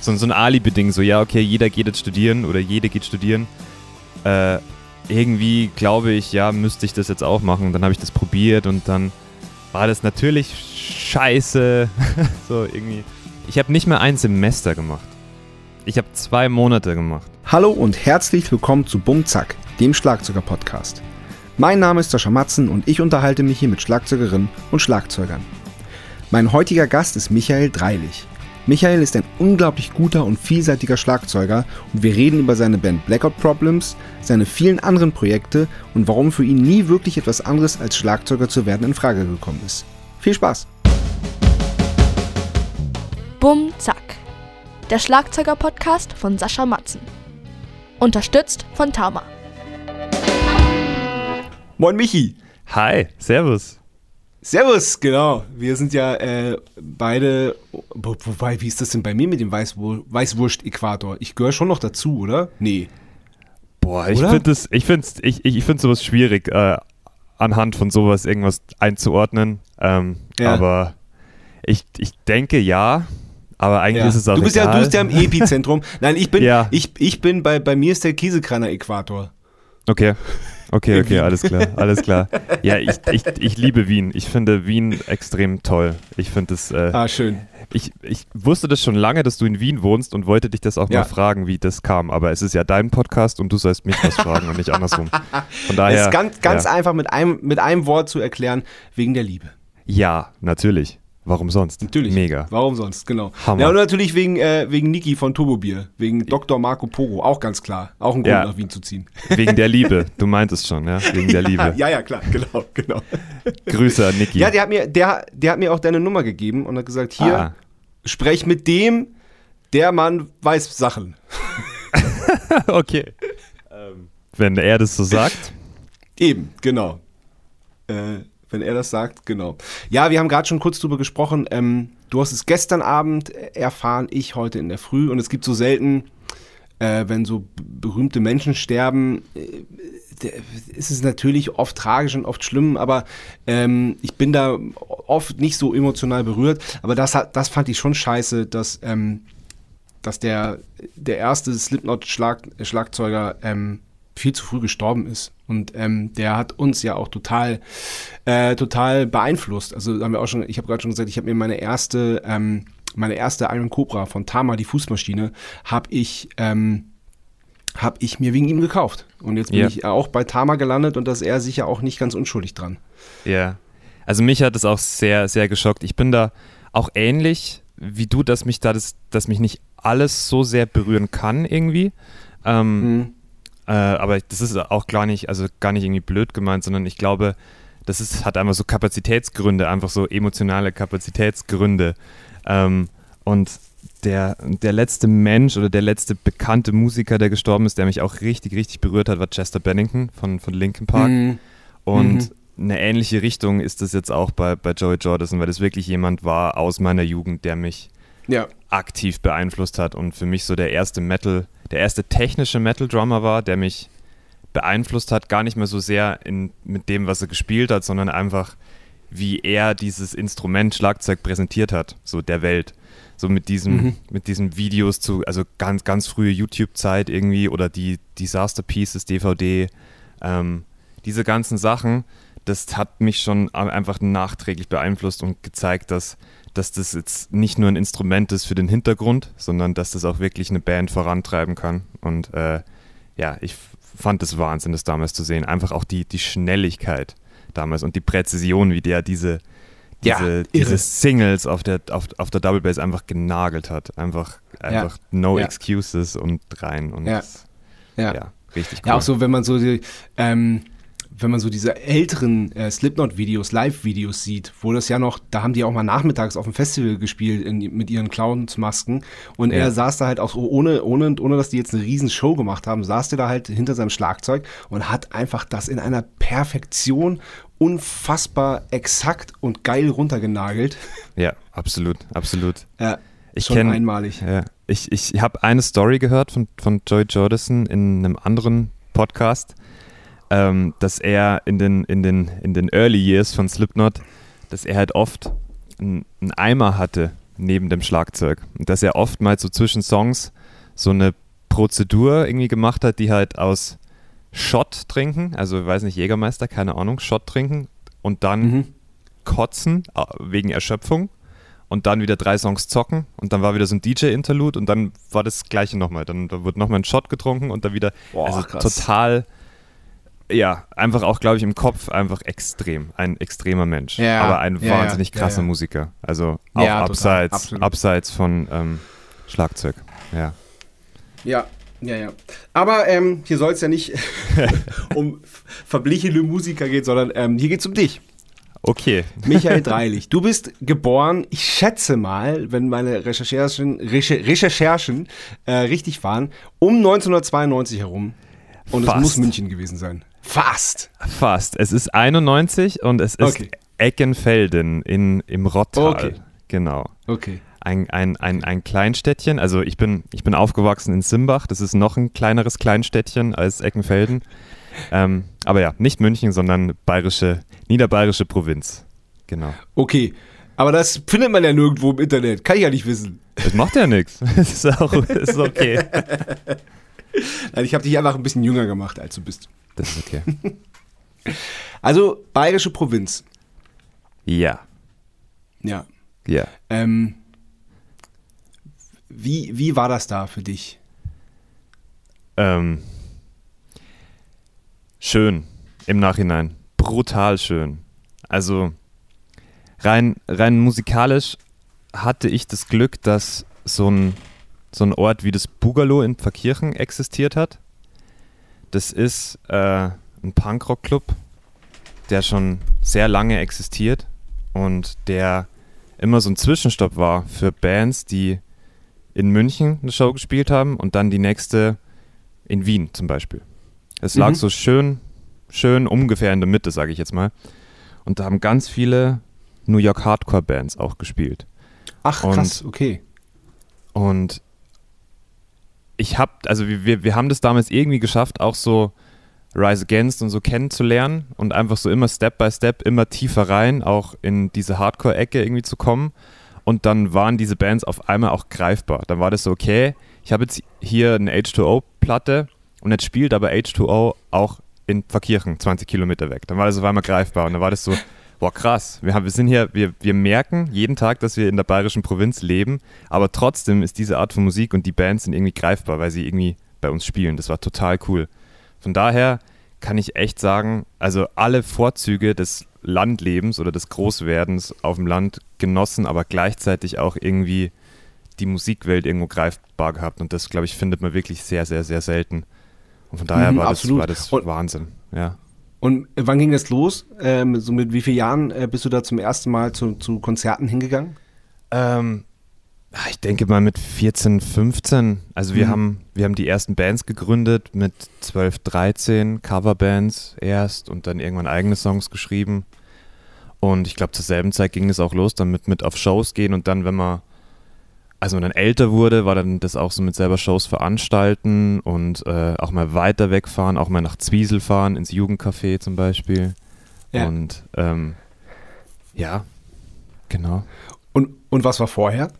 so, so ein Alibi-Ding, so ja, okay, jeder geht jetzt studieren oder jede geht studieren. Äh, irgendwie glaube ich, ja, müsste ich das jetzt auch machen. Dann habe ich das probiert und dann war das natürlich scheiße. so irgendwie. Ich habe nicht mehr ein Semester gemacht. Ich habe zwei Monate gemacht. Hallo und herzlich willkommen zu Bumzack, dem Schlagzeuger-Podcast. Mein Name ist Sascha Matzen und ich unterhalte mich hier mit Schlagzeugerinnen und Schlagzeugern. Mein heutiger Gast ist Michael Dreilich. Michael ist ein unglaublich guter und vielseitiger Schlagzeuger und wir reden über seine Band Blackout Problems, seine vielen anderen Projekte und warum für ihn nie wirklich etwas anderes als Schlagzeuger zu werden in Frage gekommen ist. Viel Spaß! Bum Zack. Der Schlagzeuger-Podcast von Sascha Matzen. Unterstützt von Tama. Moin Michi! Hi, Servus. Servus, genau. Wir sind ja äh, beide, wo, wobei, wie ist das denn bei mir mit dem Weißwur Weißwurst-Äquator? Ich gehöre schon noch dazu, oder? Nee. Boah, ich finde ich finde ich, ich find sowas schwierig, äh, anhand von sowas irgendwas einzuordnen. Ähm, ja. Aber ich, ich denke ja, aber eigentlich ja. ist es auch du bist egal. Ja, du bist ja im Epizentrum. Nein, ich bin, ja. ich, ich bin bei, bei mir ist der Kiesekraner Äquator. Okay. Okay, okay, alles klar, alles klar. Ja, ich, ich, ich liebe Wien. Ich finde Wien extrem toll. Ich finde es. Äh, ah, schön. Ich, ich wusste das schon lange, dass du in Wien wohnst und wollte dich das auch ja. mal fragen, wie das kam. Aber es ist ja dein Podcast und du sollst mich was fragen und nicht andersrum. Von daher. Es ist ganz, ganz ja. einfach mit einem, mit einem Wort zu erklären: wegen der Liebe. Ja, natürlich. Warum sonst? Natürlich. Mega. Warum sonst, genau. Hammer. Ja, und natürlich wegen, äh, wegen Niki von Turbobier, wegen Dr. Marco Pogo, auch ganz klar. Auch ein Grund, ja. nach Wien zu ziehen. Wegen der Liebe, du meintest schon, ja? Wegen der Liebe. ja, ja, klar, genau, genau. Grüße an Niki. Ja, der hat, mir, der, der hat mir auch deine Nummer gegeben und hat gesagt, hier, ah. sprech mit dem, der Mann weiß Sachen. okay. Ähm, wenn er das so sagt. Eben, genau. Äh, wenn er das sagt, genau. Ja, wir haben gerade schon kurz drüber gesprochen. Ähm, du hast es gestern Abend erfahren, ich heute in der Früh. Und es gibt so selten, äh, wenn so berühmte Menschen sterben, äh, ist es natürlich oft tragisch und oft schlimm, aber ähm, ich bin da oft nicht so emotional berührt. Aber das, das fand ich schon scheiße, dass, ähm, dass der, der erste Slipknot-Schlagzeuger ähm, viel zu früh gestorben ist. Und ähm, der hat uns ja auch total, äh, total beeinflusst. Also haben wir auch schon, ich habe gerade schon gesagt, ich habe mir meine erste, ähm, meine erste Iron Cobra von Tama, die Fußmaschine, habe ich, ähm, habe ich mir wegen ihm gekauft. Und jetzt bin ja. ich auch bei Tama gelandet und da ist er sicher auch nicht ganz unschuldig dran. Ja. Also mich hat es auch sehr, sehr geschockt. Ich bin da auch ähnlich wie du, dass mich da das, dass mich nicht alles so sehr berühren kann irgendwie. Ähm, mhm äh, aber das ist auch gar nicht, also gar nicht irgendwie blöd gemeint, sondern ich glaube, das ist, hat einfach so Kapazitätsgründe, einfach so emotionale Kapazitätsgründe. Ähm, und der, der letzte Mensch oder der letzte bekannte Musiker, der gestorben ist, der mich auch richtig, richtig berührt hat, war Chester Bennington von, von Linkin Park. Mhm. Und mhm. eine ähnliche Richtung ist das jetzt auch bei, bei Joey Jordison, weil das wirklich jemand war aus meiner Jugend, der mich ja. aktiv beeinflusst hat und für mich so der erste Metal- der erste technische Metal-Drummer war, der mich beeinflusst hat, gar nicht mehr so sehr in, mit dem, was er gespielt hat, sondern einfach, wie er dieses Instrument Schlagzeug präsentiert hat, so der Welt. So mit diesem, mhm. mit diesen Videos zu, also ganz, ganz frühe YouTube-Zeit irgendwie oder die Disaster Pieces, DVD, ähm, diese ganzen Sachen, das hat mich schon einfach nachträglich beeinflusst und gezeigt, dass dass das jetzt nicht nur ein Instrument ist für den Hintergrund, sondern dass das auch wirklich eine Band vorantreiben kann. Und äh, ja, ich fand es Wahnsinn, das damals zu sehen. Einfach auch die, die Schnelligkeit damals und die Präzision, wie der diese, diese, ja, diese Singles auf der, auf, auf der Double Bass einfach genagelt hat. Einfach, einfach ja. no ja. excuses und rein. Und ja. ja. richtig cool. Ja, auch so, wenn man so die, ähm, wenn man so diese älteren äh, Slipknot-Videos, Live-Videos sieht, wo das ja noch, da haben die auch mal nachmittags auf dem Festival gespielt in, mit ihren Clowns-Masken und ja. er saß da halt auch ohne, ohne, ohne dass die jetzt eine riesen Show gemacht haben, saß der da halt hinter seinem Schlagzeug und hat einfach das in einer Perfektion unfassbar exakt und geil runtergenagelt. Ja, absolut, absolut. Ja, ich schon kenn, einmalig. Ja, ich ich habe eine Story gehört von, von Joy Jordison in einem anderen Podcast ähm, dass er in den, in, den, in den Early Years von Slipknot, dass er halt oft einen Eimer hatte neben dem Schlagzeug. Und dass er oftmals so zwischen Songs so eine Prozedur irgendwie gemacht hat, die halt aus Shot trinken, also weiß nicht, Jägermeister, keine Ahnung, Shot trinken und dann mhm. kotzen äh, wegen Erschöpfung und dann wieder drei Songs zocken und dann war wieder so ein DJ-Interlude und dann war das gleiche nochmal. Dann da wurde nochmal ein Shot getrunken und dann wieder Boah, also krass. total, ja, einfach auch, glaube ich, im Kopf einfach extrem. Ein extremer Mensch. Ja, aber ein ja, wahnsinnig ja, krasser Musiker. Also auch abseits, abseits von ähm, Schlagzeug. Ja. Ja, ja, ja. Aber ähm, hier soll es ja nicht um verblichene Musiker gehen, sondern ähm, hier geht es um dich. Okay. Michael Dreilich, du bist geboren, ich schätze mal, wenn meine Recherchen, Recherchen äh, richtig waren, um 1992 herum. Und Fast. es muss München gewesen sein. Fast. Fast. Es ist 91 und es ist okay. Eckenfelden in, im Rottal. Okay. Genau. Okay ein, ein, ein, ein Kleinstädtchen. Also ich bin, ich bin aufgewachsen in Simbach, das ist noch ein kleineres Kleinstädtchen als Eckenfelden. Ähm, aber ja, nicht München, sondern bayerische, niederbayerische Provinz. Genau. Okay. Aber das findet man ja nirgendwo im Internet. Kann ich ja nicht wissen. Das macht ja nichts. Das ist auch ist okay. Nein, ich habe dich einfach ein bisschen jünger gemacht, als du bist. Das ist okay. Also, bayerische Provinz. Ja. Ja. Ja. Ähm, wie, wie war das da für dich? Ähm, schön im Nachhinein. Brutal schön. Also rein, rein musikalisch hatte ich das Glück, dass so ein, so ein Ort wie das Bugalo in Pfarrkirchen existiert hat. Das ist äh, ein Punkrock-Club, der schon sehr lange existiert und der immer so ein Zwischenstopp war für Bands, die in München eine Show gespielt haben und dann die nächste in Wien zum Beispiel. Es lag mhm. so schön, schön ungefähr in der Mitte, sage ich jetzt mal. Und da haben ganz viele New York Hardcore Bands auch gespielt. Ach, krass, und, okay. Und ich habe, also wir, wir haben das damals irgendwie geschafft, auch so Rise Against und so kennenzulernen und einfach so immer Step by Step immer tiefer rein, auch in diese Hardcore-Ecke irgendwie zu kommen. Und dann waren diese Bands auf einmal auch greifbar. Dann war das so, okay, ich habe jetzt hier eine H2O-Platte und jetzt spielt aber H2O auch in Pfarrkirchen, 20 Kilometer weg. Dann war das auf einmal greifbar. Und dann war das so, boah, krass. Wir, haben, wir sind hier, wir, wir merken jeden Tag, dass wir in der bayerischen Provinz leben, aber trotzdem ist diese Art von Musik und die Bands sind irgendwie greifbar, weil sie irgendwie bei uns spielen. Das war total cool. Von daher kann ich echt sagen, also alle Vorzüge des Landlebens oder des Großwerdens auf dem Land genossen, aber gleichzeitig auch irgendwie die Musikwelt irgendwo greifbar gehabt. Und das, glaube ich, findet man wirklich sehr, sehr, sehr selten. Und von daher mhm, war, das, war, das, Wahnsinn. Ja. Und wann ging das los? Ähm, so mit wie vielen Jahren äh, bist du da zum ersten Mal zu, zu Konzerten hingegangen? Ähm, Ah, ich denke mal mit 14, 15. Also wir, mhm. haben, wir haben die ersten Bands gegründet mit 12, 13, Coverbands erst und dann irgendwann eigene Songs geschrieben. Und ich glaube, zur selben Zeit ging es auch los, dann mit, mit auf Shows gehen und dann, wenn man, also wenn man dann älter wurde, war dann das auch so mit selber Shows veranstalten und äh, auch mal weiter wegfahren, auch mal nach Zwiesel fahren, ins Jugendcafé zum Beispiel. Ja. Und ähm, ja, genau. Und, und was war vorher?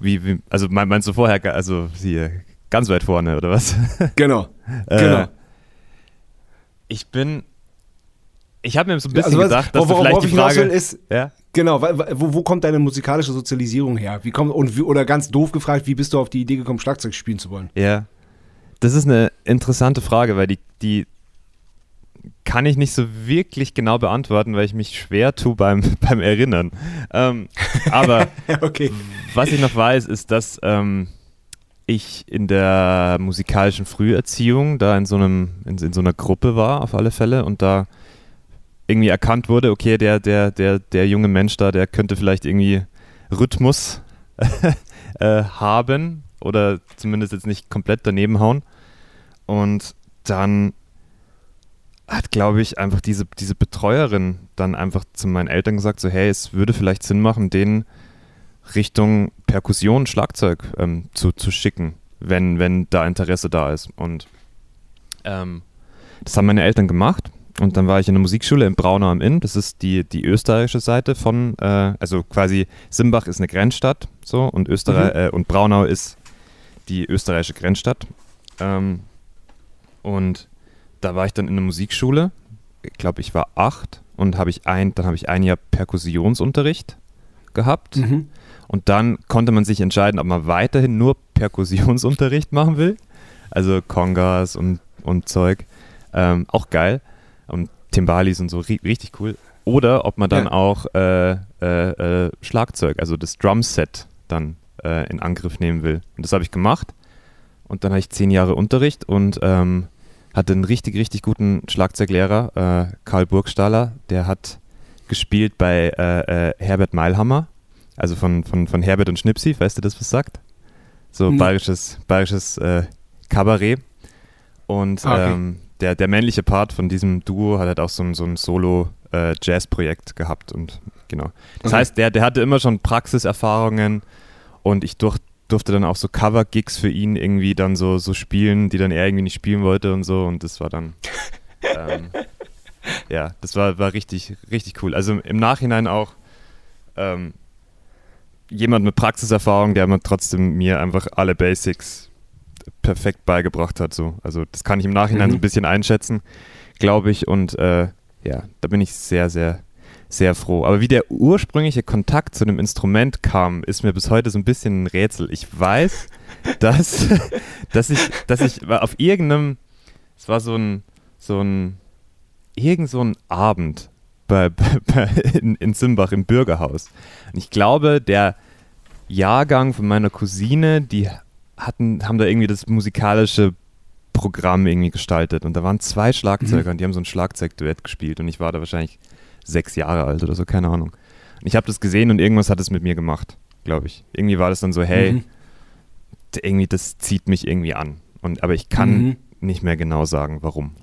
Wie, wie, also meinst du vorher, also hier ganz weit vorne oder was? Genau. äh, genau. Ich bin, ich habe mir so ein bisschen also was, gedacht, dass wo, wo, vielleicht die Frage ist, ja? genau, wo, wo kommt deine musikalische Sozialisierung her? Wie kommt und wie, oder ganz doof gefragt, wie bist du auf die Idee gekommen, Schlagzeug spielen zu wollen? Ja, das ist eine interessante Frage, weil die, die kann ich nicht so wirklich genau beantworten, weil ich mich schwer tue beim, beim Erinnern. Ähm, aber okay. was ich noch weiß, ist, dass ähm, ich in der musikalischen Früherziehung da in so, einem, in, in, so einer Gruppe war, auf alle Fälle, und da irgendwie erkannt wurde, okay, der, der, der, der junge Mensch da, der könnte vielleicht irgendwie Rhythmus äh, haben oder zumindest jetzt nicht komplett daneben hauen. Und dann hat, glaube ich, einfach diese, diese Betreuerin dann einfach zu meinen Eltern gesagt, so hey, es würde vielleicht Sinn machen, den Richtung Perkussion, Schlagzeug ähm, zu, zu schicken, wenn, wenn da Interesse da ist. Und ähm, das haben meine Eltern gemacht und dann war ich in der Musikschule in Braunau am Inn. Das ist die, die österreichische Seite von, äh, also quasi Simbach ist eine Grenzstadt so und Österreich mhm. äh, und Braunau ist die österreichische Grenzstadt. Ähm, und da war ich dann in der Musikschule. Ich glaube, ich war acht und habe ich ein, dann habe ich ein Jahr Perkussionsunterricht gehabt. Mhm. Und dann konnte man sich entscheiden, ob man weiterhin nur Perkussionsunterricht machen will. Also Congas und, und Zeug. Ähm, auch geil. Und Timbalis und so, ri richtig cool. Oder ob man dann ja. auch äh, äh, äh, Schlagzeug, also das Drumset dann äh, in Angriff nehmen will. Und das habe ich gemacht. Und dann hatte ich zehn Jahre Unterricht und ähm, hatte einen richtig, richtig guten Schlagzeuglehrer, äh, Karl Burgstaller. Der hat gespielt bei äh, Herbert Meilhammer also von, von, von Herbert und Schnipsi, weißt du das, was sagt? So mhm. bayerisches, bayerisches Kabarett. Und ah, okay. ähm, der, der männliche Part von diesem Duo hat halt auch so ein, so ein Solo-Jazz-Projekt äh, gehabt. Und genau. Das okay. heißt, der, der hatte immer schon Praxiserfahrungen und ich durch, durfte dann auch so Cover-Gigs für ihn irgendwie dann so, so spielen, die dann er irgendwie nicht spielen wollte und so. Und das war dann. ähm, ja, das war, war richtig, richtig cool. Also im Nachhinein auch ähm, jemand mit Praxiserfahrung, der mir trotzdem mir einfach alle Basics perfekt beigebracht hat. So. Also das kann ich im Nachhinein mhm. so ein bisschen einschätzen, glaube ich. Und äh, ja, da bin ich sehr, sehr, sehr froh. Aber wie der ursprüngliche Kontakt zu dem Instrument kam, ist mir bis heute so ein bisschen ein Rätsel. Ich weiß, dass, dass, ich, dass ich auf irgendeinem, es war so ein, so ein, irgend so ein Abend, bei, bei, in, in Simbach im Bürgerhaus. Und ich glaube, der Jahrgang von meiner Cousine, die hatten, haben da irgendwie das musikalische Programm irgendwie gestaltet. Und da waren zwei Schlagzeuger mhm. und die haben so ein Schlagzeugduett gespielt. Und ich war da wahrscheinlich sechs Jahre alt oder so, keine Ahnung. Und ich habe das gesehen und irgendwas hat es mit mir gemacht, glaube ich. Irgendwie war das dann so, hey, mhm. irgendwie das zieht mich irgendwie an. Und, aber ich kann mhm. nicht mehr genau sagen, warum.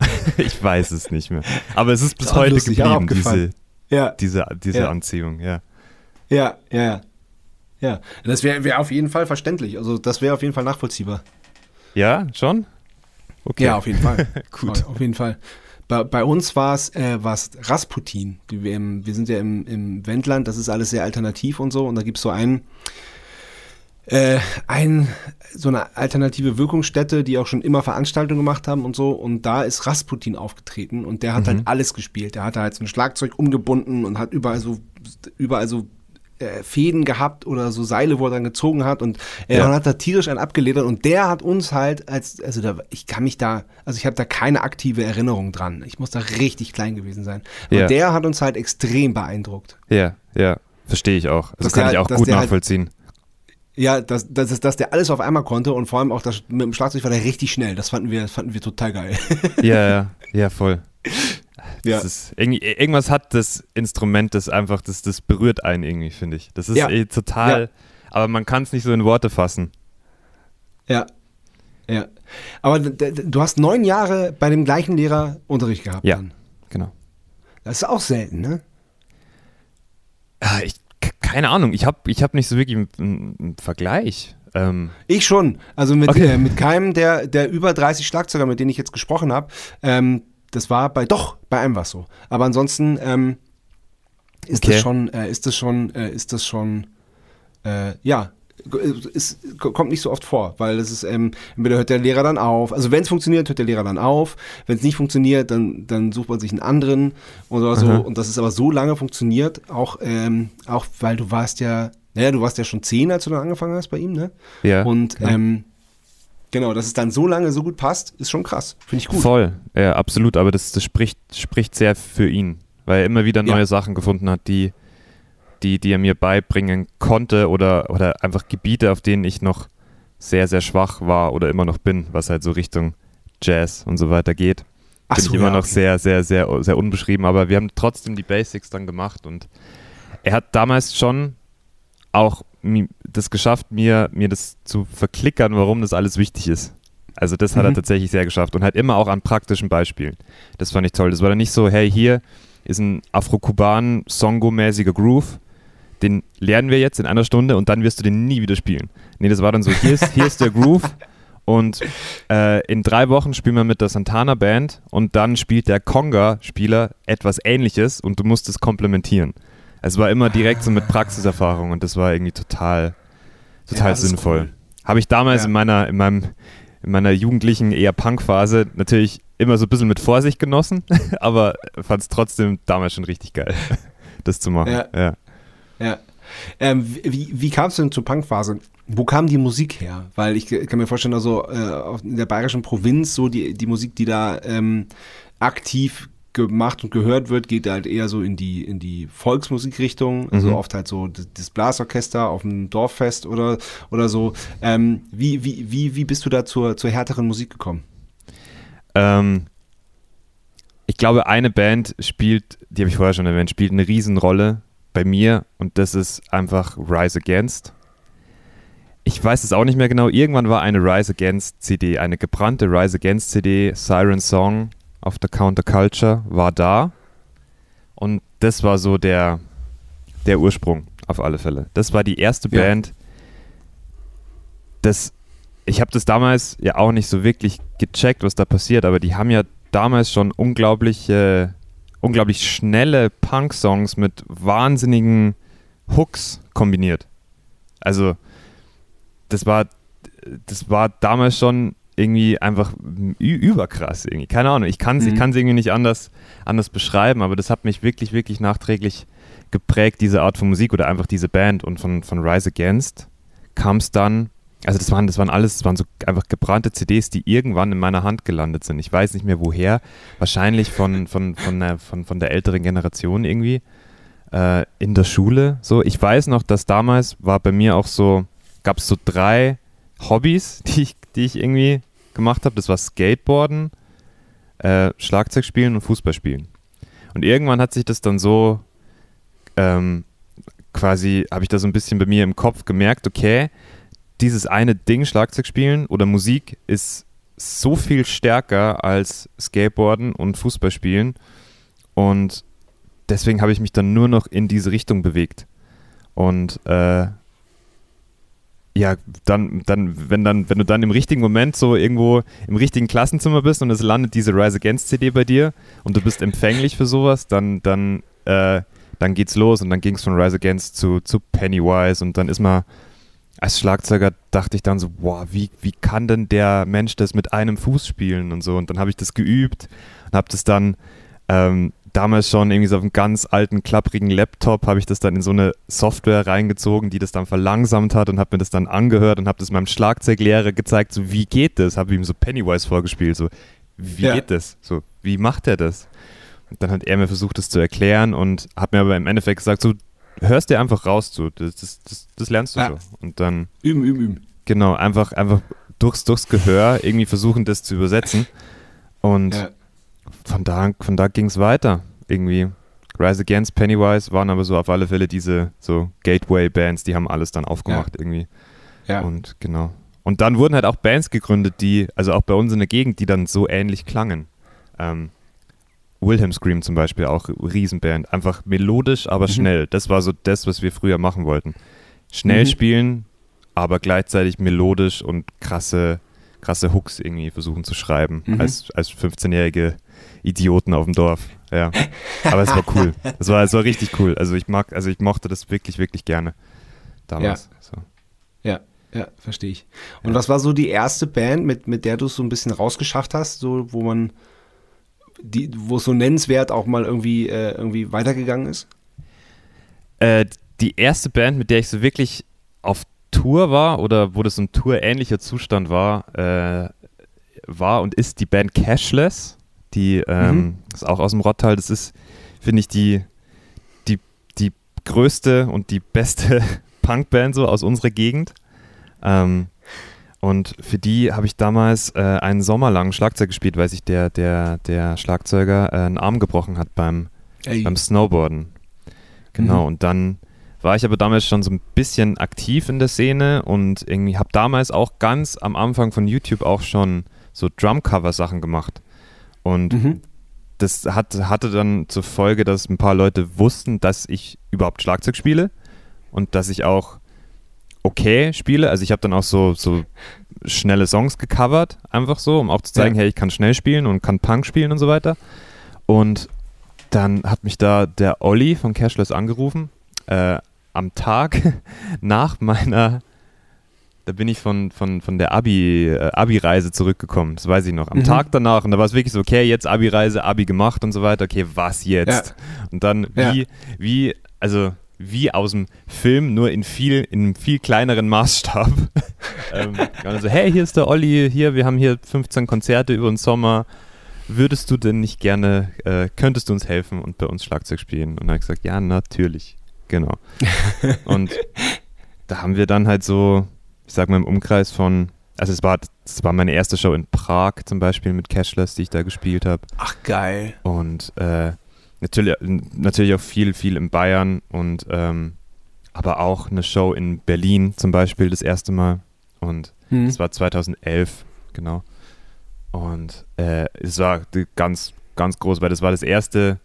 ich weiß es nicht mehr. Aber es ist bis heute geblieben, diese, ja. diese, diese ja. Anziehung, ja. Ja, ja, ja. Das wäre wär auf jeden Fall verständlich. Also das wäre auf jeden Fall nachvollziehbar. Ja, schon? Okay. Ja, auf jeden Fall. Gut. Auf jeden Fall. Bei, bei uns war es äh, Rasputin. Wir, wir, sind ja im, im Wendland, das ist alles sehr alternativ und so. Und da gibt es so einen, äh, ein, so eine alternative Wirkungsstätte, die auch schon immer Veranstaltungen gemacht haben und so. Und da ist Rasputin aufgetreten und der hat halt mhm. halt alles gespielt. Der hat halt so ein Schlagzeug umgebunden und hat überall so, überall so äh, Fäden gehabt oder so Seile, wo er dann gezogen hat und er ja. hat da tierisch einen abgeledert und der hat uns halt als, also da, ich kann mich da, also ich habe da keine aktive Erinnerung dran. Ich muss da richtig klein gewesen sein. Und ja. der hat uns halt extrem beeindruckt. Ja, ja, verstehe ich auch. Das kann der, ich auch gut halt nachvollziehen. Halt, ja, dass, dass, dass der alles auf einmal konnte und vor allem auch das, mit dem Schlagzeug war der richtig schnell. Das fanden wir, das fanden wir total geil. Ja, ja, ja, voll. Ja. Ist, irgendwas hat das Instrument, das einfach, das, das berührt einen irgendwie, finde ich. Das ist ja. eh total, ja. aber man kann es nicht so in Worte fassen. Ja. Ja. Aber du hast neun Jahre bei dem gleichen Lehrer Unterricht gehabt. Ja, dann. genau. Das ist auch selten, ne? Ja, ich keine Ahnung, ich habe ich hab nicht so wirklich einen, einen Vergleich. Ähm ich schon. Also mit, okay. äh, mit keinem der, der über 30 Schlagzeuger, mit denen ich jetzt gesprochen habe, ähm, das war bei, doch, bei einem war es so. Aber ansonsten ähm, ist, okay. das schon, äh, ist das schon, äh, ist das schon, äh, ja, es kommt nicht so oft vor, weil das ist, ähm, entweder hört der Lehrer dann auf, also wenn es funktioniert, hört der Lehrer dann auf, wenn es nicht funktioniert, dann, dann sucht man sich einen anderen oder so und das ist aber so lange funktioniert, auch, ähm, auch weil du warst ja, naja, du warst ja schon zehn, als du dann angefangen hast bei ihm, ne? Ja. Und ja. Ähm, Genau, dass es dann so lange so gut passt, ist schon krass. Finde ich gut. Voll, ja, absolut. Aber das, das spricht, spricht sehr für ihn, weil er immer wieder neue ja. Sachen gefunden hat, die, die, die er mir beibringen konnte oder, oder einfach Gebiete, auf denen ich noch sehr, sehr schwach war oder immer noch bin, was halt so Richtung Jazz und so weiter geht. Ach bin so, ich immer ja, noch okay. sehr, sehr, sehr, sehr unbeschrieben, aber wir haben trotzdem die Basics dann gemacht und er hat damals schon auch das geschafft, mir, mir das zu verklickern, warum das alles wichtig ist. Also das hat mhm. er tatsächlich sehr geschafft und halt immer auch an praktischen Beispielen. Das fand ich toll. Das war dann nicht so, hey, hier ist ein afro-kuban Songo-mäßiger Groove, den lernen wir jetzt in einer Stunde und dann wirst du den nie wieder spielen. Nee, das war dann so, hier ist, hier ist der Groove Und äh, in drei Wochen spielen wir mit der Santana Band und dann spielt der Conga-Spieler etwas ähnliches und du musst es komplementieren. Es war immer direkt so mit Praxiserfahrung und das war irgendwie total, total ja, sinnvoll. Cool. Habe ich damals ja. in meiner, in meinem, in meiner jugendlichen eher Punk-Phase natürlich immer so ein bisschen mit Vorsicht genossen, aber fand es trotzdem damals schon richtig geil, das zu machen. Ja. Ja. ja. Ähm, wie wie kam es denn zur Punk-Phase? Wo kam die Musik her? Weil ich kann mir vorstellen, also äh, in der bayerischen Provinz, so die, die Musik, die da ähm, aktiv gemacht und gehört wird, geht halt eher so in die, in die Volksmusikrichtung, also mhm. oft halt so das Blasorchester auf dem Dorffest oder, oder so. Ähm, wie, wie, wie, wie bist du da zur, zur härteren Musik gekommen? Ähm, ich glaube, eine Band spielt, die habe ich vorher schon erwähnt, spielt eine Riesenrolle bei mir und das ist einfach Rise Against. Ich weiß es auch nicht mehr genau. Irgendwann war eine Rise Against CD, eine gebrannte Rise Against CD, Siren Song auf der Counterculture war da. Und das war so der, der Ursprung, auf alle Fälle. Das war die erste ja. Band. Das, ich habe das damals ja auch nicht so wirklich gecheckt, was da passiert, aber die haben ja damals schon unglaublich, äh, unglaublich schnelle Punk-Songs mit wahnsinnigen Hooks kombiniert. Also, das war, das war damals schon irgendwie einfach überkrass irgendwie. Keine Ahnung, ich kann es mhm. irgendwie nicht anders, anders beschreiben, aber das hat mich wirklich, wirklich nachträglich geprägt, diese Art von Musik oder einfach diese Band. Und von, von Rise Against kam es dann, also das waren, das waren alles, das waren so einfach gebrannte CDs, die irgendwann in meiner Hand gelandet sind. Ich weiß nicht mehr woher, wahrscheinlich von, von, von, der, von, von der älteren Generation irgendwie äh, in der Schule. So, ich weiß noch, dass damals war bei mir auch so, gab es so drei Hobbys, die ich, die ich irgendwie gemacht habe. Das war Skateboarden, äh, Schlagzeug spielen und Fußball spielen. Und irgendwann hat sich das dann so ähm, quasi, habe ich da so ein bisschen bei mir im Kopf gemerkt, okay, dieses eine Ding, Schlagzeug spielen oder Musik, ist so viel stärker als Skateboarden und Fußball spielen. Und deswegen habe ich mich dann nur noch in diese Richtung bewegt. Und äh, ja, dann, dann, wenn dann, wenn du dann im richtigen Moment so irgendwo im richtigen Klassenzimmer bist und es landet diese Rise Against CD bei dir und du bist empfänglich für sowas, dann, dann, äh, dann geht's los und dann ging es von Rise Against zu, zu Pennywise und dann ist man als Schlagzeuger dachte ich dann so, boah, wie, wie kann denn der Mensch das mit einem Fuß spielen und so. Und dann habe ich das geübt und habe das dann ähm, damals schon irgendwie so auf einem ganz alten, klapprigen Laptop habe ich das dann in so eine Software reingezogen, die das dann verlangsamt hat und habe mir das dann angehört und habe das meinem Schlagzeuglehrer gezeigt, so wie geht das? Habe ihm so Pennywise vorgespielt, so wie ja. geht das? So, wie macht er das? Und dann hat er mir versucht, das zu erklären und hat mir aber im Endeffekt gesagt, so hörst dir einfach raus, so, das, das, das, das lernst du ja. so. Und dann üben, üben, üben. Genau, einfach, einfach durchs, durchs Gehör irgendwie versuchen, das zu übersetzen. Und ja von da, von da ging es weiter. Irgendwie. Rise Against Pennywise waren aber so auf alle Fälle diese so Gateway-Bands, die haben alles dann aufgemacht ja. irgendwie. Ja. Und genau. Und dann wurden halt auch Bands gegründet, die, also auch bei uns in der Gegend, die dann so ähnlich klangen. Ähm, Wilhelm Scream zum Beispiel, auch Riesenband. Einfach melodisch, aber mhm. schnell. Das war so das, was wir früher machen wollten. Schnell mhm. spielen, aber gleichzeitig melodisch und krasse, krasse Hooks irgendwie versuchen zu schreiben. Mhm. Als, als 15-jährige Idioten auf dem Dorf. Ja. Aber es war cool. Es war, es war richtig cool. Also ich mag, also ich mochte das wirklich, wirklich gerne damals. Ja, so. ja, ja verstehe ich. Und ja. was war so die erste Band, mit, mit der du es so ein bisschen rausgeschafft hast, so wo man die, wo es so nennenswert auch mal irgendwie, äh, irgendwie weitergegangen ist? Äh, die erste Band, mit der ich so wirklich auf Tour war oder wo das ein Tour-ähnlicher Zustand war, äh, war und ist die Band Cashless. Die ähm, mhm. ist auch aus dem Rottal. Das ist, finde ich, die, die, die größte und die beste Punkband so aus unserer Gegend. Ähm, und für die habe ich damals äh, einen Sommer lang Schlagzeug gespielt, weil sich der, der, der Schlagzeuger äh, einen Arm gebrochen hat beim, beim Snowboarden. Genau, mhm. und dann war ich aber damals schon so ein bisschen aktiv in der Szene und irgendwie habe damals auch ganz am Anfang von YouTube auch schon so Drumcover-Sachen gemacht. Und mhm. das hat, hatte dann zur Folge, dass ein paar Leute wussten, dass ich überhaupt Schlagzeug spiele und dass ich auch okay spiele. Also ich habe dann auch so, so schnelle Songs gecovert, einfach so, um auch zu zeigen, Ja. hey, ich kann schnell spielen und kann Punk spielen und so weiter. Und dann hat mich da der Olli von Cashless angerufen, äh, am Tag nach meiner, da bin ich von, von, von der Abi, äh, Abi-Reise zurückgekommen, das weiß ich noch, am Mhm. Tag danach und da war es wirklich so, okay, jetzt Abi-Reise, Abi gemacht und so weiter, okay, was jetzt? Und dann Ja. wie, wie, also wie aus dem Film, nur in viel, in einem viel kleineren Maßstab. ähm, also, hey, hier ist der Olli, hier, wir haben hier 15 Konzerte über den Sommer. Würdest du denn nicht gerne, äh, könntest du uns helfen und bei uns Schlagzeug spielen? Und dann habe ich gesagt, ja, natürlich. Genau. und da haben wir dann halt so, ich sag mal im Umkreis von, also es war, es war meine erste Show in Prag zum Beispiel mit Cashless, die ich da gespielt habe. Ach, geil. Und äh, natürlich, natürlich auch viel, viel in Bayern und ähm, aber auch eine Show in Berlin zum Beispiel das erste Mal. Und Hm. das war 2011, genau. Und äh, es war ganz, ganz groß, weil das war das erste,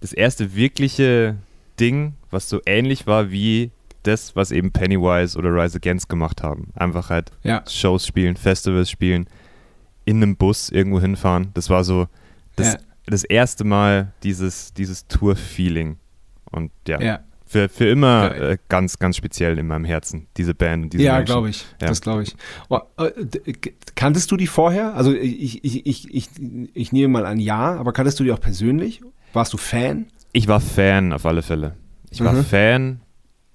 das erste wirkliche Ding, was so ähnlich war wie das, was eben Pennywise oder Rise Against gemacht haben. Einfach halt Ja. Shows spielen, Festivals spielen, in einem Bus irgendwo hinfahren. Das war so das, Ja. das erste Mal dieses, dieses Tour-Feeling. Und ja, Ja, für, für immer äh, ganz, ganz speziell in meinem Herzen, diese Band und diese ja glaube ich. Das glaube ich. Oh, äh, kanntest du die vorher? Also ich, ich, ich, ich, ich nehme mal an, ja, aber kanntest du die auch persönlich? Warst du Fan? Ich war Fan auf alle Fälle. Ich war Mhm. Fan.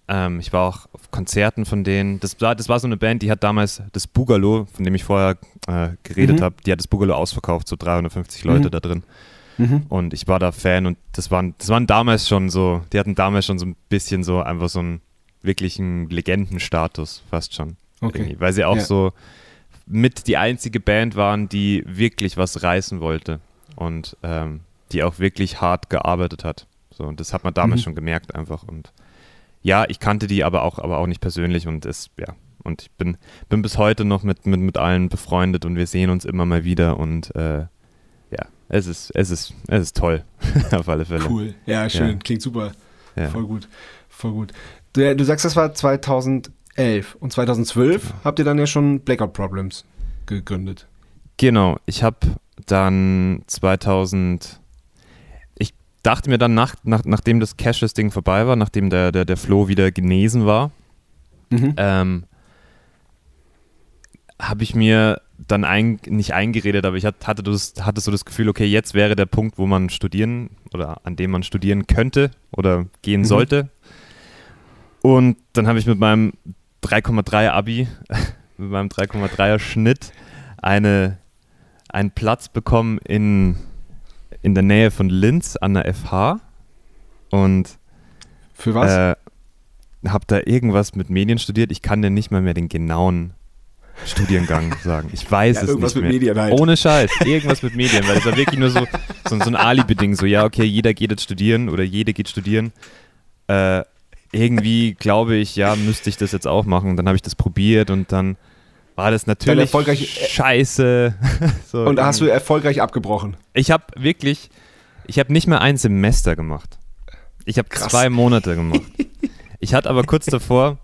Ähm, ich war auch auf Konzerten von denen. Das war, das war so eine Band, die hat damals das Bugalo, von dem ich vorher äh, geredet Mhm. habe, die hat das Bugalo ausverkauft, so 350 Leute Mhm. da drin. Mhm. Und ich war da Fan und das waren, das waren damals schon so, die hatten damals schon so ein bisschen so einfach so einen wirklichen Legendenstatus, fast schon. Okay. Weil sie auch Ja. so mit die einzige Band waren, die wirklich was reißen wollte und ähm, die auch wirklich hart gearbeitet hat. So, und das hat man damals Mhm. schon gemerkt einfach. Und ja, ich kannte die aber auch, aber auch nicht persönlich und es, ja. Und ich bin, bin bis heute noch mit, mit, mit allen befreundet und wir sehen uns immer mal wieder und äh, ja, es ist, es ist, es ist toll, auf alle Fälle. Cool. Ja, schön. Ja. Klingt super. Ja. Voll gut. Voll gut. Du, du sagst, das war 2011 und 2012 habt ihr dann ja schon Blackout Problems gegründet. Genau, ich habe dann 2000, ich dachte mir dann, nach, nach, nachdem das Cashless-Ding vorbei war, nachdem der, der, der Flo wieder genesen war, Mhm. ähm, habe ich mir dann ein, nicht eingeredet, aber ich hat- hatte, das, hatte so das Gefühl, okay, jetzt wäre der Punkt, wo man studieren oder an dem man studieren könnte oder gehen Mhm. sollte. Und dann habe ich mit meinem 3,3 Abi, mit meinem 3,3er Schnitt eine, einen Platz bekommen in, in der Nähe von Linz an der FH und Für was? äh, habe da irgendwas mit Medien studiert. Ich kann dir nicht mal mehr den genauen Studiengang sagen. Ich weiß Ja, es irgendwas nicht mit mehr. Medien halt. Ohne Scheiß. Irgendwas mit Medien, weil es war wirklich nur so, so, so ein Alibi-Ding. So, ja, okay, jeder geht jetzt studieren oder jede geht studieren. Äh, irgendwie glaube ich, ja, müsste ich das jetzt auch machen. Dann habe ich das probiert und dann war das natürlich äh, scheiße. so und hast du irgendwie. erfolgreich abgebrochen? Ich habe wirklich, ich habe nicht mehr ein Semester gemacht. Ich habe zwei Monate gemacht. Ich hatte aber kurz davor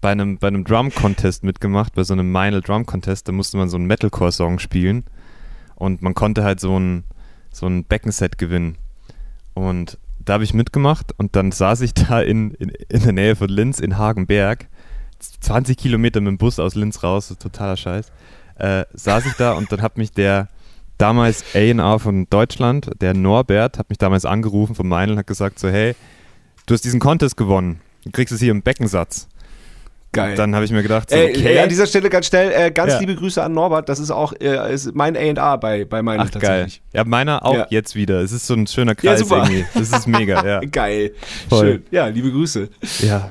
bei einem, bei einem Drum-Contest mitgemacht, bei so einem Meinl Drum-Contest, da musste man so einen Metalcore-Song spielen und man konnte halt so ein, so ein Beckenset gewinnen. Und da habe ich mitgemacht und dann saß ich da in, in, in der Nähe von Linz in Hagenberg, 20 Kilometer mit dem Bus aus Linz raus, totaler Scheiß, äh, saß ich da und dann hat mich der damals A&R von Deutschland, der Norbert, hat mich damals angerufen von Meinl und hat gesagt so, hey, du hast diesen Contest gewonnen, du kriegst es hier im Beckensatz. Geil. Dann habe ich mir gedacht, so, Ey, okay, ey, an dieser Stelle ganz schnell, äh, ganz Ja. liebe Grüße an Norbert. Das ist auch äh, ist mein A&R bei, bei meinem ach geil. tatsächlich. Ja, meiner auch Ja. jetzt wieder. Es ist so ein schöner Kreis super. irgendwie. Das ist mega, ja. Geil. Voll. Schön. Ja, liebe Grüße. Ja,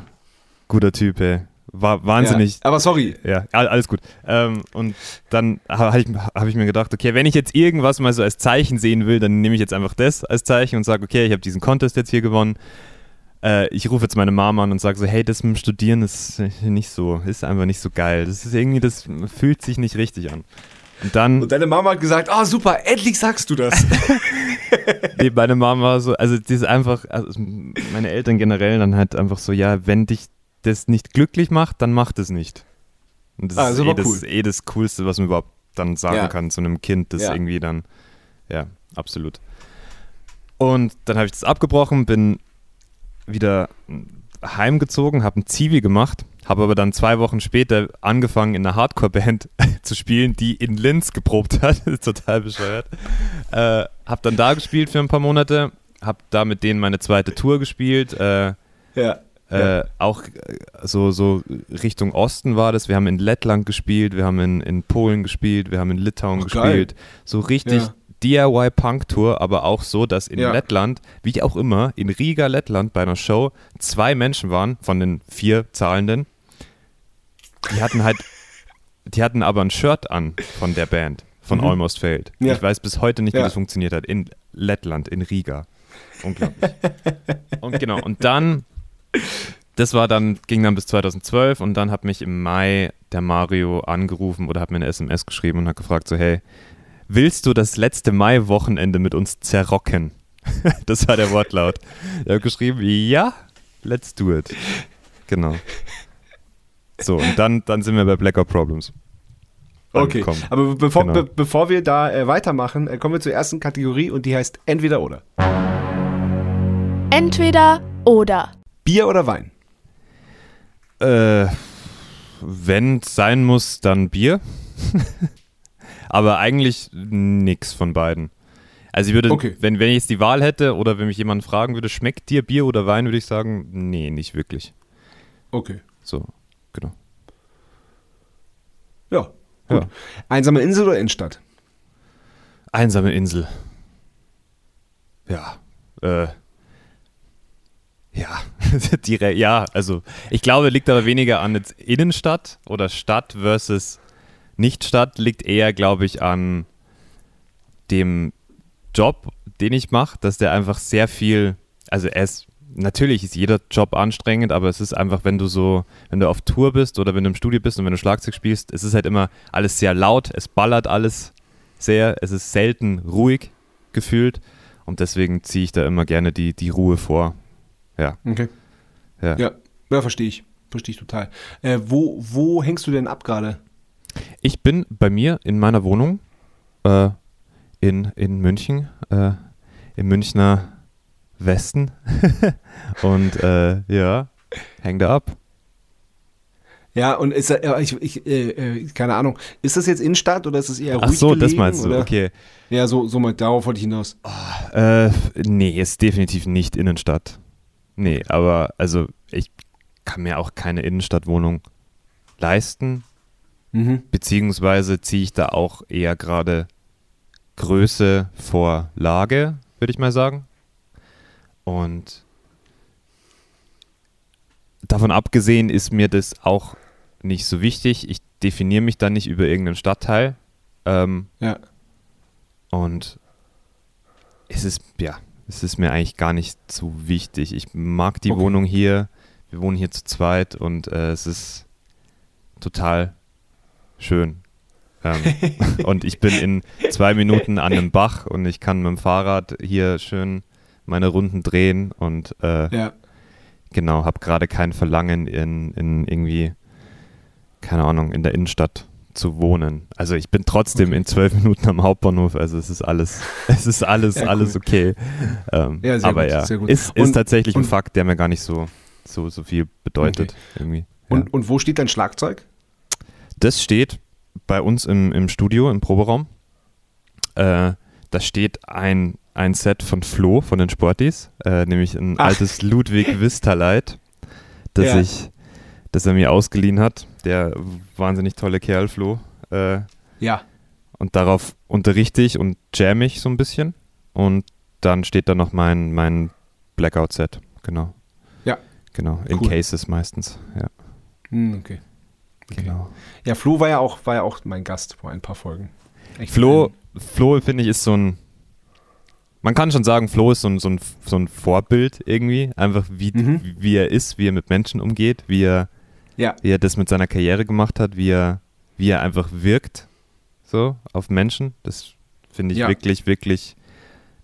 guter Typ, ey. War wahnsinnig. Ja. Aber sorry. Ja, all- alles gut. Ähm, und dann habe ich, hab ich mir gedacht, okay, wenn ich jetzt irgendwas mal so als Zeichen sehen will, dann nehme ich jetzt einfach das als Zeichen und sage, okay, ich habe diesen Contest jetzt hier gewonnen. Äh, ich rufe jetzt meine Mama an und sage so, hey, das mit dem Studieren ist nicht so, ist einfach nicht so geil. Das ist irgendwie, das fühlt sich nicht richtig an. Und dann, Und deine Mama hat gesagt, ah super, endlich sagst du das. nee, meine Mama war so, also die ist einfach, also meine Eltern generell dann halt einfach so, ja, wenn dich das nicht glücklich macht, dann macht es nicht. Und das Ah, ist, eh das, cool. eh das Coolste, was man überhaupt dann sagen Ja. kann zu einem Kind, das Ja. irgendwie dann, ja, absolut. Und dann habe ich das abgebrochen, bin wieder heimgezogen, habe ein Zivi gemacht, habe aber dann zwei Wochen später angefangen in einer Hardcore-Band zu spielen, die in Linz geprobt hat. Das total bescheuert. Äh, habe dann da gespielt für ein paar Monate, habe da mit denen meine zweite Tour gespielt. Äh, Ja. Äh, auch äh, so, so Richtung Osten war das. Wir haben in Lettland gespielt, wir haben in, in Polen gespielt, wir haben in Litauen geil. gespielt. So richtig Ja. DIY-Punk-Tour, aber auch so, dass in Ja. Lettland, wie auch immer, in Riga, Lettland bei einer Show zwei Menschen waren von den vier Zahlenden. Die hatten halt, die hatten aber ein Shirt an von der Band, von Mhm. Almost Failed. Ja. Ich weiß bis heute nicht, wie Ja. das funktioniert hat. In Lettland, in Riga. Unglaublich. und genau, und dann, das war dann, ging dann bis 2012 und dann hat mich im Mai der Mario angerufen oder hat mir eine SMS geschrieben und hat gefragt so, hey, willst du das letzte Mai-Wochenende mit uns zerrocken? das war der Wortlaut. Er hat geschrieben, ja, let's do it. Genau. So, und dann, dann sind wir bei Blackout Problems. Okay, angekommen. aber bevor, Genau. be bevor wir da äh, weitermachen, äh, kommen wir zur ersten Kategorie und die heißt Entweder oder. Entweder oder. Bier oder Wein? Äh, wenn es sein muss, dann Bier. Aber eigentlich nix von beiden. Also ich würde, Okay. wenn, wenn ich jetzt die Wahl hätte oder wenn mich jemand fragen würde, schmeckt dir Bier oder Wein, würde ich sagen, nee, nicht wirklich. Okay. So, genau. Ja, gut. Ja. Einsame Insel oder Innenstadt? Einsame Insel. Ja. Äh. Ja. Direkt, ja, also ich glaube, liegt aber weniger an jetzt Innenstadt oder Stadt versus Nicht-Stadt, liegt eher, glaube ich, an dem Job, den ich mache, dass der einfach sehr viel, also er ist, natürlich ist jeder Job anstrengend, aber es ist einfach, wenn du so, wenn du auf Tour bist oder wenn du im Studio bist und wenn du Schlagzeug spielst, es ist halt immer alles sehr laut, es ballert alles sehr, es ist selten ruhig gefühlt und deswegen ziehe ich da immer gerne die, die Ruhe vor. Ja, Okay. ja. Ja, ja verstehe ich. Verstehe ich total. Äh, wo, wo hängst du denn ab gerade? Ich bin bei mir in meiner Wohnung äh, in, in München, äh, im Münchner Westen und äh, ja, häng da ab. Ja, und ist da- ich, ich äh, äh, keine Ahnung, ist das jetzt Innenstadt oder ist das eher Ach ruhig so, das gelegen, meinst du, oder? okay. Ja, so, so mal, darauf wollte ich hinaus. Äh, nee, ist definitiv nicht Innenstadt. Nee, aber also ich kann mir auch keine Innenstadtwohnung leisten, Mhm. beziehungsweise ziehe ich da auch eher gerade Größe vor Lage, würde ich mal sagen. Und davon abgesehen ist mir das auch nicht so wichtig. Ich definiere mich dann nicht über irgendeinen Stadtteil. Ähm, Ja. und es ist, ja, es ist mir eigentlich gar nicht so wichtig. Ich mag die Okay. Wohnung hier. Wir wohnen hier zu zweit und äh, es ist total schön. Ähm, und ich bin in zwei Minuten an einem Bach und ich kann mit dem Fahrrad hier schön meine Runden drehen und äh, Ja. genau, habe gerade kein Verlangen in, in irgendwie, keine Ahnung, in der Innenstadt zu wohnen. Also ich bin trotzdem Okay. in zwölf Minuten am Hauptbahnhof, also es ist alles, es ist alles, Ja, alles cool. okay. Ähm, Ja, aber gut, ja, sehr gut. ist, ist Und- tatsächlich ein und- Fakt, der mir gar nicht so, so, so viel bedeutet irgendwie. Ja. Und, und wo steht dein Schlagzeug? Das steht bei uns im, im Studio, im Proberaum. Äh, da steht ein, ein Set von Flo, von den Sportis, äh, nämlich ein Ach. altes Ludwig Vistaleit, das, ich, das er mir ausgeliehen hat. Der wahnsinnig tolle Kerl, Flo. Äh, Ja. und darauf unterrichte ich und jam ich so ein bisschen. Und dann steht da noch mein, mein Blackout-Set. Genau. Ja. Genau. In Cool. Cases meistens. Ja, Hm, okay. Okay. genau. Ja, Flo war ja auch, war ja auch mein Gast vor ein paar Folgen. Echt Flo, Flo finde ich, ist so ein. Man kann schon sagen, Flo ist so ein, so ein, so ein Vorbild irgendwie. Einfach wie, Mhm. wie er ist, wie er mit Menschen umgeht, wie er, Ja. wie er das mit seiner Karriere gemacht hat, wie er, wie er einfach wirkt so auf Menschen. Das finde ich Ja. wirklich, wirklich,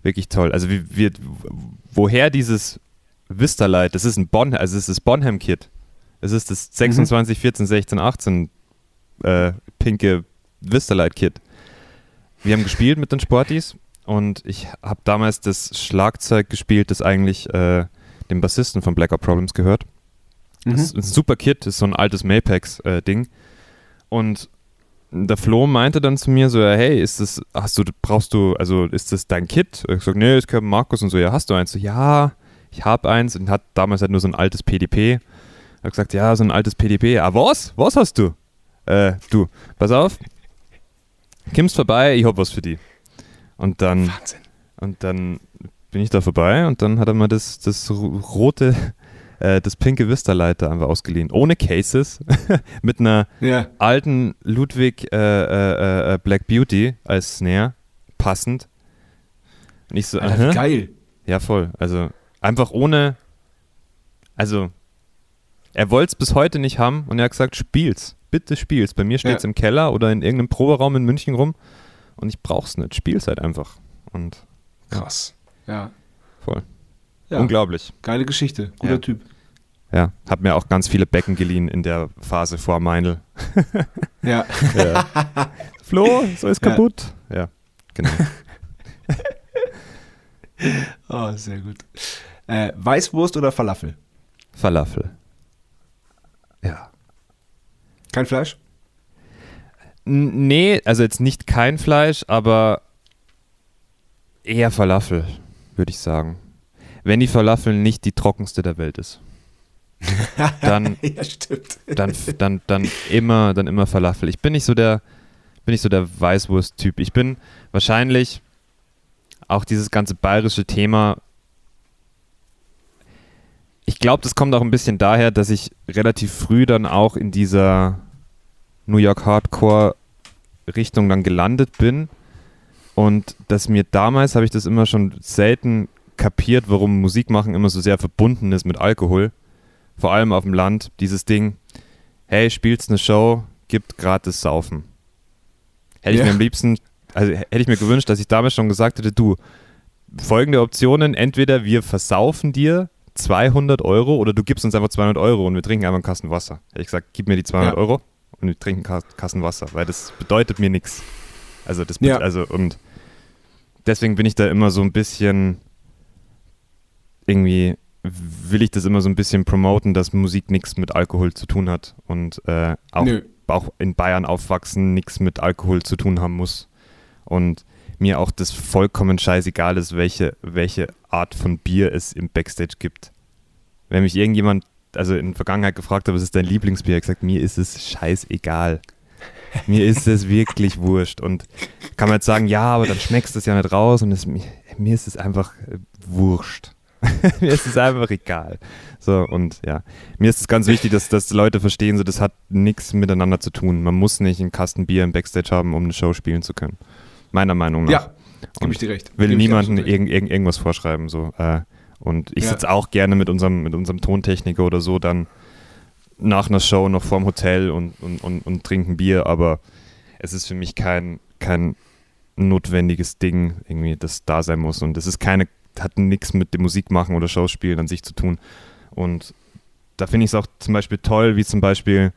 wirklich toll. Also wie, wie, woher dieses Vista-Light, das ist ein Bon, also es ist das Bonham-Kit. Es ist das 26, 14, 16, 18 äh, pinke Vistalite-Kit. Wir haben gespielt mit den Sportis und ich habe damals das Schlagzeug gespielt, das eigentlich äh, dem Bassisten von Blackout Problems gehört. Mhm. Das ist ein super Kit, das ist so ein altes Mapex-Ding. Äh, und der Flo meinte dann zu mir so, hey, ist das, hast du, brauchst du, also ist das dein Kit? Ich sag, nee, das gehört Markus und so, ja, hast du eins? So, ja, ich hab eins und hat damals halt nur so ein altes PDP. Ich hab gesagt, ja, so ein altes PDP. Ah, was? Was hast du? Äh, du, pass auf, kommst vorbei, ich hab was für die. Und dann, Wahnsinn. und dann bin ich da vorbei und dann hat er mir das, das rote äh, das pinke Vista-Leiter einfach ausgeliehen. Ohne Cases, mit einer yeah. alten Ludwig äh, äh, äh, Black Beauty als Snare, passend. Nicht so, Alter, geil. Ja, voll. Also einfach ohne, also er wollte es bis heute nicht haben und er hat gesagt, spiel's, bitte spiel's. Bei mir steht es ja. im Keller oder in irgendeinem Proberaum in München rum und ich brauch's nicht. Spiel's halt einfach. Und krass. Ja. Voll. Ja. Unglaublich. Geile Geschichte. Guter ja. Typ. Ja, hab mir auch ganz viele Becken geliehen in der Phase vor Meinl. ja. ja. Flo, so ist kaputt. Ja, genau. oh, sehr gut. Äh, Weißwurst oder Falafel? Falafel. Ja. Kein Fleisch? N nee, also jetzt nicht kein Fleisch, aber eher Falafel, würde ich sagen. Wenn die Falafel nicht die trockenste der Welt ist. dann, ja, dann, dann, dann immer, dann immer Falafel. Ich bin nicht so der, bin nicht so der Weißwurst-Typ. Ich bin wahrscheinlich auch dieses ganze bayerische Thema. Ich glaube, das kommt auch ein bisschen daher, dass ich relativ früh dann auch in dieser New York Hardcore Richtung dann gelandet bin und dass mir damals habe ich das immer schon selten kapiert, warum Musik machen immer so sehr verbunden ist mit Alkohol vor allem auf dem Land, dieses Ding, hey, spielst eine Show, gibt gratis Saufen. Hätte ja. ich mir am liebsten, also hätte ich mir gewünscht, dass ich damals schon gesagt hätte, du, folgende Optionen, entweder wir versaufen dir 200 Euro oder du gibst uns einfach 200 Euro und wir trinken einfach einen Kasten Wasser. Hätte ich gesagt, gib mir die 200 ja. Euro und wir trinken einen Kasten Wasser, weil das bedeutet mir nichts. Also das, ja. also und deswegen bin ich da immer so ein bisschen irgendwie will ich das immer so ein bisschen promoten, dass Musik nichts mit Alkohol zu tun hat und äh, auch, auch in Bayern aufwachsen nichts mit Alkohol zu tun haben muss. Und mir auch das vollkommen scheißegal ist, welche, welche Art von Bier es im Backstage gibt. Wenn mich irgendjemand, also in der Vergangenheit gefragt hat, was ist dein Lieblingsbier, ich gesagt, mir ist es scheißegal. Mir ist es wirklich wurscht. Und kann man jetzt sagen, ja, aber dann schmeckst du es ja nicht raus und es, mir ist es einfach äh, wurscht. mir ist es einfach egal. So, und ja, mir ist es ganz wichtig, dass, dass Leute verstehen, so, das hat nichts miteinander zu tun. Man muss nicht einen Kasten Bier im Backstage haben, um eine Show spielen zu können. Meiner Meinung nach. Ja, gebe ich dir recht. Will niemandem irg irg irgendwas vorschreiben, so. Äh, und ich ja. sitze auch gerne mit unserem, mit unserem Tontechniker oder so dann nach einer Show noch vorm Hotel und, und, und, und trinken Bier, aber es ist für mich kein, kein notwendiges Ding, irgendwie, das da sein muss. Und es ist keine hat nichts mit dem Musikmachen oder Schauspielen an sich zu tun. Und da finde ich es auch zum Beispiel toll, wie zum Beispiel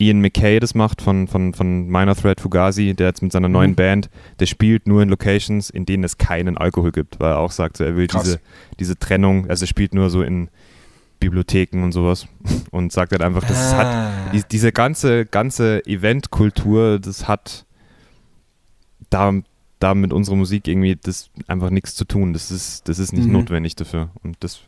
Ian McKay das macht von, von, von Minor Threat Fugazi, der jetzt mit seiner neuen mhm. Band, der spielt nur in Locations, in denen es keinen Alkohol gibt, weil er auch sagt, so, er will diese, diese Trennung, also er spielt nur so in Bibliotheken und sowas und sagt halt einfach, das ah. hat die, diese ganze, ganze Eventkultur, das hat da da mit unserer Musik irgendwie das einfach nichts zu tun. Das ist, das ist nicht mhm. notwendig dafür. Und das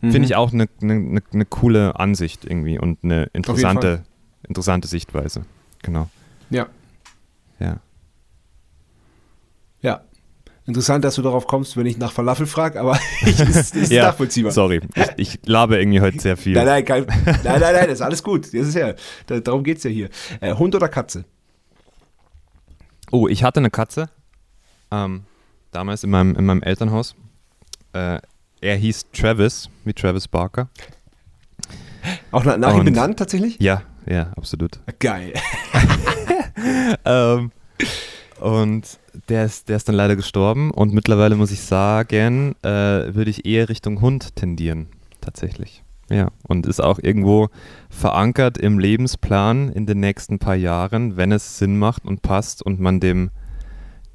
mhm. finde ich auch eine, eine, eine coole Ansicht irgendwie und eine interessante, interessante Sichtweise. Genau. Ja. Ja. Ja. Interessant, dass du darauf kommst, wenn ich nach Falafel frage, aber ich, ist, ist ja, nachvollziehbar. Sorry, ich, ich labe irgendwie heute sehr viel. Nein, nein, kein, nein, nein, nein, das ist alles gut. Das ist ja, darum geht es ja hier. Äh, Hund oder Katze? Oh, ich hatte eine Katze, ähm, damals in meinem, in meinem Elternhaus. Äh, er hieß Travis, wie Travis Barker. Auch nach, nach ihm benannt tatsächlich? Ja, ja, absolut. Geil. ähm, und der ist, der ist dann leider gestorben und mittlerweile muss ich sagen, äh, würde ich eher Richtung Hund tendieren, tatsächlich. Ja, und ist auch irgendwo verankert im Lebensplan in den nächsten paar Jahren, wenn es Sinn macht und passt und man dem,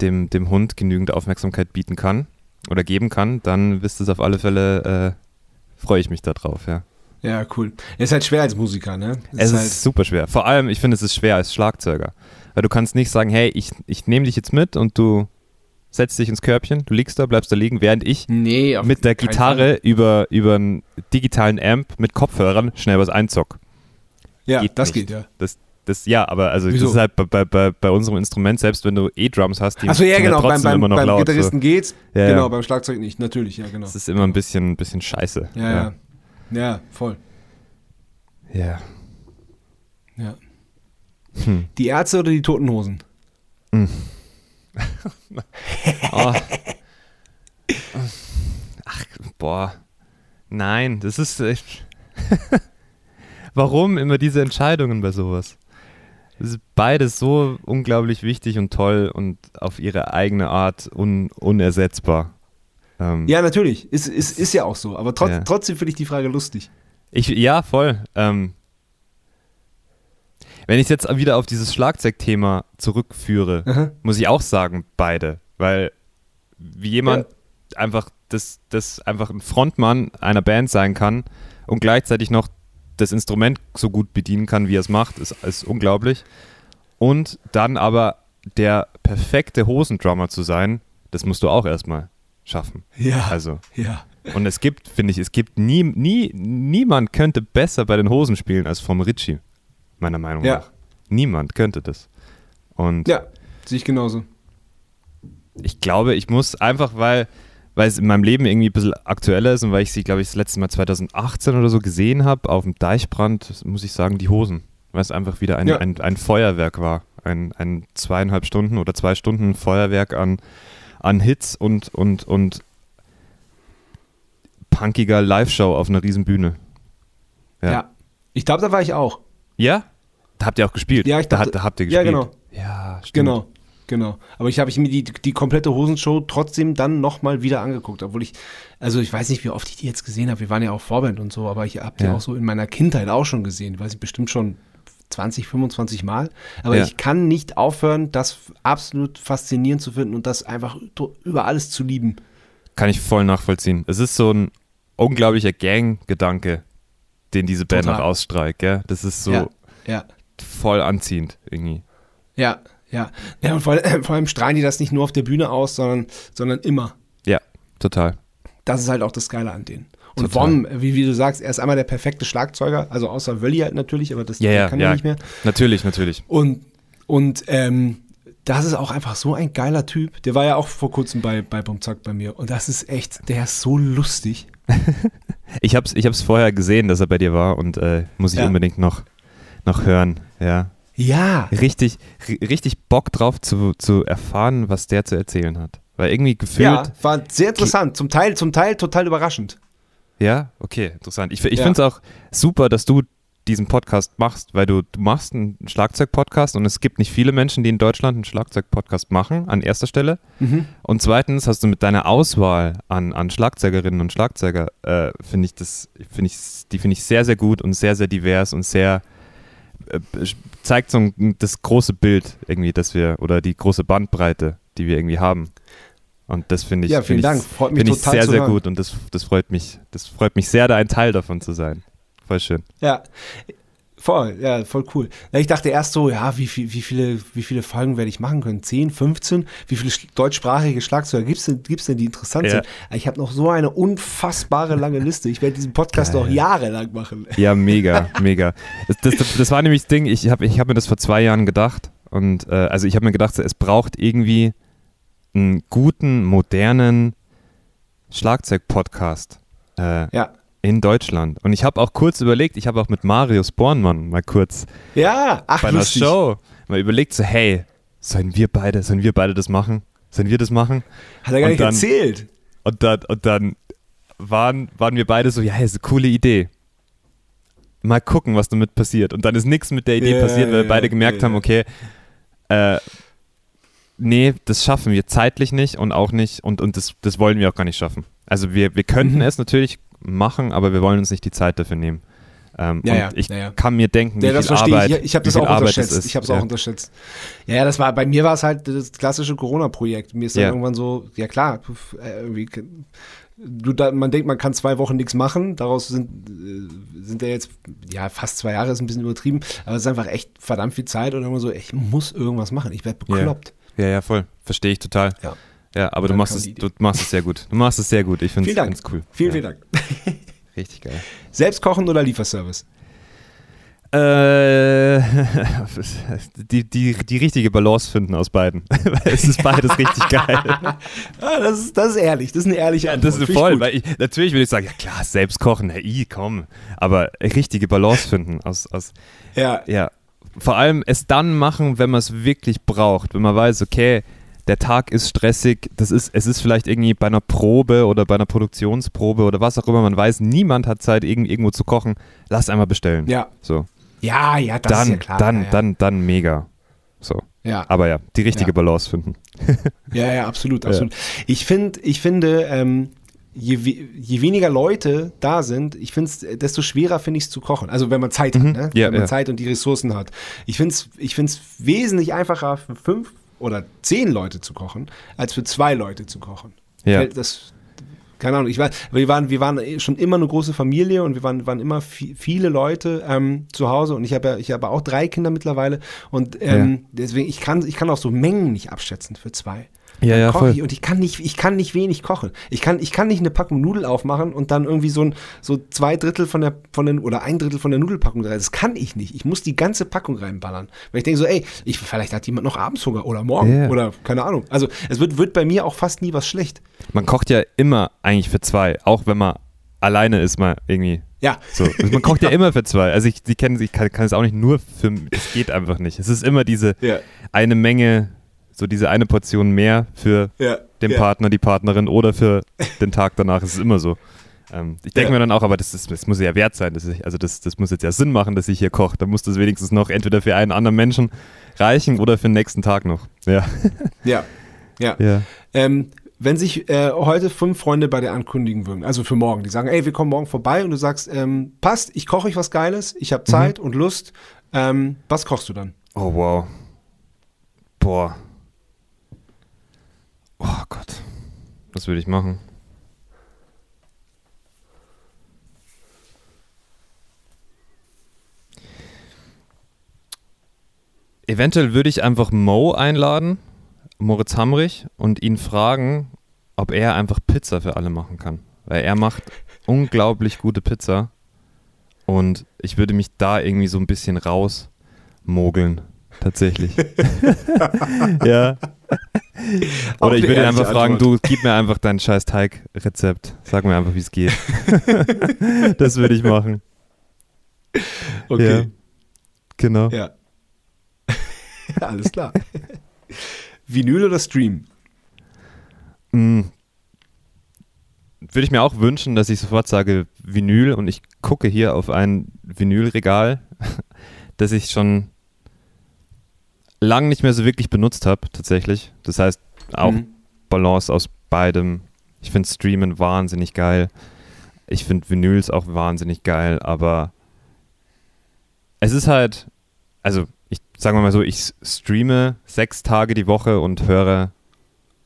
dem, dem Hund genügend Aufmerksamkeit bieten kann oder geben kann, dann wisst es auf alle Fälle, äh, freue ich mich darauf, ja. Ja, cool. Es ist halt schwer als Musiker, ne? Es, ist, ist halt, super schwer. Vor allem, ich finde, es ist schwer als Schlagzeuger. Weil du kannst nicht sagen, hey, ich, ich nehme dich jetzt mit und du setzt dich ins Körbchen, du liegst da, bleibst da liegen, während ich nee, mit der Gitarre Fall. über, über einen digitalen Amp mit Kopfhörern schnell was einzock. Ja, geht das nicht. geht, ja. Das, das, ja, aber also Wieso? das ist halt bei, bei, bei, unserem Instrument, selbst wenn du E-Drums hast, die Achso, ja, sind genau. Beim, trotzdem beim, immer noch beim laut. So. Gitarristen geht's. Ja, genau, ja. beim Schlagzeug nicht. Natürlich, ja, genau. Das ist immer ein bisschen, bisschen scheiße. Ja, ja. Ja, voll. ja. Ja. Hm. Die Ärzte oder die Toten Hosen? Oh. Ach, boah. Nein, das ist echt. Warum immer diese Entscheidungen bei sowas? Das ist beides so unglaublich wichtig und toll und auf ihre eigene Art un unersetzbar. Ähm, Ja, natürlich. Ist, ist, ist ja auch so. Aber trotz, Ja. trotzdem finde ich die Frage lustig. Ich, ja, voll. Ähm, wenn ich jetzt wieder auf dieses Schlagzeugthema zurückführe, Aha. muss ich auch sagen, beide. Weil wie jemand einfach das, das einfach ein Frontmann einer Band sein kann und gleichzeitig noch das Instrument so gut bedienen kann, wie er es macht, ist, ist unglaublich. Und dann aber der perfekte Hosendrummer zu sein, das musst du auch erstmal schaffen. Ja. Also, ja. und es gibt, finde ich, es gibt nie, nie, niemand könnte besser bei den Hosen spielen als vom Ritchie, meiner Meinung Ja. nach. Niemand könnte das. Und Ja, sehe ich genauso. ich glaube, ich muss einfach, weil, weil es in meinem Leben irgendwie ein bisschen aktueller ist und weil ich sie, glaube ich, das letzte Mal 2018 oder so gesehen habe, auf dem Deichbrand, muss ich sagen, die Hosen. Weil es einfach wieder ein, Ja. ein, ein Feuerwerk war. Ein, ein zweieinhalb Stunden oder zwei Stunden Feuerwerk an, an Hits und, und, und punkiger Live-Show auf einer riesen Bühne. Ja. Ja. Ich glaube, da war ich auch. Ja? Da habt ihr auch gespielt? Ja, ich da, dachte- hat- da habt ihr Ja, gespielt. genau. Ja, stimmt. Genau. Genau. Aber ich habe ich mir die, die komplette Hosenshow trotzdem dann nochmal wieder angeguckt, obwohl ich, also ich weiß nicht, wie oft ich die jetzt gesehen habe. Wir waren ja auch Vorband und so, aber ich habe die Ja. auch so in meiner Kindheit auch schon gesehen. Ich weiß nicht, bestimmt schon 20, 25 Mal. Aber Ja. ich kann nicht aufhören, das absolut faszinierend zu finden und das einfach über alles zu lieben. Kann ich voll nachvollziehen. Es ist so ein unglaublicher Gang-Gedanke, den diese Band Total. auch ausstrahlt, gell? Das ist so. Ja. voll anziehend irgendwie. Ja. Ja. Ja, und vor, vor allem strahlen die das nicht nur auf der Bühne aus, sondern, sondern immer. Ja, total. Das ist halt auch das Geile an denen. Und Total. Wom, wie, wie du sagst, er ist einmal der perfekte Schlagzeuger, also außer Wölli halt natürlich, aber das Ja, ja, kann ja. ja nicht mehr. Natürlich, natürlich. Und, und ähm, das ist auch einfach so ein geiler Typ. Der war ja auch vor kurzem bei, bei Bumzack bei mir. Und das ist echt, der ist so lustig. Ich hab's, ich hab's vorher gesehen, dass er bei dir war und äh, muss ich Ja. unbedingt noch, noch hören. Ja. Ja. Richtig, ri- richtig Bock drauf zu, zu erfahren, was der zu erzählen hat. Weil irgendwie gefühlt. Ja, war sehr interessant. Zum Teil, zum Teil total überraschend. Ja, okay, interessant. Ich, ich Ja. finde es auch super, dass du diesen Podcast machst, weil du, du machst einen Schlagzeug-Podcast und es gibt nicht viele Menschen, die in Deutschland einen Schlagzeug-Podcast machen, an erster Stelle. Mhm. Und zweitens hast du mit deiner Auswahl an, an Schlagzeugerinnen und Schlagzeuger, äh, finde ich das, finde ich, die finde ich sehr, sehr gut und sehr, sehr divers und sehr, äh, zeigt so ein, das große Bild irgendwie, dass wir, oder die große Bandbreite, die wir irgendwie haben. Und das finde ich, Ja, vielen finde Dank. Freut mich total sehr, sehr hören. gut und das, das freut mich, das freut mich sehr, da ein Teil davon zu sein. Voll schön. Ja. Voll, ja, voll cool. Ich dachte erst so, ja, wie, viel, wie, viele, wie viele Folgen werde ich machen können? 10, 15? Wie viele sch- deutschsprachige Schlagzeuger gibt es denn, gibt's denn, die interessant Ja. sind? Ich habe noch so eine unfassbare lange Liste. Ich werde diesen Podcast Geil. noch jahrelang machen. Ja, mega, mega. Das, das, das, das war nämlich das Ding, ich habe ich hab mir das vor zwei Jahren gedacht. Und äh, also ich habe mir gedacht, es braucht irgendwie einen guten, modernen Schlagzeug-Podcast äh, Ja. In Deutschland. Und ich habe auch kurz überlegt, ich habe auch mit Marius Bornmann mal kurz Ja, ach, bei einer lustig. Show mal überlegt, so hey, sollen wir beide, sollen wir beide das machen? Sollen wir das machen? Hat er gar Und nicht dann- erzählt. Und dann, und dann waren, waren wir beide so, ja, ist eine coole Idee. Mal gucken, was damit passiert. Und dann ist nichts mit der Idee Ja, passiert, weil wir beide gemerkt ja, haben, okay, äh, nee, das schaffen wir zeitlich nicht und auch nicht und, und das, das wollen wir auch gar nicht schaffen. Also wir, wir könnten Mhm. es natürlich machen, aber wir wollen uns nicht die Zeit dafür nehmen. Ähm, Ja, ja, ich ja, ja. kann mir denken, wie Ja, das viel verstehe Arbeit, ich. Ich habe das auch Arbeit unterschätzt. Ich habe es ja. auch unterschätzt. Ja, ja, das war bei mir war es halt das klassische Corona-Projekt. Mir ist dann Ja. irgendwann so, ja klar, äh, irgendwie, du, da, man denkt, man kann zwei Wochen nichts machen. Daraus sind äh, sind ja jetzt ja fast zwei Jahre ist ein bisschen übertrieben, aber es ist einfach echt verdammt viel Zeit und irgendwann so, ich muss irgendwas machen. Ich werde Ja. bekloppt. Ja, ja, voll. Verstehe ich total. Ja. Ja, aber du machst, es, du machst es sehr gut. Du machst es sehr gut. Ich finde es cool. Vielen, ja, vielen Dank. Richtig geil. Selbst kochen oder Lieferservice? Äh, die, die, die richtige Balance finden aus beiden. Weil es ist beides richtig geil. Ah, das, ist, das ist ehrlich, das ist eine ehrliche Antwort. Das ist ich voll, gut. weil ich, natürlich würde ich sagen, ja klar, selbst kochen, hey, i, komm. Aber richtige Balance finden aus, aus, Ja, ja. Vor allem es dann machen, wenn man es wirklich braucht. Wenn man weiß, okay, der Tag ist stressig, das ist, es ist vielleicht irgendwie bei einer Probe oder bei einer Produktionsprobe oder was auch immer, man weiß, niemand hat Zeit, irgend, irgendwo zu kochen. Lass einmal bestellen. ja, So. ja, ja, das dann, ist ja klar. dann, ja, ja. dann, dann mega. So. Ja. Aber ja, die richtige Ja. Balance finden. Ja, ja, absolut, absolut. Ich finde, ich finde, ähm, je, je weniger Leute da sind, ich finde es, desto schwerer finde ich es zu kochen. Also wenn man Zeit hat, ne? Wenn man. Zeit und die Ressourcen hat. Ich finde es ich find's wesentlich einfacher für fünf oder zehn Leute zu kochen, als für zwei Leute zu kochen. Ja. Das, keine Ahnung, ich war, wir waren, wir waren schon immer eine große Familie und wir waren, waren immer vi- viele Leute ähm, zu Hause und ich habe ja, ich habe auch drei Kinder mittlerweile und ähm, deswegen, ich kann, ich kann auch so Mengen nicht abschätzen für zwei. Ja, ja, voll. ich und ich kann nicht, ich kann nicht wenig kochen. Ich kann, ich kann nicht eine Packung Nudel aufmachen und dann irgendwie so ein, so zwei Drittel von der, von den, oder ein Drittel von der Nudelpackung rein. Das kann ich nicht. Ich muss die ganze Packung reinballern. Weil ich denke so, ey, ich, vielleicht hat jemand noch abends Hunger oder morgen Ja. oder keine Ahnung. Also es wird, wird bei mir auch fast nie was schlecht. Man kocht ja immer eigentlich für zwei, auch wenn man alleine ist, mal irgendwie. Ja. So. Also man kocht ja immer für zwei. Also ich, die kennen, ich kann, kann es auch nicht nur für, das geht einfach nicht. Es ist immer diese Ja. eine Menge, so diese eine Portion mehr für Ja. den ja. Partner, die Partnerin oder für den Tag danach. Es ist immer so. Ähm, ich denke Ja. mir dann auch, aber das, ist, das muss ja wert sein. Das ist, also das, das muss jetzt ja Sinn machen, dass ich hier koche. Da muss das wenigstens noch entweder für einen anderen Menschen reichen oder für den nächsten Tag noch. Ja. Ja. Ja. ja. Ähm, wenn sich äh, heute fünf Freunde bei dir ankündigen würden, also für morgen, die sagen, ey, wir kommen morgen vorbei und du sagst, ähm, passt, ich koche euch was Geiles, ich habe Zeit und Lust, ähm, was kochst du dann? Oh, wow. Boah. Oh Gott. Was würde ich machen? Eventuell würde ich einfach Mo einladen, Moritz Hamrich, und ihn fragen, ob er einfach Pizza für alle machen kann. Weil er macht unglaublich gute Pizza. Und ich würde mich da irgendwie so ein bisschen rausmogeln. Tatsächlich. ja. Auch Oder ich würde einfach fragen, Antwort. du gib mir einfach dein scheiß Teigrezept. Sag mir einfach, wie es geht. das würde ich machen. Okay. Ja. Genau. Ja. Alles klar. Vinyl oder Stream? Mm. Würde ich mir auch wünschen, dass ich sofort sage Vinyl und ich gucke hier auf ein Vinylregal, das ich schon lang nicht mehr so wirklich benutzt habe, tatsächlich. Das heißt, auch Mhm. Balance aus beidem. Ich finde Streamen wahnsinnig geil. Ich finde Vinyls auch wahnsinnig geil, aber es ist halt, also ich sage mal so, ich streame sechs Tage die Woche und höre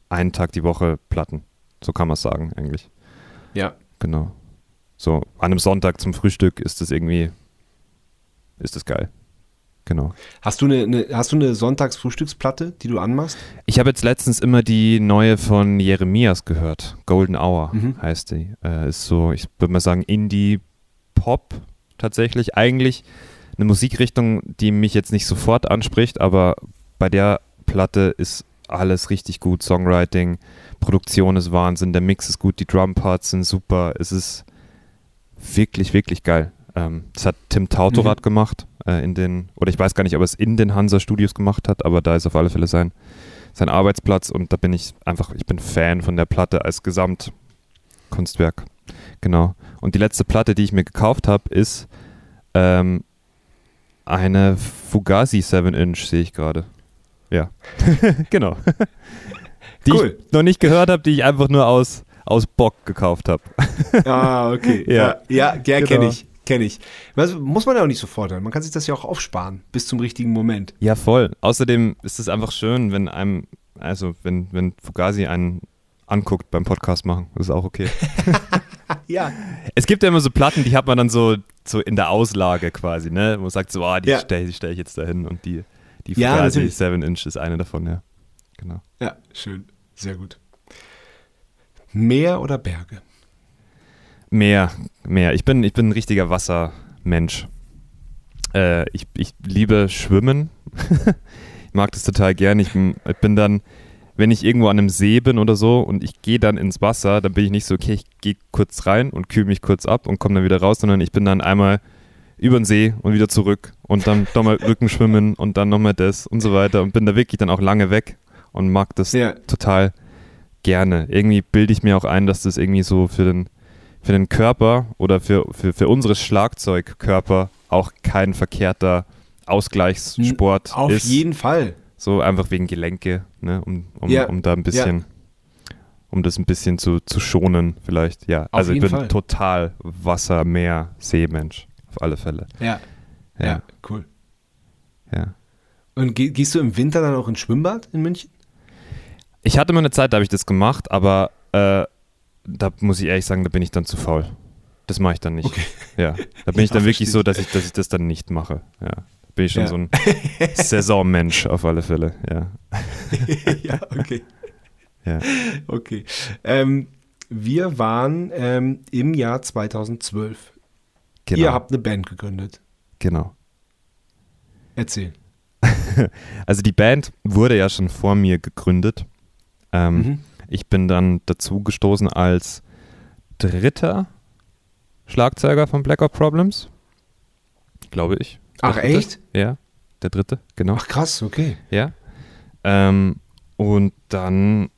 einen Tag die Woche Platten. So kann man es sagen, eigentlich. Ja. Genau. So, an einem Sonntag zum Frühstück ist das irgendwie, ist das geil. Genau. Hast du eine, eine, hast du eine Sonntagsfrühstücksplatte, die du anmachst? Ich habe jetzt letztens immer die neue von Jeremias gehört. Golden Hour Mhm. heißt die. Äh, ist so, ich würde mal sagen, Indie-Pop tatsächlich. Eigentlich eine Musikrichtung, die mich jetzt nicht sofort anspricht, aber bei der Platte ist alles richtig gut. Songwriting, Produktion ist Wahnsinn, der Mix ist gut, die Drumparts sind super. Es ist wirklich, wirklich geil. Ähm, das hat Tim Tautorat gemacht äh, in den, oder ich weiß gar nicht, ob er es in den Hansa Studios gemacht hat, aber da ist auf alle Fälle sein, sein Arbeitsplatz und da bin ich einfach, ich bin Fan von der Platte als Gesamtkunstwerk. Genau. Und die letzte Platte, die ich mir gekauft habe, ist ähm, eine Fugazi 7-Inch, sehe ich gerade. Ja. genau. die Cool. ich noch nicht gehört habe, die ich einfach nur aus, aus Bock gekauft habe. Ah, okay. Ja. ja, ja, ja Genau. kenne ich. Kenne ich. Was, muss man ja auch nicht so fordern. Man kann sich das ja auch aufsparen bis zum richtigen Moment. Ja, voll. Außerdem ist es einfach schön, wenn einem, also wenn, wenn Fugazi einen anguckt beim Podcast machen. Das ist auch okay. Ja. Es gibt ja immer so Platten, die hat man dann so, so in der Auslage quasi, ne? Wo man sagt so, ah, die Ja. stelle stell ich jetzt dahin und die, die Ja, Fugazi natürlich. 7 Inch ist eine davon, ja. Genau. Ja, schön. Sehr gut. Meer oder Berge? Mehr, mehr. Ich bin, ich bin ein richtiger Wassermensch. Äh, ich, ich liebe Schwimmen. ich mag das total gern. Ich, bin- ich bin dann, wenn ich irgendwo an einem See bin oder so und ich gehe dann ins Wasser, dann bin ich nicht so, okay, ich gehe kurz rein und kühle mich kurz ab und komme dann wieder raus, sondern ich bin dann einmal über den See und wieder zurück und dann nochmal Rückenschwimmen und dann nochmal das und so weiter und bin da wirklich dann auch lange weg und mag das Ja. total gerne. Irgendwie bilde ich mir auch ein, dass das irgendwie so für den, für den Körper oder für, für, für unsere Schlagzeugkörper auch kein verkehrter Ausgleichssport Auf ist. jeden Fall. So einfach wegen Gelenke, ne? um, um, Ja. um da ein bisschen, um das ein bisschen zu, zu schonen vielleicht. Ja, also ich bin Fall. total Wasser, Meer, Seemensch. Auf alle Fälle. Ja. Ja, Ja, cool. ja. Und geh, gehst du im Winter dann auch ins Schwimmbad in München? Ich hatte mal eine Zeit, da habe ich das gemacht, aber äh, da muss ich ehrlich sagen, da bin ich dann zu faul. Das mache ich dann nicht. Okay. Ja, da bin ich dann wirklich so, dass ich, dass ich das dann nicht mache. Ja, da bin ich schon Ja. so ein Saisonmensch auf alle Fälle. Ja, ja, okay. ja. Okay. Ähm, wir waren ähm, im Jahr 2012. Genau. Ihr habt eine Band gegründet. genau. Erzähl. Also die Band wurde ja schon vor mir gegründet. Ähm, Mhm. Ich bin dann dazu gestoßen als dritter Schlagzeuger von Blackout Problems. Glaube ich. Der Ach, dritte. echt? Ja, der dritte, genau. Ach, krass, okay. Ja. Ähm, und dann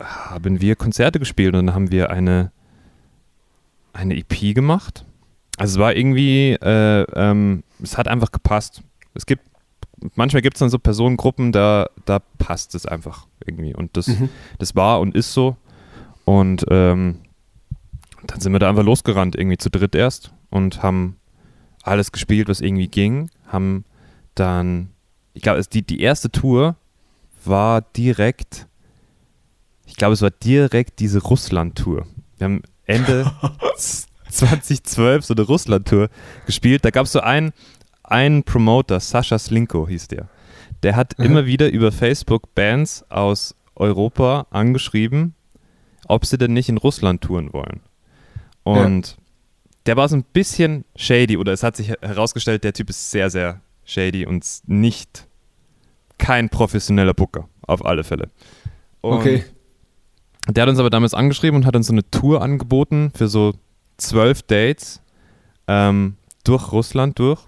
haben wir Konzerte gespielt und dann haben wir eine, eine EP gemacht. Also es war irgendwie, äh, ähm, es hat einfach gepasst. Es gibt, manchmal gibt es dann so Personengruppen, da, da passt es einfach irgendwie. Und das, Mhm. das war und ist so. Und ähm, dann sind wir da einfach losgerannt, irgendwie zu dritt erst und haben alles gespielt, was irgendwie ging. Haben dann, ich glaube, die, die erste Tour war direkt, ich glaube, es war direkt diese Russland-Tour. Wir haben Ende 2012 so eine Russland-Tour gespielt. Da gab es so einen, einen Promoter, Sascha Slinko hieß der. Der hat Mhm. immer wieder über Facebook Bands aus Europa angeschrieben, ob sie denn nicht in Russland touren wollen. Und der war so ein bisschen shady oder es hat sich herausgestellt, der Typ ist sehr, sehr shady und nicht kein professioneller Booker, auf alle Fälle. Und Okay. der hat uns aber damals angeschrieben und hat uns so eine Tour angeboten für so zwölf Dates ähm, durch Russland durch.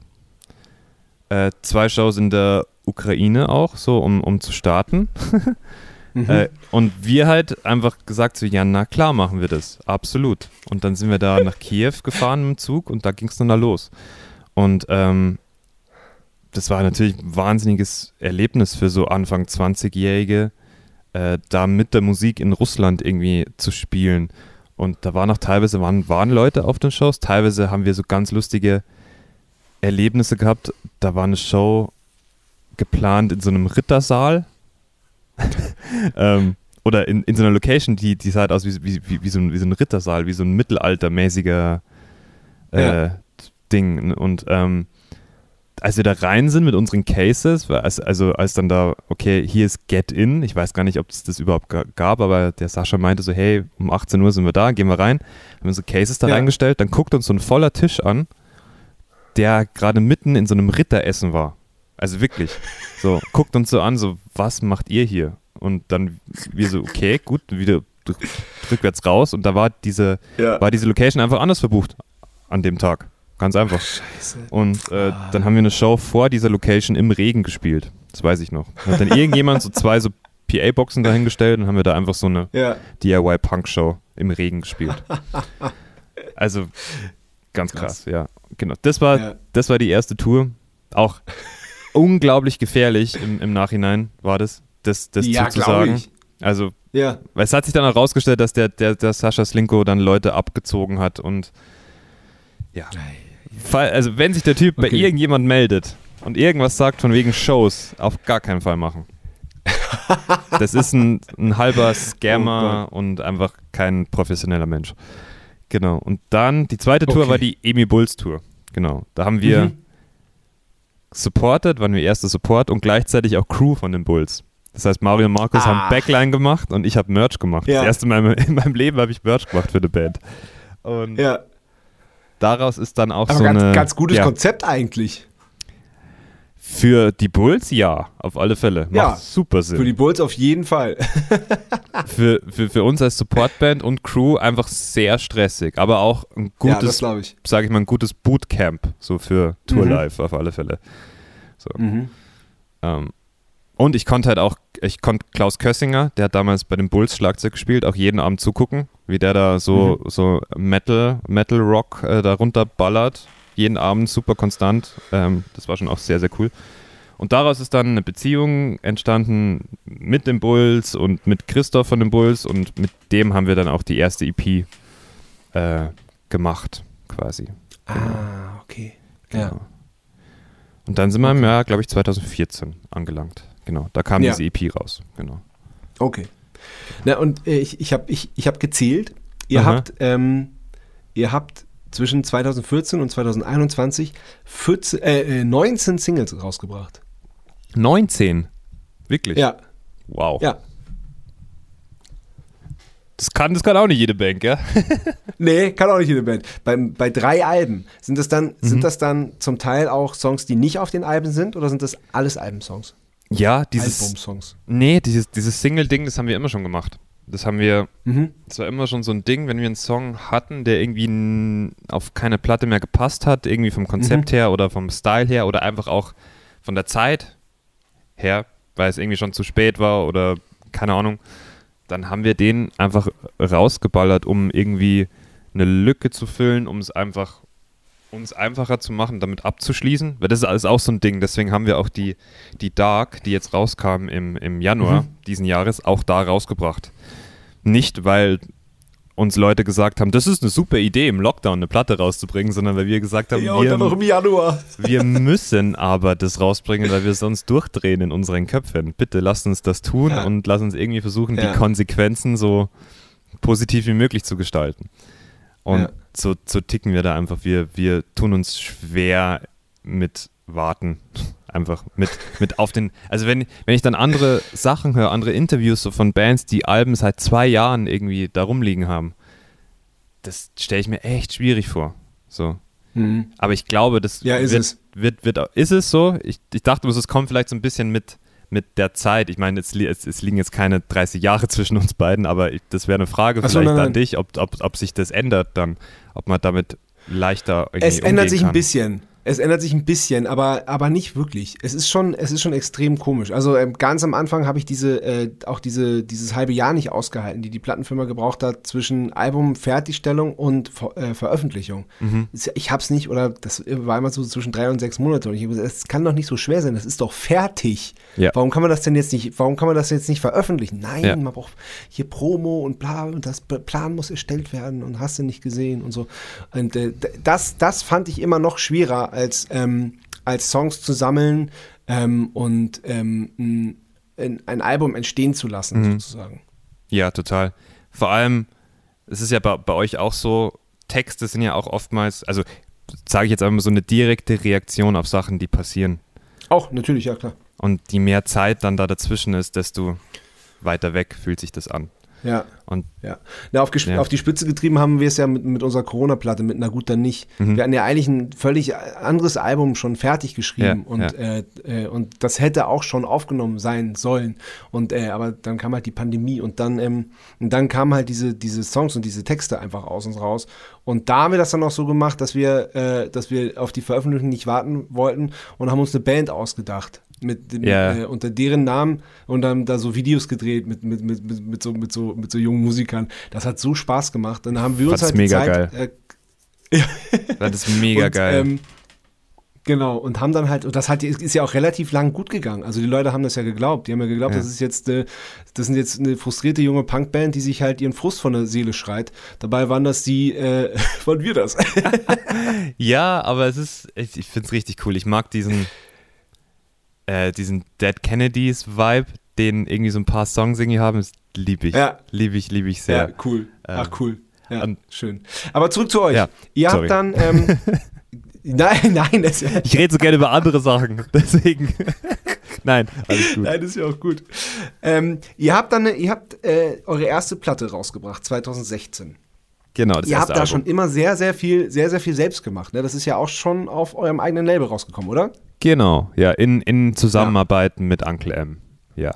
Äh, zwei Shows in der Ukraine auch, so um, um zu starten. Mhm. Äh, und wir halt einfach gesagt so, ja, na klar machen wir das, absolut. Und dann sind wir da nach Kiew gefahren mit dem Zug und da ging es dann da los. Und ähm, das war natürlich ein wahnsinniges Erlebnis für so Anfang 20-Jährige, äh, da mit der Musik in Russland irgendwie zu spielen. Und da waren auch teilweise waren, waren Leute auf den Shows, teilweise haben wir so ganz lustige Erlebnisse gehabt. Da war eine Show geplant in so einem Rittersaal. ähm, oder in, in so einer Location, die, die sah halt aus wie, wie, wie, wie, so ein, wie so ein Rittersaal, wie so ein mittelaltermäßiger äh, Ja. Ding. Und ähm, als wir da rein sind mit unseren Cases, als, also als dann da, okay, hier ist Get In, ich weiß gar nicht, ob es das überhaupt ga- gab, aber der Sascha meinte so, hey, um 18 Uhr sind wir da, gehen wir rein, haben unsere Cases da Ja. reingestellt, dann guckt uns so ein voller Tisch an, der gerade mitten in so einem Ritteressen war. Also wirklich. So, guckt uns so an, so, was macht ihr hier? Und dann wir so, okay, gut, wieder rückwärts raus und da war diese, Ja. war diese Location einfach anders verbucht an dem Tag. Ganz einfach. Scheiße. Und äh, dann haben wir eine Show vor dieser Location im Regen gespielt. Das weiß ich noch. Da hat dann irgendjemand so zwei so PA-Boxen dahingestellt und haben wir da einfach so eine Ja. DIY-Punk-Show im Regen gespielt. Also ganz krass, ja. Genau. Das war, Ja. das war die erste Tour. Auch unglaublich gefährlich im, im Nachhinein war das, das, das Ja, zuzusagen. Also Ja. Weil es hat sich dann auch rausgestellt, dass der, der, der Sascha Slinko dann Leute abgezogen hat und ja. Also wenn sich der Typ bei Okay. irgendjemand meldet und irgendwas sagt von wegen Shows, auf gar keinen Fall machen. Das ist ein, ein halber Scammer und einfach kein professioneller Mensch. Genau. Und dann die zweite Tour Okay. war die Emi Bulls Tour. Genau. Da haben wir Mhm. supported, waren wir erste Support und gleichzeitig auch Crew von den Bulls. Das heißt, Mario und Markus Ah. haben Backline gemacht und ich habe Merch gemacht. Ja. Das erste Mal in meinem- in meinem Leben habe ich Merch gemacht für eine Band. Und Ja. daraus ist dann auch Aber so ganz, eine. ganz gutes ja, Konzept eigentlich. Für die Bulls, ja, auf alle Fälle. Macht Ja, super Sinn. Für die Bulls auf jeden Fall. für, für, für uns als Supportband und Crew einfach sehr stressig, aber auch ein ja, gutes, glaube ich. sage ich mal, ein gutes Bootcamp, so für Tour Mhm. Life auf alle Fälle. So. Mhm. Ähm, und ich konnte halt auch, ich konnte Klaus Kössinger, der hat damals bei den Bulls Schlagzeug gespielt, auch jeden Abend zugucken, wie der da so, Mhm. so Metal, Metal Rock äh, da runterballert. Jeden Abend super konstant. Ähm, das war schon auch sehr, sehr cool. Und daraus ist dann eine Beziehung entstanden mit den Bulls und mit Christoph von den Bulls und mit dem haben wir dann auch die erste EP äh, gemacht, quasi. Ah, okay. Genau. Ja. Und dann sind wir im Jahr, glaube ich, 2014 angelangt. Genau, da kam Ja. diese EP raus. Genau. Okay. Na, und äh, ich, ich habe ich, ich hab gezählt. Ihr Aha. habt, ähm, ihr habt zwischen 2014 und 2021 14, äh, äh, 19 Singles rausgebracht. 19. Wirklich? Ja, Wow. ja. Das kann, das kann auch nicht jede Bank, ja? Nee, kann auch nicht jede Band. Beim, bei drei Alben, sind das, dann, sind das dann zum Teil auch Songs, die nicht auf den Alben sind oder sind das alles Albumsongs? Ja, dieses. Albumsongs. Nee, dieses, dieses Single-Ding, das haben wir immer schon gemacht. Das haben wir. Mhm. Das war immer schon so ein Ding, wenn wir einen Song hatten, der irgendwie auf keine Platte mehr gepasst hat, irgendwie vom Konzept her oder vom Style her oder einfach auch von der Zeit her, weil es irgendwie schon zu spät war oder keine Ahnung, dann haben wir den einfach rausgeballert, um irgendwie eine Lücke zu füllen, um es einfach uns einfacher zu machen, damit abzuschließen, weil das ist alles auch so ein Ding, deswegen haben wir auch die, die Dark, die jetzt rauskam im, im Januar diesen Jahres, auch da rausgebracht. Nicht, weil uns Leute gesagt haben, das ist eine super Idee, im Lockdown eine Platte rauszubringen, sondern weil wir gesagt haben, Ja, wir, im Januar. wir müssen aber das rausbringen, weil wir sonst durchdrehen in unseren Köpfen. Bitte lasst uns das tun Ja. und lasst uns irgendwie versuchen, Ja. die Konsequenzen so positiv wie möglich zu gestalten. Und Ja. so, so ticken wir da einfach. Wir, wir tun uns schwer mit Warten. Einfach mit, mit auf den. Also, wenn, wenn ich dann andere Sachen höre, andere Interviews so von Bands, die Alben seit zwei Jahren irgendwie da rumliegen haben, das stelle ich mir echt schwierig vor. So. Mhm. Aber ich glaube, das Ja, ist wird, es. Wird, wird, ist es so? Ich, ich dachte, es kommt vielleicht so ein bisschen mit, mit der Zeit. Ich meine, es, es, es liegen jetzt keine 30 Jahre zwischen uns beiden, aber ich, das wäre eine Frage so, vielleicht nein, an nein. dich, ob, ob, ob sich das ändert dann, ob man damit leichter Es ändert sich ein bisschen. Es ändert sich ein bisschen, aber, aber nicht wirklich. Es ist schon, es ist schon extrem komisch. Also ähm, ganz am Anfang habe ich diese, äh, auch diese, dieses halbe Jahr nicht ausgehalten, die die Plattenfirma gebraucht hat zwischen Album-Fertigstellung und Ver äh, Veröffentlichung. Mhm. Ich hab's nicht, oder das war immer so zwischen drei und sechs Monate. Und ich habe gesagt, es kann doch nicht so schwer sein, das ist doch fertig. Ja. Warum kann man das denn jetzt nicht, warum kann man das jetzt nicht veröffentlichen? Nein, Ja. man braucht hier Promo und bla und das Plan muss erstellt werden und hast du nicht gesehen und so. Und äh, das, das fand ich immer noch schwerer als, ähm, als Songs zu sammeln ähm, und ähm, ein, ein- ein Album entstehen zu lassen, Mhm. sozusagen. Ja, total. Vor allem, es ist ja bei, bei euch auch so, Texte sind ja auch oftmals, also sage ich jetzt einmal so eine direkte Reaktion auf Sachen, die passieren. Auch, natürlich, ja klar. Und je mehr Zeit dann da dazwischen ist, desto weiter weg fühlt sich das an. Ja. Und Ja. Na, auf, Ja. auf die Spitze getrieben haben wir es ja mit, mit unserer Corona-Platte, mit Na gut, dann nicht. Mhm. Wir hatten ja eigentlich ein völlig anderes Album schon fertig geschrieben Ja, und, ja. Äh, äh, und das hätte auch schon aufgenommen sein sollen. Und äh, aber dann kam halt die Pandemie und dann, ähm, und dann kamen halt diese, diese Songs und diese Texte einfach aus uns raus. Und da haben wir das dann auch so gemacht, dass wir, äh, dass wir auf die Veröffentlichung nicht warten wollten und haben uns eine Band ausgedacht. Mit dem, Ja. äh, unter deren Namen und dann da so Videos gedreht mit, mit, mit, mit, mit, so, mit, so, mit so jungen Musikern. Das hat so Spaß gemacht. Dann haben wir uns Fand's halt mega Zeit, geil. Äh, das ist mega und, geil. Ähm, Genau, und haben dann halt, und das hat, ist ja auch relativ lang gut gegangen. Also die Leute haben das ja geglaubt. Die haben ja geglaubt, ja. das ist jetzt, eine, das sind jetzt eine frustrierte junge Punkband, die sich halt ihren Frust von der Seele schreit. Dabei waren das die, äh, waren wir das. ja, aber es ist, ich, ich finde es richtig cool. Ich mag diesen, äh, diesen Dead Kennedys Vibe, den irgendwie so ein paar Songs irgendwie haben. Das liebe ich. Ja. Liebe ich, liebe ich sehr. Ja, cool. Ach, ähm, cool. Ja, schön. Aber zurück zu euch. Ja, Ihr sorry. habt dann, ähm, Nein, nein. Das ich rede so gerne über andere Sachen, deswegen. nein, alles gut. Nein, ist ja auch gut. Ähm, ihr habt dann, ihr habt äh, eure erste Platte rausgebracht, 2016. Genau, das Ihr habt da Album. schon immer sehr, sehr viel, sehr, sehr viel selbst gemacht. Ne? Das ist ja auch schon auf eurem eigenen Label rausgekommen, oder? Genau, ja, in, in Zusammenarbeit ja. mit Uncle M. Ja.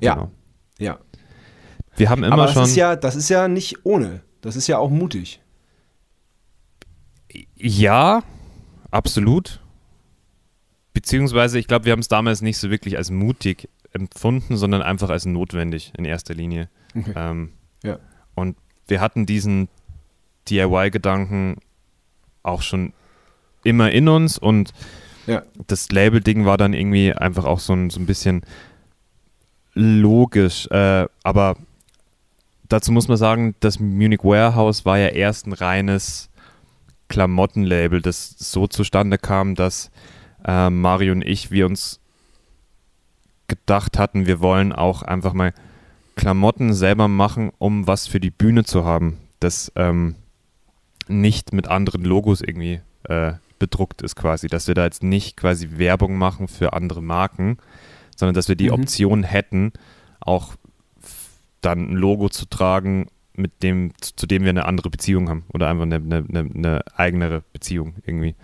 Genau. Ja. Ja. Wir haben immer Aber das schon. Ist ja, das ist ja nicht ohne. Das ist ja auch mutig. Ja, Absolut. Beziehungsweise, ich glaube, wir haben es damals nicht so wirklich als mutig empfunden, sondern einfach als notwendig in erster Linie. Okay. Ähm, ja. Und wir hatten diesen DIY-Gedanken auch schon immer in uns und ja. das Label-Ding war dann irgendwie einfach auch so ein, so ein bisschen logisch. Äh, aber dazu muss man sagen, das Munich Warehouse war ja erst ein reines Klamottenlabel, das so zustande kam, dass äh, Mario und ich, wir uns gedacht hatten, wir wollen auch einfach mal Klamotten selber machen, um was für die Bühne zu haben, das ähm, nicht mit anderen Logos irgendwie äh, bedruckt ist quasi, dass wir da jetzt nicht quasi Werbung machen für andere Marken, sondern dass wir die mhm. Option hätten, auch dann ein Logo zu tragen mit dem, zu dem wir eine andere Beziehung haben oder einfach eine, eine, eine eigenere Beziehung irgendwie.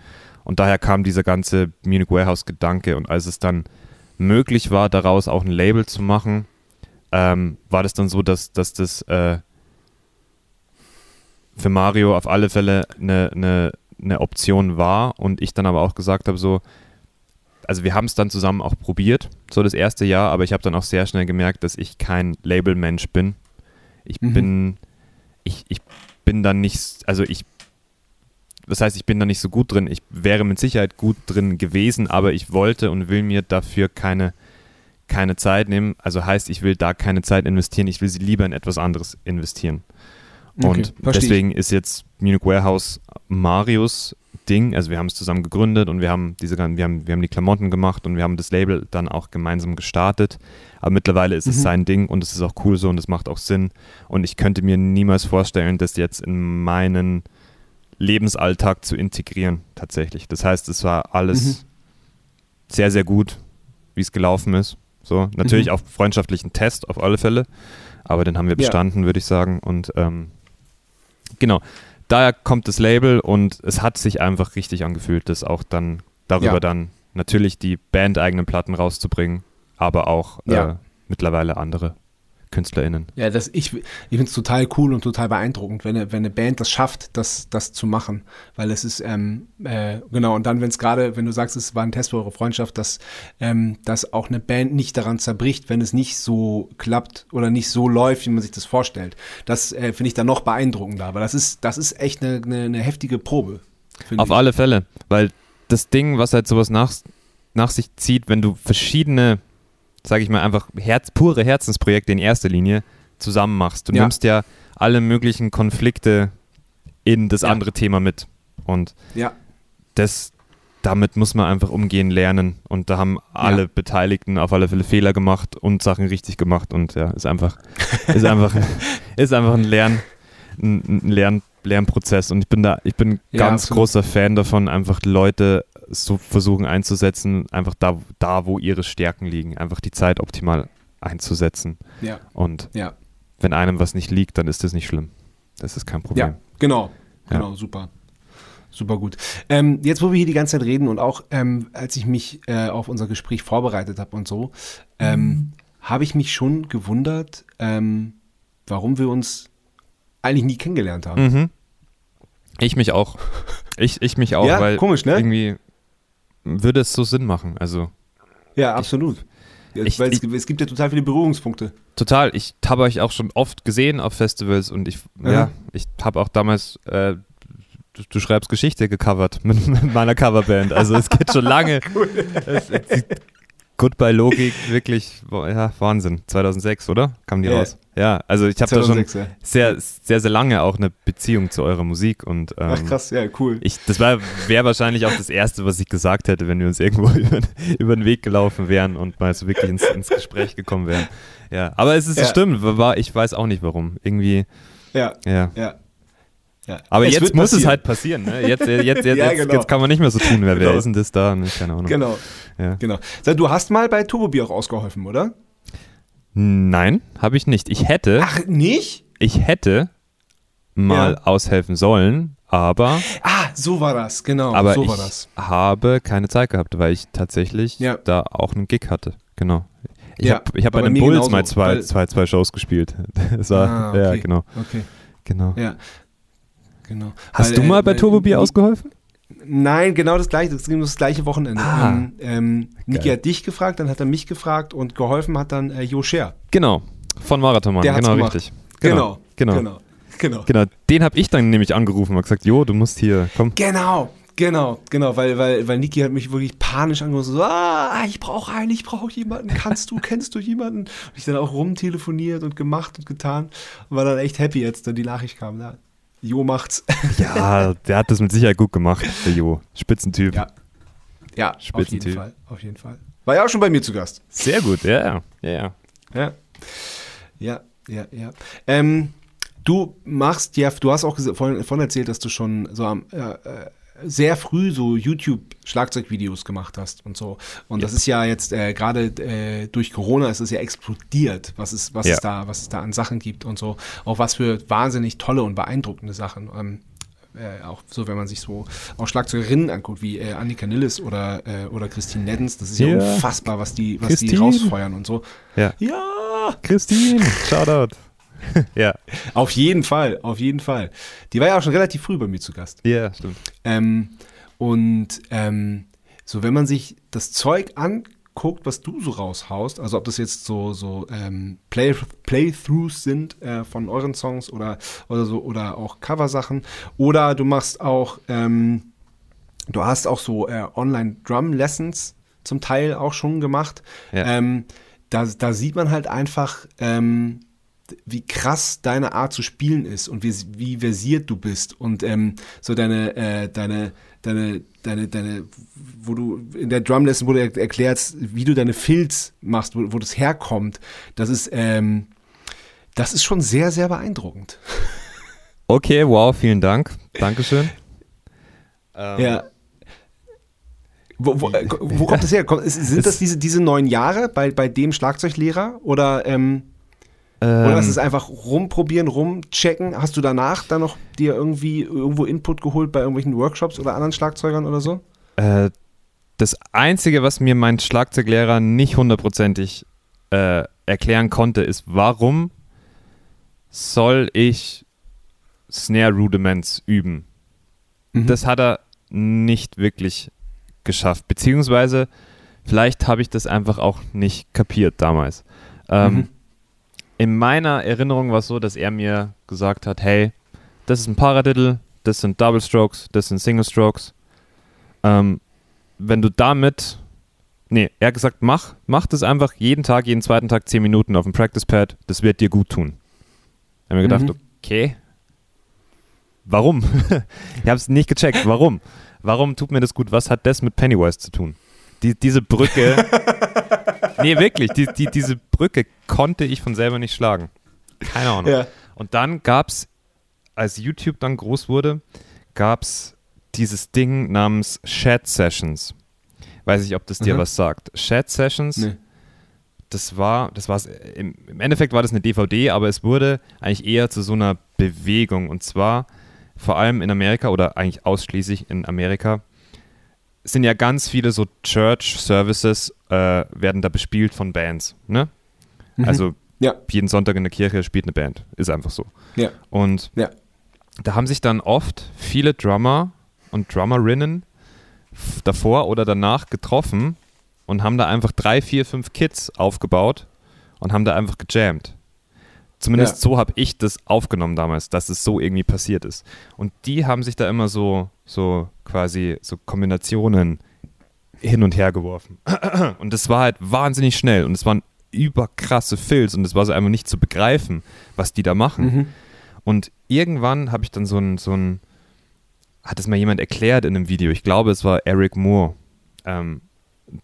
Und daher kam dieser ganze Munich Warehouse-Gedanke und als es dann möglich war, daraus auch ein Label zu machen, ähm, war das dann so, dass, dass das äh, für Mario auf alle Fälle eine, eine, eine Option war und ich dann aber auch gesagt habe, so, also wir haben es dann zusammen auch probiert, so das erste Jahr, aber ich habe dann auch sehr schnell gemerkt, dass ich kein Labelmensch bin ich mhm. bin, ich, ich bin dann nicht, also ich, das heißt, ich bin da nicht so gut drin. Ich wäre mit Sicherheit gut drin gewesen, aber ich wollte und will mir dafür keine, keine Zeit nehmen. Also heißt, ich will da keine Zeit investieren, ich will sie lieber in etwas anderes investieren. Und okay, deswegen ist jetzt Munich Warehouse Marius Ding. Also wir haben es zusammen gegründet und wir haben diese, wir haben, wir haben die Klamotten gemacht und wir haben das Label dann auch gemeinsam gestartet. Aber mittlerweile ist mhm. es sein Ding und es ist auch cool so und es macht auch Sinn. Und ich könnte mir niemals vorstellen, das jetzt in meinen Lebensalltag zu integrieren, tatsächlich. Das heißt, es war alles mhm. sehr, sehr gut, wie es gelaufen ist. So, natürlich mhm. auch freundschaftlichen Test auf alle Fälle, aber den haben wir bestanden, ja. würde ich sagen. Und ähm, genau, daher kommt das Label und es hat sich einfach richtig angefühlt, das auch dann darüber ja. dann natürlich die bandeigenen Platten rauszubringen, aber auch ja. äh, mittlerweile andere KünstlerInnen. Ja, das, ich, ich finde es total cool und total beeindruckend, wenn eine, wenn eine Band das schafft, das, das zu machen. Weil es ist, ähm, äh, genau, und dann, wenn es gerade, wenn du sagst, es war ein Test für eure Freundschaft, dass, ähm, dass auch eine Band nicht daran zerbricht, wenn es nicht so klappt oder nicht so läuft, wie man sich das vorstellt. Das äh, finde ich dann noch beeindruckender. Aber das ist, das ist echt eine, eine, eine heftige Probe. Auf ich. alle Fälle, weil das Ding, was halt sowas nach, nach sich zieht, wenn du verschiedene sage ich mal, einfach Herz, pure Herzensprojekte in erster Linie zusammen machst. Du ja. nimmst ja alle möglichen Konflikte in das ja. andere Thema mit. Und ja. das, damit muss man einfach umgehen lernen. Und da haben alle ja. Beteiligten auf alle Fälle Fehler gemacht und Sachen richtig gemacht. Und ja, ist einfach, ist einfach, ist einfach ein Lern, ein Lern, Lernprozess. Und ich bin da, ich bin ganz absolut. großer Fan davon, einfach Leute so versuchen einzusetzen, einfach da, da, wo ihre Stärken liegen, einfach die Zeit optimal einzusetzen. Ja. Und ja. wenn einem was nicht liegt, dann ist das nicht schlimm. Das ist kein Problem. Ja, genau. Genau, ja. super. Super gut. Ähm, jetzt, wo wir hier die ganze Zeit reden und auch ähm, als ich mich äh, auf unser Gespräch vorbereitet habe und so, ähm, habe ich mich schon gewundert, ähm, warum wir uns eigentlich nie kennengelernt haben. Mhm. Ich mich auch. Ich, ich mich auch, ja, weil komisch, ne? irgendwie würde es so Sinn machen. Also. Ja, absolut. Ich, weil es, ich, es, gibt ja total viele Berührungspunkte. Total. Ich habe euch auch schon oft gesehen auf Festivals und ich, mhm. ja, ich habe auch damals äh, du, du schreibst Geschichte gecovert mit, mit meiner Coverband. Also es geht schon lange. cool. es, es, Goodbye Logik, wirklich, ja, Wahnsinn. 2006, oder? Kam die ja. raus? Ja, also ich habe da schon ja. sehr, sehr, sehr lange auch eine Beziehung zu eurer Musik und ähm, Ach krass, ja, cool. Ich, das wäre wahrscheinlich auch das Erste, was ich gesagt hätte, wenn wir uns irgendwo über, über den Weg gelaufen wären und mal so wirklich ins, ins Gespräch gekommen wären. Ja, aber es ist ja. stimmt, war, ich weiß auch nicht warum. Irgendwie. Ja. Ja. ja. Ja. Aber es jetzt muss es halt passieren. Ne? Jetzt, jetzt, jetzt, ja, genau. jetzt, kann man nicht mehr so tun. Wer, genau. wer ist denn das da? Keine Ahnung. Genau. Ja. genau. Du hast mal bei Turbobier auch ausgeholfen, oder? Nein, habe ich nicht. Ich hätte. Ach, nicht? Ich hätte mal ja. aushelfen sollen, aber. Ah, so war das, genau. Aber so ich habe keine Zeit gehabt, weil ich tatsächlich ja. da auch einen Gig hatte. Genau. Ich ja, habe hab bei den Bulls genauso, mal zwei, zwei, zwei Shows gespielt. Das war, ah, okay. ja, genau. Okay. Genau. Ja. Genau. Hast weil, du mal bei Turbo Bier ausgeholfen? Nein, genau das gleiche. Das ging das gleiche Wochenende. Ah, ähm, ähm, Niki hat dich gefragt, dann hat er mich gefragt und geholfen hat dann äh, Jo Scher. Genau, von Marathonmann. Der genau, gemacht. richtig. Genau, genau. Genau. genau. genau. Den habe ich dann nämlich angerufen und gesagt, Jo, du musst hier, komm. Genau, Genau, genau, weil, weil, weil Niki hat mich wirklich panisch angerufen, so, ah, ich brauche einen, ich brauche jemanden, kannst du, kennst du jemanden? Und ich dann auch rumtelefoniert und gemacht und getan und war dann echt happy, als dann die Nachricht kam. Ja, Jo macht's. Ja, der hat das mit Sicherheit gut gemacht, der Jo. Spitzentyp. Ja. Ja, Spitzentyp. auf jeden Fall. Auf jeden Fall. War ja auch schon bei mir zu Gast. Sehr gut, ja, ja, ja. Ja, ja, ja. ja. Ähm, du machst ja, du hast auch vorhin, vorhin erzählt, dass du schon so am äh, äh sehr früh so YouTube-Schlagzeugvideos gemacht hast und so. Und ja. das ist ja jetzt äh, gerade äh, durch Corona ist es ja explodiert, was es, was ja. es da, was es da an Sachen gibt und so. Auch was für wahnsinnig tolle und beeindruckende Sachen. Ähm, äh, auch so, wenn man sich so auch Schlagzeugerinnen anguckt, wie äh, Annika Nilles oder, äh, oder Christine Neddens, das ist ja, ja unfassbar, was die, was die rausfeuern und so. Ja. Ja! Christine, Shoutout. ja. Auf jeden Fall, auf jeden Fall. Die war ja auch schon relativ früh bei mir zu Gast. Ja, stimmt. Ähm, und ähm, so, wenn man sich das Zeug anguckt, was du so raushaust, also ob das jetzt so, so ähm, Play, Playthroughs sind äh, von euren Songs oder, oder so, oder auch Coversachen, oder du machst auch, ähm, du hast auch so äh, Online-Drum-Lessons zum Teil auch schon gemacht. Ja. Ähm, da, da sieht man halt einfach, ähm, wie krass deine Art zu spielen ist und wie, wie versiert du bist und ähm, so deine, äh, deine, deine, deine, deine, wo du in der Drumlesson, wo du erklärst, wie du deine Filz machst, wo, wo das herkommt, das ist, ähm, das ist schon sehr, sehr beeindruckend. Okay, wow, vielen Dank. Dankeschön. Ähm, ja. Wo, wo, äh, wo, kommt das her? Sind das diese, diese neun Jahre bei, bei dem Schlagzeuglehrer oder ähm, ähm, Oder ist es einfach rumprobieren, rumchecken? Hast du danach dann noch dir irgendwie irgendwo Input geholt bei irgendwelchen Workshops oder anderen Schlagzeugern oder so? Äh, das Einzige, was mir mein Schlagzeuglehrer nicht hundertprozentig äh, erklären konnte, ist, warum soll ich Snare Rudiments üben? Mhm. Das hat er nicht wirklich geschafft. Beziehungsweise, vielleicht habe ich das einfach auch nicht kapiert damals. Ähm, mhm in meiner Erinnerung war es so, dass er mir gesagt hat, hey, das ist ein Paradiddle, das sind Double Strokes, das sind Single Strokes. Ähm, wenn du damit, nee, er hat gesagt, mach, mach das einfach jeden Tag, jeden zweiten Tag 10 Minuten auf dem Practice Pad, das wird dir gut tun. Ich habe mir gedacht, mhm. okay, warum? ich habe es nicht gecheckt, warum? Warum tut mir das gut? Was hat das mit Pennywise zu tun? Die, diese Brücke nee, wirklich, die, die, diese Brücke konnte ich von selber nicht schlagen. Keine Ahnung. Ja. Und dann gab es, als YouTube dann groß wurde, gab es dieses Ding namens Chat Sessions. Weiß ich, ob das dir mhm. was sagt. Chat Sessions, nee. das war, das war im, im Endeffekt war das eine DVD, aber es wurde eigentlich eher zu so einer Bewegung. Und zwar vor allem in Amerika oder eigentlich ausschließlich in Amerika sind ja ganz viele so Church Services äh, werden da bespielt von Bands, ne? Mhm. Also ja. jeden Sonntag in der Kirche spielt eine Band, ist einfach so. Ja. Und ja. da haben sich dann oft viele Drummer und Drummerinnen davor oder danach getroffen und haben da einfach drei, vier, fünf Kids aufgebaut und haben da einfach gejammt. Zumindest Ja. so habe ich das aufgenommen damals, dass es so irgendwie passiert ist. Und die haben sich da immer so, so quasi so Kombinationen hin und her geworfen. Und das war halt wahnsinnig schnell und es waren überkrasse Fills und es war so einfach nicht zu begreifen, was die da machen. Mhm. Und irgendwann habe ich dann so ein, so ein, hat es mal jemand erklärt in einem Video, ich glaube, es war Eric Moore, ähm,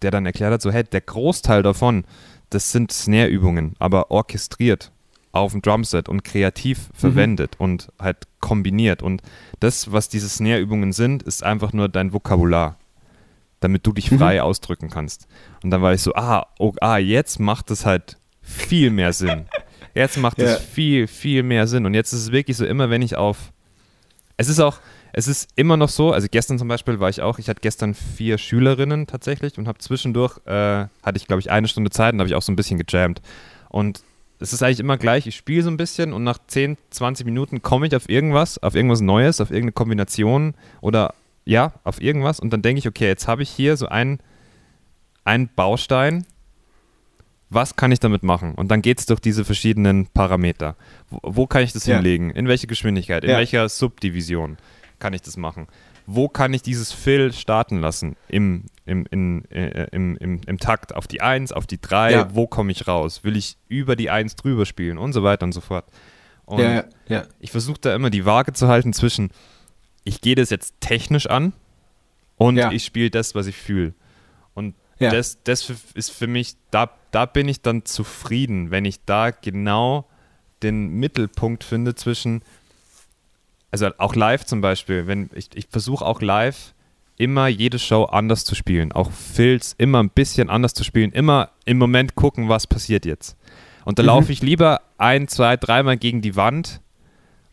der dann erklärt hat, so, hey, der Großteil davon, das sind Snare-Übungen, aber orchestriert auf dem Drumset und kreativ verwendet und halt kombiniert. Und das, was diese Snare-Übungen sind, ist einfach nur dein Vokabular, damit du dich frei ausdrücken kannst. Und dann war ich so, ah, oh, ah, jetzt macht es halt viel mehr Sinn. Jetzt macht es Ja. viel, viel mehr Sinn. Und jetzt ist es wirklich so, immer wenn ich auf. Es ist auch, es ist immer noch so, also gestern zum Beispiel war ich auch, ich hatte gestern vier Schülerinnen tatsächlich und habe zwischendurch, äh, hatte ich glaube ich eine Stunde Zeit und habe ich auch so ein bisschen gejammt. Und es ist eigentlich immer gleich, ich spiele so ein bisschen und nach 10, 20 Minuten komme ich auf irgendwas, auf irgendwas Neues, auf irgendeine Kombination oder ja, auf irgendwas und dann denke ich, okay, jetzt habe ich hier so einen, einen Baustein, was kann ich damit machen? Und dann geht es durch diese verschiedenen Parameter. Wo, wo kann ich das Ja. hinlegen? In welche Geschwindigkeit? In Ja. welcher Subdivision kann ich das machen? Wo kann ich dieses Fill starten lassen? Im, im, in, äh, im, im, Im Takt auf die 1, auf die 3, Ja. wo komme ich raus? Will ich über die 1 drüber spielen und so weiter und so fort. Und Ja, ja, ich versuche da immer die Waage zu halten zwischen, ich gehe das jetzt technisch an und ich spiele das, was ich fühle. Und das, das ist für mich, da, da bin ich dann zufrieden, wenn ich da genau den Mittelpunkt finde zwischen, also auch live zum Beispiel, wenn ich, ich versuche auch live immer jede Show anders zu spielen, auch Filz immer ein bisschen anders zu spielen, immer im Moment gucken, was passiert jetzt. Und da Mhm. laufe ich lieber ein, zwei, dreimal gegen die Wand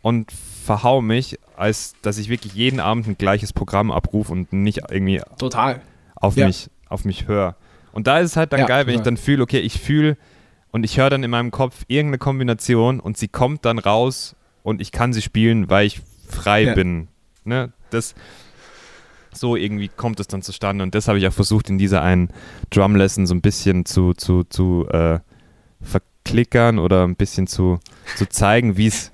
und verhau mich, als dass ich wirklich jeden Abend ein gleiches Programm abrufe und nicht irgendwie Total. auf Ja. mich, auf mich höre. Und da ist es halt dann Ja, geil, wenn ich total. dann fühle, okay, ich fühle und ich höre dann in meinem Kopf irgendeine Kombination und sie kommt dann raus und ich kann sie spielen, weil ich frei Ja. bin. Ne? Das, so irgendwie kommt es dann zustande und das habe ich auch versucht in dieser einen Drum Lesson so ein bisschen zu, zu, zu äh, verklickern oder ein bisschen zu, zu zeigen, wie es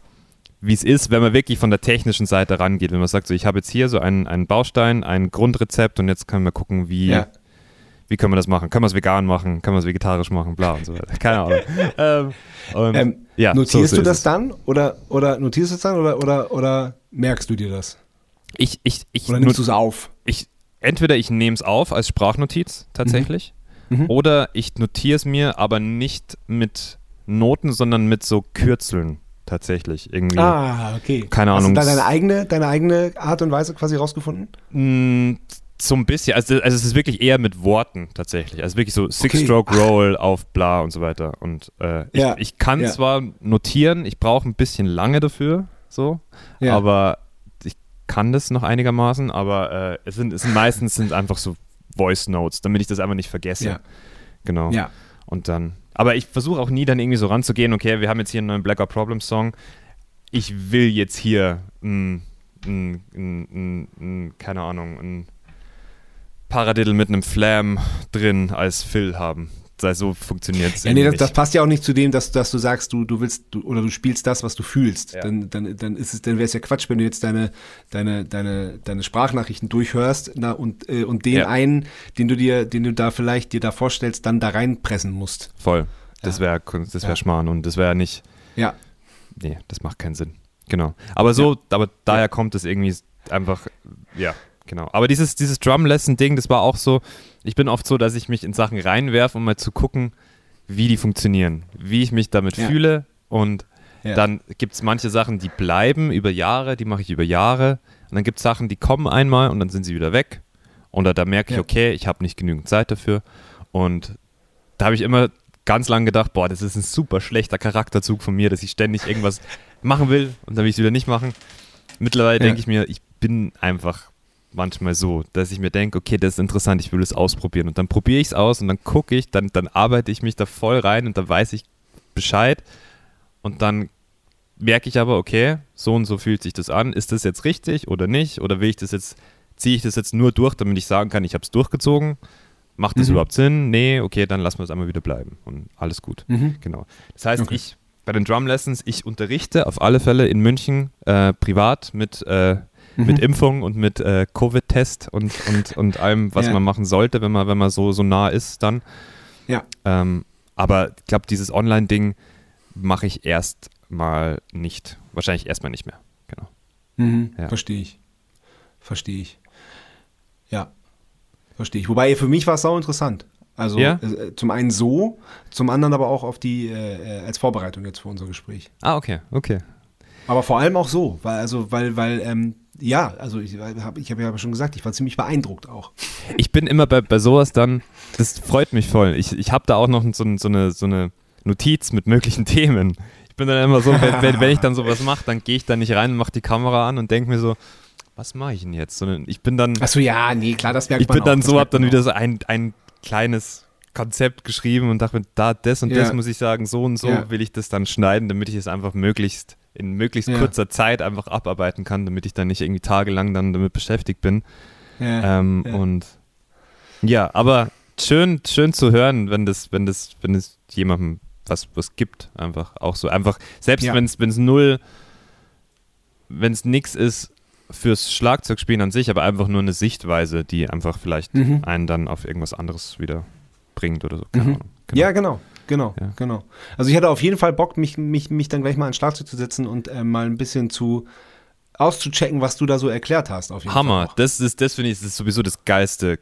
wie es ist, wenn man wirklich von der technischen Seite rangeht. Wenn man sagt, so, ich habe jetzt hier so einen, einen Baustein, ein Grundrezept und jetzt können wir gucken, wie, Ja. Wie können wir das machen? Können wir es vegan machen? Können wir es vegetarisch machen? Bla und so weiter. Keine Ahnung. ähm, und, Ähm, ja, notierst so- so du das es. dann oder, oder notierst du es dann oder, oder, oder merkst du dir das? Ich, ich, ich, Oder nimmst du es auf? ich, entweder ich nehme es auf als Sprachnotiz tatsächlich Mhm. oder ich notiere es mir, aber nicht mit Noten, sondern mit so Kürzeln tatsächlich irgendwie. Ah, okay. Keine Hast Ahnung. du da deine eigene, deine eigene Art und Weise quasi rausgefunden? So ein bisschen, also, also es ist wirklich eher mit Worten tatsächlich. Also wirklich so Six-Stroke Ach. Roll auf bla und so weiter. Und äh, ich, Ja, ich kann ja. zwar notieren, ich brauche ein bisschen lange dafür, so, Ja. aber ich kann das noch einigermaßen, aber äh, es sind, es sind meistens sind einfach so Voice Notes, damit ich das einfach nicht vergesse. Genau. Ja. Und dann, aber ich versuche auch nie dann irgendwie so ranzugehen, okay, wir haben jetzt hier einen neuen Black Out Problem Song. Ich will jetzt hier, ein, ein, ein, keine Ahnung, ein Paradiddle mit einem Flam drin als Fill haben. So funktioniert es Ja, nee, das, das passt ja auch nicht zu dem, dass, dass du sagst, du, du willst du, oder du spielst das, was du fühlst. Ja. Dann, dann, dann ist es, dann wäre es ja Quatsch, wenn du jetzt deine, deine, deine, deine Sprachnachrichten durchhörst na, und, äh, und den Ja. einen, den du dir, den du da vielleicht dir da vorstellst, dann da reinpressen musst. Voll. Das wäre das wär. Schmarrn und das wäre nicht, Ja. nee, das macht keinen Sinn. Genau. Aber so, aber daher kommt es irgendwie einfach, ja, genau. Aber dieses, dieses Drum-Lesson-Ding, das war auch so, ich bin oft so, dass ich mich in Sachen reinwerfe, um mal zu gucken, wie die funktionieren, wie ich mich damit Ja. fühle und Ja. dann gibt es manche Sachen, die bleiben über Jahre, die mache ich über Jahre und dann gibt es Sachen, die kommen einmal und dann sind sie wieder weg und da, da merke ich, Ja. okay, ich habe nicht genügend Zeit dafür und da habe ich immer ganz lange gedacht, boah, das ist ein super schlechter Charakterzug von mir, dass ich ständig irgendwas machen will und dann will ich es wieder nicht machen. Mittlerweile Ja. denke ich mir, ich bin einfach manchmal so, dass ich mir denke, okay, das ist interessant, ich will es ausprobieren und dann probiere ich es aus und dann gucke ich, dann, dann arbeite ich mich da voll rein und dann weiß ich Bescheid und dann merke ich aber, okay, so und so fühlt sich das an, ist das jetzt richtig oder nicht oder will ich das jetzt, ziehe ich das jetzt nur durch, damit ich sagen kann, ich habe es durchgezogen, macht das Mhm. überhaupt Sinn? Nee, okay, dann lassen wir es einmal wieder bleiben und alles gut. Mhm. Genau. Das heißt, Okay. ich, bei den Drum Lessons, ich unterrichte auf alle Fälle in München äh, privat mit, äh, mhm. mit Impfung und mit äh, Covid-Test und, und, und allem, was ja. man machen sollte, wenn man, wenn man so, so nah ist dann. Ja. Ähm, aber ich glaube, dieses Online-Ding mache ich erst mal nicht. Wahrscheinlich erstmal nicht mehr. Genau. Mhm, ja. Verstehe ich. Verstehe ich. Ja. Verstehe ich. Wobei für mich war es sau interessant. Also ja? äh, zum einen so, zum anderen aber auch auf die äh, als Vorbereitung jetzt für unser Gespräch. Ah, okay, okay. Aber vor allem auch so, weil also weil weil ähm, ja, also ich habe ich hab ja schon gesagt, ich war ziemlich beeindruckt auch. Ich bin immer bei, bei sowas dann, das freut mich voll. Ich, ich habe da auch noch so, so, eine, so eine Notiz mit möglichen Themen. Ich bin dann immer so, wenn, wenn, wenn ich dann sowas mache, dann gehe ich da nicht rein und mache die Kamera an und denke mir so, was mache ich denn jetzt? Sondern ich bin dann. Achso, ja, nee, klar, das merkt ich man Ich bin dann auch, so, hab dann wieder so ein, ein kleines Konzept geschrieben und dachte mir, da, das und ja. das muss ich sagen, so und so ja. will ich das dann schneiden, damit ich es einfach möglichst in möglichst ja. kurzer Zeit einfach abarbeiten kann, damit ich dann nicht irgendwie tagelang dann damit beschäftigt bin. Ähm, und ja, aber schön, schön zu hören, wenn das, wenn das, wenn es jemandem was, was gibt, einfach auch so. Einfach, selbst wenn es null, wenn es nichts ist, fürs Schlagzeugspielen an sich, aber einfach nur eine Sichtweise, die einfach vielleicht mhm. einen dann auf irgendwas anderes wieder bringt oder so. Mhm. Genau. Ja, genau. Genau, ja. genau. Also ich hatte auf jeden Fall Bock, mich, mich, mich dann gleich mal ans Schlagzeug zu setzen und äh, mal ein bisschen zu auszuchecken, was du da so erklärt hast. Hammer, das ist, das finde ich, das ist sowieso das geilste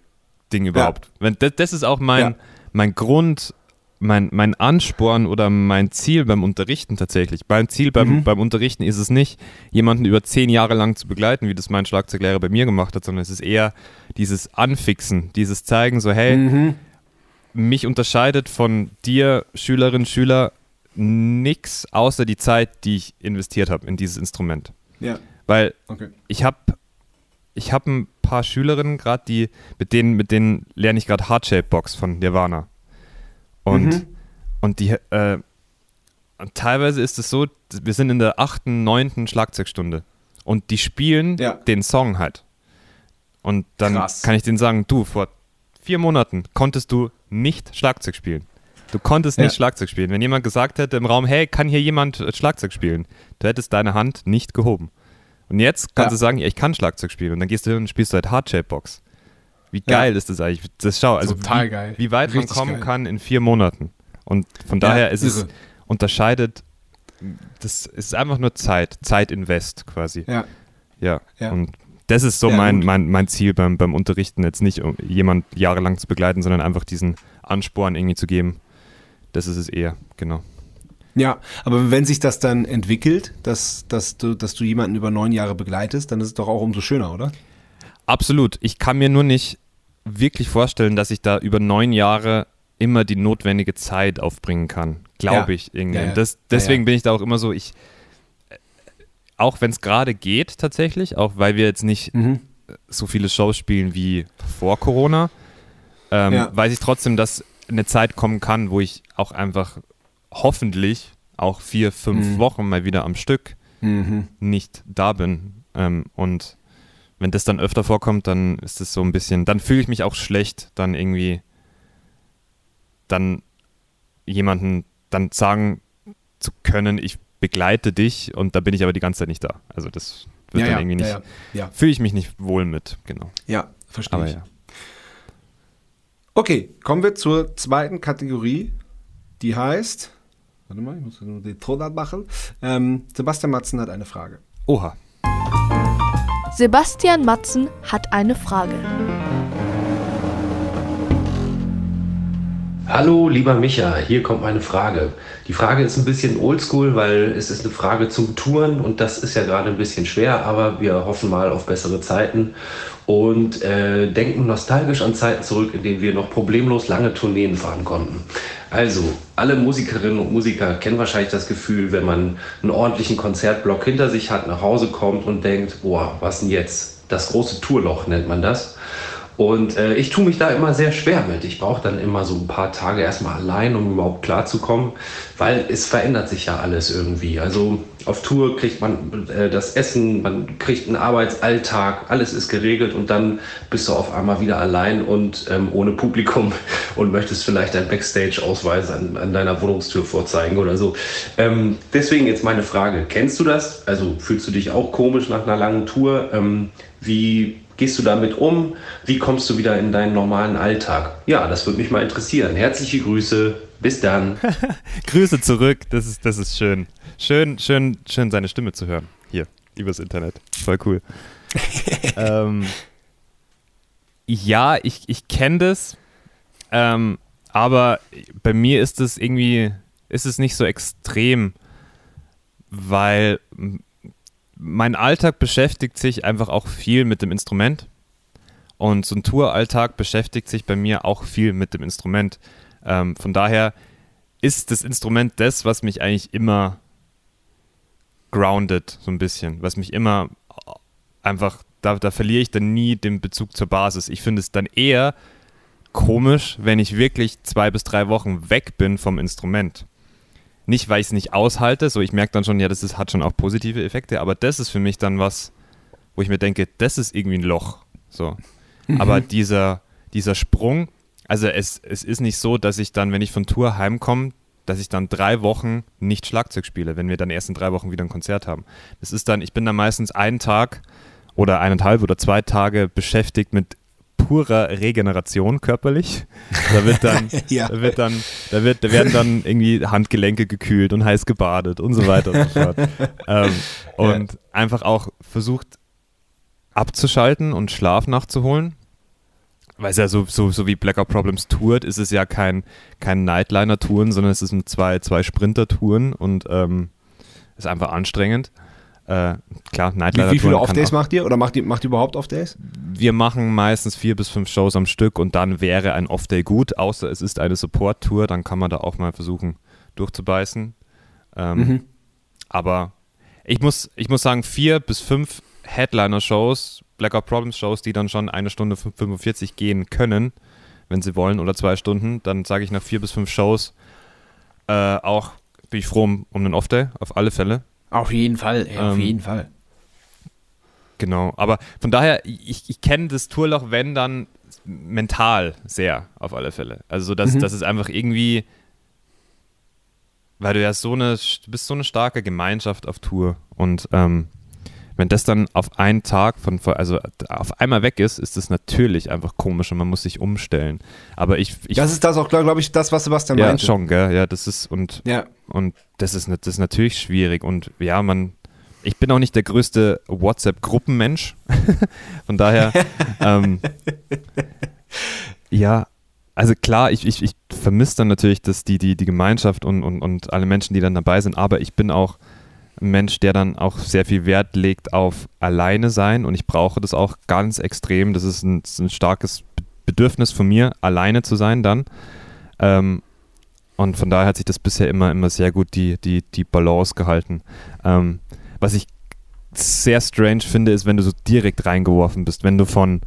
Ding überhaupt. Ja. Wenn, das, das, ist auch mein, ja. mein Grund, mein, mein Ansporn oder mein Ziel beim Unterrichten tatsächlich. Beim Ziel beim, mhm. beim Unterrichten ist es nicht, jemanden über zehn Jahre lang zu begleiten, wie das mein Schlagzeuglehrer bei mir gemacht hat, sondern es ist eher dieses Anfixen, dieses Zeigen, so hey, mhm. Mich unterscheidet von dir, Schülerinnen, Schüler, nichts außer die Zeit, die ich investiert habe in dieses Instrument. Ja. Weil okay. ich habe ich hab ein paar Schülerinnen gerade, die mit denen mit denen lerne ich gerade Heartshape Box von Nirvana. Und, mhm. und die, äh, und teilweise ist es so, wir sind in der achten, neunten Schlagzeugstunde und die spielen ja. den Song halt. Und dann Krass. kann ich denen sagen, du, vor vier Monaten konntest du nicht Schlagzeug spielen. Du konntest nicht ja. Schlagzeug spielen. Wenn jemand gesagt hätte im Raum, hey, kann hier jemand äh, Schlagzeug spielen? Du hättest deine Hand nicht gehoben. Und jetzt kannst ja. du sagen, ja, ich kann Schlagzeug spielen. Und dann gehst du hin und spielst du halt Hardshape Box. Wie geil ja. ist das eigentlich? Das schau, also Total wie, geil. wie weit Richtig man kommen geil. kann in vier Monaten. Und von daher ja, ist irre. es unterscheidet, das ist einfach nur Zeit, Zeitinvest quasi. Ja. Ja. ja. Und das ist so ja, mein, mein, mein Ziel beim, beim Unterrichten, jetzt nicht um jemand jahrelang zu begleiten, sondern einfach diesen Ansporn irgendwie zu geben. Das ist es eher, genau. Ja, aber wenn sich das dann entwickelt, dass, dass, du, dass du jemanden über neun Jahre begleitest, dann ist es doch auch umso schöner, oder? Absolut. Ich kann mir nur nicht wirklich vorstellen, dass ich da über neun Jahre immer die notwendige Zeit aufbringen kann. Glaube ja. ich irgendwie. Ja. Das, deswegen bin ich da auch immer so, ich, auch wenn es gerade geht tatsächlich, auch weil wir jetzt nicht mhm. so viele Shows spielen wie vor Corona, ähm, weiß ich trotzdem, dass eine Zeit kommen kann, wo ich auch einfach hoffentlich auch vier, fünf mhm. Wochen mal wieder am Stück mhm. nicht da bin. Ähm, und wenn das dann öfter vorkommt, dann ist es so ein bisschen, dann fühle ich mich auch schlecht, dann irgendwie dann jemanden dann sagen zu können, ich begleite dich und da bin ich aber die ganze Zeit nicht da. Also das wird ja, dann ja, irgendwie nicht, ja, fühle ich mich nicht wohl mit, genau. Ja, verstehe aber ich. Okay, kommen wir zur zweiten Kategorie, die heißt, warte mal, ich muss nur den Tonart machen. Ähm, Sebastian Matzen hat eine Frage. Oha. Sebastian Matzen hat eine Frage. Hallo, lieber Micha, hier kommt meine Frage. Die Frage ist ein bisschen oldschool, weil es ist eine Frage zum Touren und das ist ja gerade ein bisschen schwer, aber wir hoffen mal auf bessere Zeiten und äh, denken nostalgisch an Zeiten zurück, in denen wir noch problemlos lange Tourneen fahren konnten. Also, alle Musikerinnen und Musiker kennen wahrscheinlich das Gefühl, wenn man einen ordentlichen Konzertblock hinter sich hat, nach Hause kommt und denkt, boah, was denn jetzt? Das große Tourloch nennt man das. Und äh, ich tue mich da immer sehr schwer mit. Ich brauche dann immer so ein paar Tage erstmal allein, um überhaupt klarzukommen, weil es verändert sich ja alles irgendwie. Also auf Tour kriegt man äh, das Essen, man kriegt einen Arbeitsalltag, alles ist geregelt und dann bist du auf einmal wieder allein und ähm, ohne Publikum und möchtest vielleicht dein Backstage-Ausweis an, an, deiner Wohnungstür vorzeigen oder so. Ähm, deswegen jetzt meine Frage, kennst du das? Also fühlst du dich auch komisch nach einer langen Tour? Ähm, wie gehst du damit um? Wie kommst du wieder in deinen normalen Alltag? Ja, das würde mich mal interessieren. Herzliche Grüße. Bis dann. Grüße zurück. Das ist, das ist schön. Schön, schön, schön, seine Stimme zu hören. Hier, übers Internet. Voll cool. ähm, ja, ich, ich kenne das. Ähm, aber bei mir ist es irgendwie, ist es nicht so extrem, weil mein Alltag beschäftigt sich einfach auch viel mit dem Instrument. Und so ein Touralltag beschäftigt sich bei mir auch viel mit dem Instrument. Ähm, von daher ist das Instrument das, was mich eigentlich immer grounded, so ein bisschen, was mich immer einfach, da, da verliere ich dann nie den Bezug zur Basis. Ich finde es dann eher komisch, wenn ich wirklich zwei bis drei Wochen weg bin vom Instrument. Nicht, weil ich es nicht aushalte, so ich merke dann schon, ja, das ist, hat schon auch positive Effekte, aber das ist für mich dann was, wo ich mir denke, das ist irgendwie ein Loch. So. Mhm. Aber dieser, dieser Sprung, also es, es ist nicht so, dass ich dann, wenn ich von Tour heimkomme, dass ich dann drei Wochen nicht Schlagzeug spiele, wenn wir dann erst in drei Wochen wieder ein Konzert haben. Das ist dann, ich bin dann meistens einen Tag oder eineinhalb oder zwei Tage beschäftigt mit purer Regeneration körperlich. Da wird dann, ja. da wird dann, da wird, da werden dann irgendwie Handgelenke gekühlt und heiß gebadet und so weiter und so fort. ähm, und ja. einfach auch versucht abzuschalten und Schlaf nachzuholen. Weil es ja so, so, so wie Blackout Problems tourt, ist es ja kein, kein Nightliner-Touren, sondern es sind zwei, zwei Sprinter-Touren und ähm, ist einfach anstrengend. Äh, klar, Nightliner. Wie, wie viele Off-Days macht ihr oder macht ihr, macht ihr überhaupt Off-Days? Wir machen meistens vier bis fünf Shows am Stück und dann wäre ein Off-Day gut, außer es ist eine Support-Tour, dann kann man da auch mal versuchen durchzubeißen. Ähm, mhm. Aber ich muss, ich muss sagen, vier bis fünf Headliner-Shows, Blackout Problems-Shows, die dann schon eine Stunde 45 gehen können, wenn sie wollen, oder zwei Stunden, dann sage ich nach vier bis fünf Shows äh, auch, bin ich froh um, um einen Off-Day, auf alle Fälle. Auf jeden Fall, ey, auf ähm, jeden Fall. Genau, aber von daher, ich, ich kenne das Tourloch, wenn dann mental sehr, auf alle Fälle. Also, dass, mhm. dass es einfach irgendwie, weil du ja so eine, du bist so eine starke Gemeinschaft auf Tour und ähm, wenn das dann auf einen Tag von, also auf einmal weg ist, ist das natürlich einfach komisch und man muss sich umstellen. Aber ich. ich das ist das auch, glaube ich, das, was Sebastian ja, meinte. Ja, schon, gell? Ja, das ist, und, ja. und das ist, das ist natürlich schwierig und ja, man. Ich bin auch nicht der größte WhatsApp-Gruppenmensch. von daher, ähm, ja, also klar, ich, ich, ich vermisse dann natürlich das, die, die, die Gemeinschaft und, und, und alle Menschen, die dann dabei sind, aber ich bin auch Mensch, der dann auch sehr viel Wert legt auf alleine sein und ich brauche das auch ganz extrem. Das ist ein, ein starkes Bedürfnis von mir, alleine zu sein dann. Ähm, und von daher hat sich das bisher immer, immer sehr gut die, die, die Balance gehalten. Ähm, was ich sehr strange finde, ist, wenn du so direkt reingeworfen bist, wenn du von,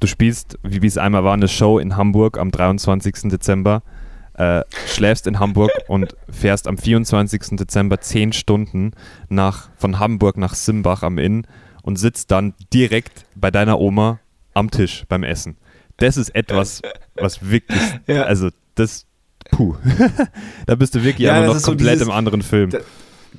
du spielst, wie es einmal war, eine Show in Hamburg am 23. Dezember äh, schläfst in Hamburg und fährst am 24. Dezember 10 Stunden nach, von Hamburg nach Simbach am Inn und sitzt dann direkt bei deiner Oma am Tisch beim Essen. Das ist etwas, was wirklich, ja. also das, puh, da bist du wirklich ja, einfach noch komplett so dieses, im anderen Film.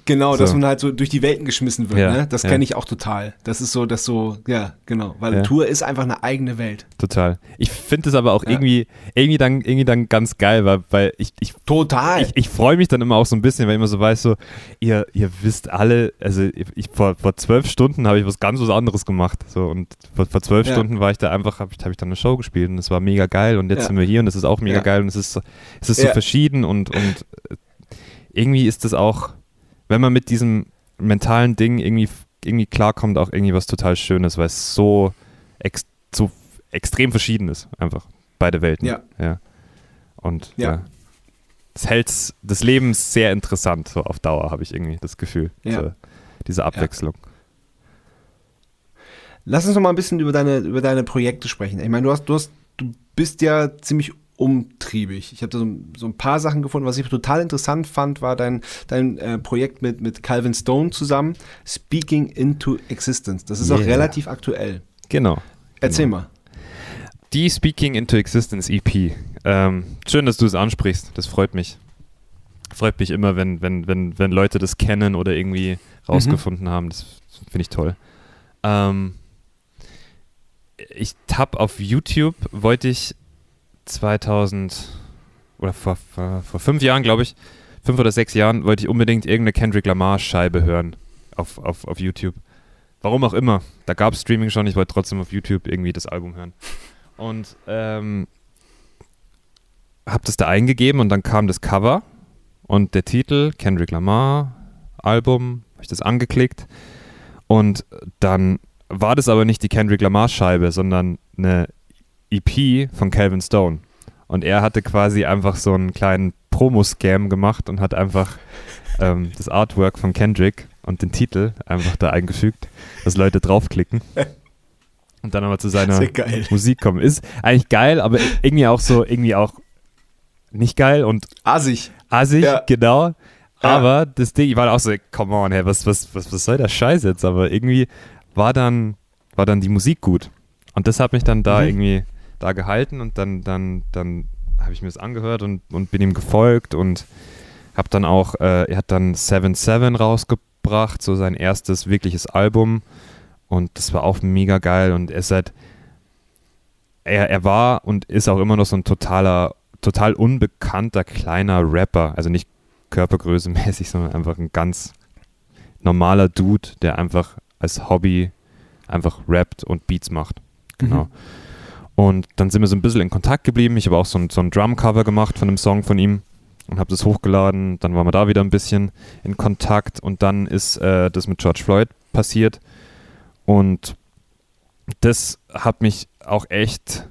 Genau, so. dass man halt so durch die Welten geschmissen wird. Ja, ne? Das ja. kenne ich auch total. Das ist so, dass so, ja, genau. Weil ja. Tour ist einfach eine eigene Welt. Total. Ich finde es aber auch irgendwie, irgendwie dann, irgendwie dann ganz geil, weil, weil ich, ich total. Ich, ich freue mich dann immer auch so ein bisschen, weil ich immer so weiß, so, ihr, ihr wisst alle, also ich, vor, vor zwölf Stunden habe ich was ganz was anderes gemacht. So, und vor, vor zwölf Stunden war ich da einfach, habe ich, hab ich dann eine Show gespielt und es war mega geil und jetzt sind wir hier und es ist auch mega geil und es ist, es ist so verschieden und, und irgendwie ist das auch wenn man mit diesem mentalen Ding irgendwie, irgendwie klarkommt, auch irgendwie was total Schönes, weil es so, ex so extrem verschieden ist, einfach beide Welten. Ja. ja. Und ja. es hält das Leben sehr interessant, so auf Dauer, habe ich irgendwie das Gefühl. Ja. So, diese Abwechslung. Ja. Lass uns noch mal ein bisschen über deine, über deine Projekte sprechen. Ich meine, du hast, du hast, du bist ja ziemlich umtriebig. Ich habe da so, so, ein paar Sachen gefunden. Was ich total interessant fand, war dein, dein äh, Projekt mit, mit Calvin Stone zusammen, Speaking into Existence. Das ist yeah. auch relativ aktuell. Genau. Erzähl genau. mal. Die Speaking into Existence EP. Ähm, schön, dass du es ansprichst. Das freut mich. Freut mich immer, wenn, wenn, wenn, wenn Leute das kennen oder irgendwie rausgefunden mhm. haben. Das finde ich toll. Ähm, ich habe auf YouTube, wollte ich 2000 oder vor, vor, vor fünf Jahren, glaube ich, fünf oder sechs Jahren, wollte ich unbedingt irgendeine Kendrick Lamar-Scheibe hören auf, auf, auf YouTube. Warum auch immer. Da gab es Streaming schon, ich wollte trotzdem auf YouTube irgendwie das Album hören. Und ähm, habe das da eingegeben und dann kam das Cover und der Titel, Kendrick Lamar, Album, habe ich das angeklickt. Und dann war das aber nicht die Kendrick Lamar-Scheibe, sondern eine EP von Calvin Stone. Und er hatte quasi einfach so einen kleinen Promo-Scam gemacht und hat einfach ähm, das Artwork von Kendrick und den Titel einfach da eingefügt, dass Leute draufklicken. Und dann aber zu seiner Musik kommen. Ist eigentlich geil, aber irgendwie auch so, irgendwie auch nicht geil und assig. Assig, ja. genau. Aber das Ding, ich war auch so, come on, hey, was, was, was, was soll der Scheiß jetzt? Aber irgendwie war dann, war dann die Musik gut. Und das hat mich dann da mhm. irgendwie da gehalten und dann, dann, dann habe ich mir das angehört und, und bin ihm gefolgt und habe dann auch, äh, er hat dann 7-7 rausgebracht, so sein erstes wirkliches Album und das war auch mega geil und er ist halt, er, er war und ist auch immer noch so ein totaler, total unbekannter kleiner Rapper, also nicht körpergrößemäßig, sondern einfach ein ganz normaler Dude, der einfach als Hobby einfach rappt und Beats macht. Genau. Mhm. Und dann sind wir so ein bisschen in Kontakt geblieben. Ich habe auch so ein, so ein Drum-Cover gemacht von einem Song von ihm und habe das hochgeladen. Dann waren wir da wieder ein bisschen in Kontakt und dann ist äh, das mit George Floyd passiert. Und das hat mich auch echt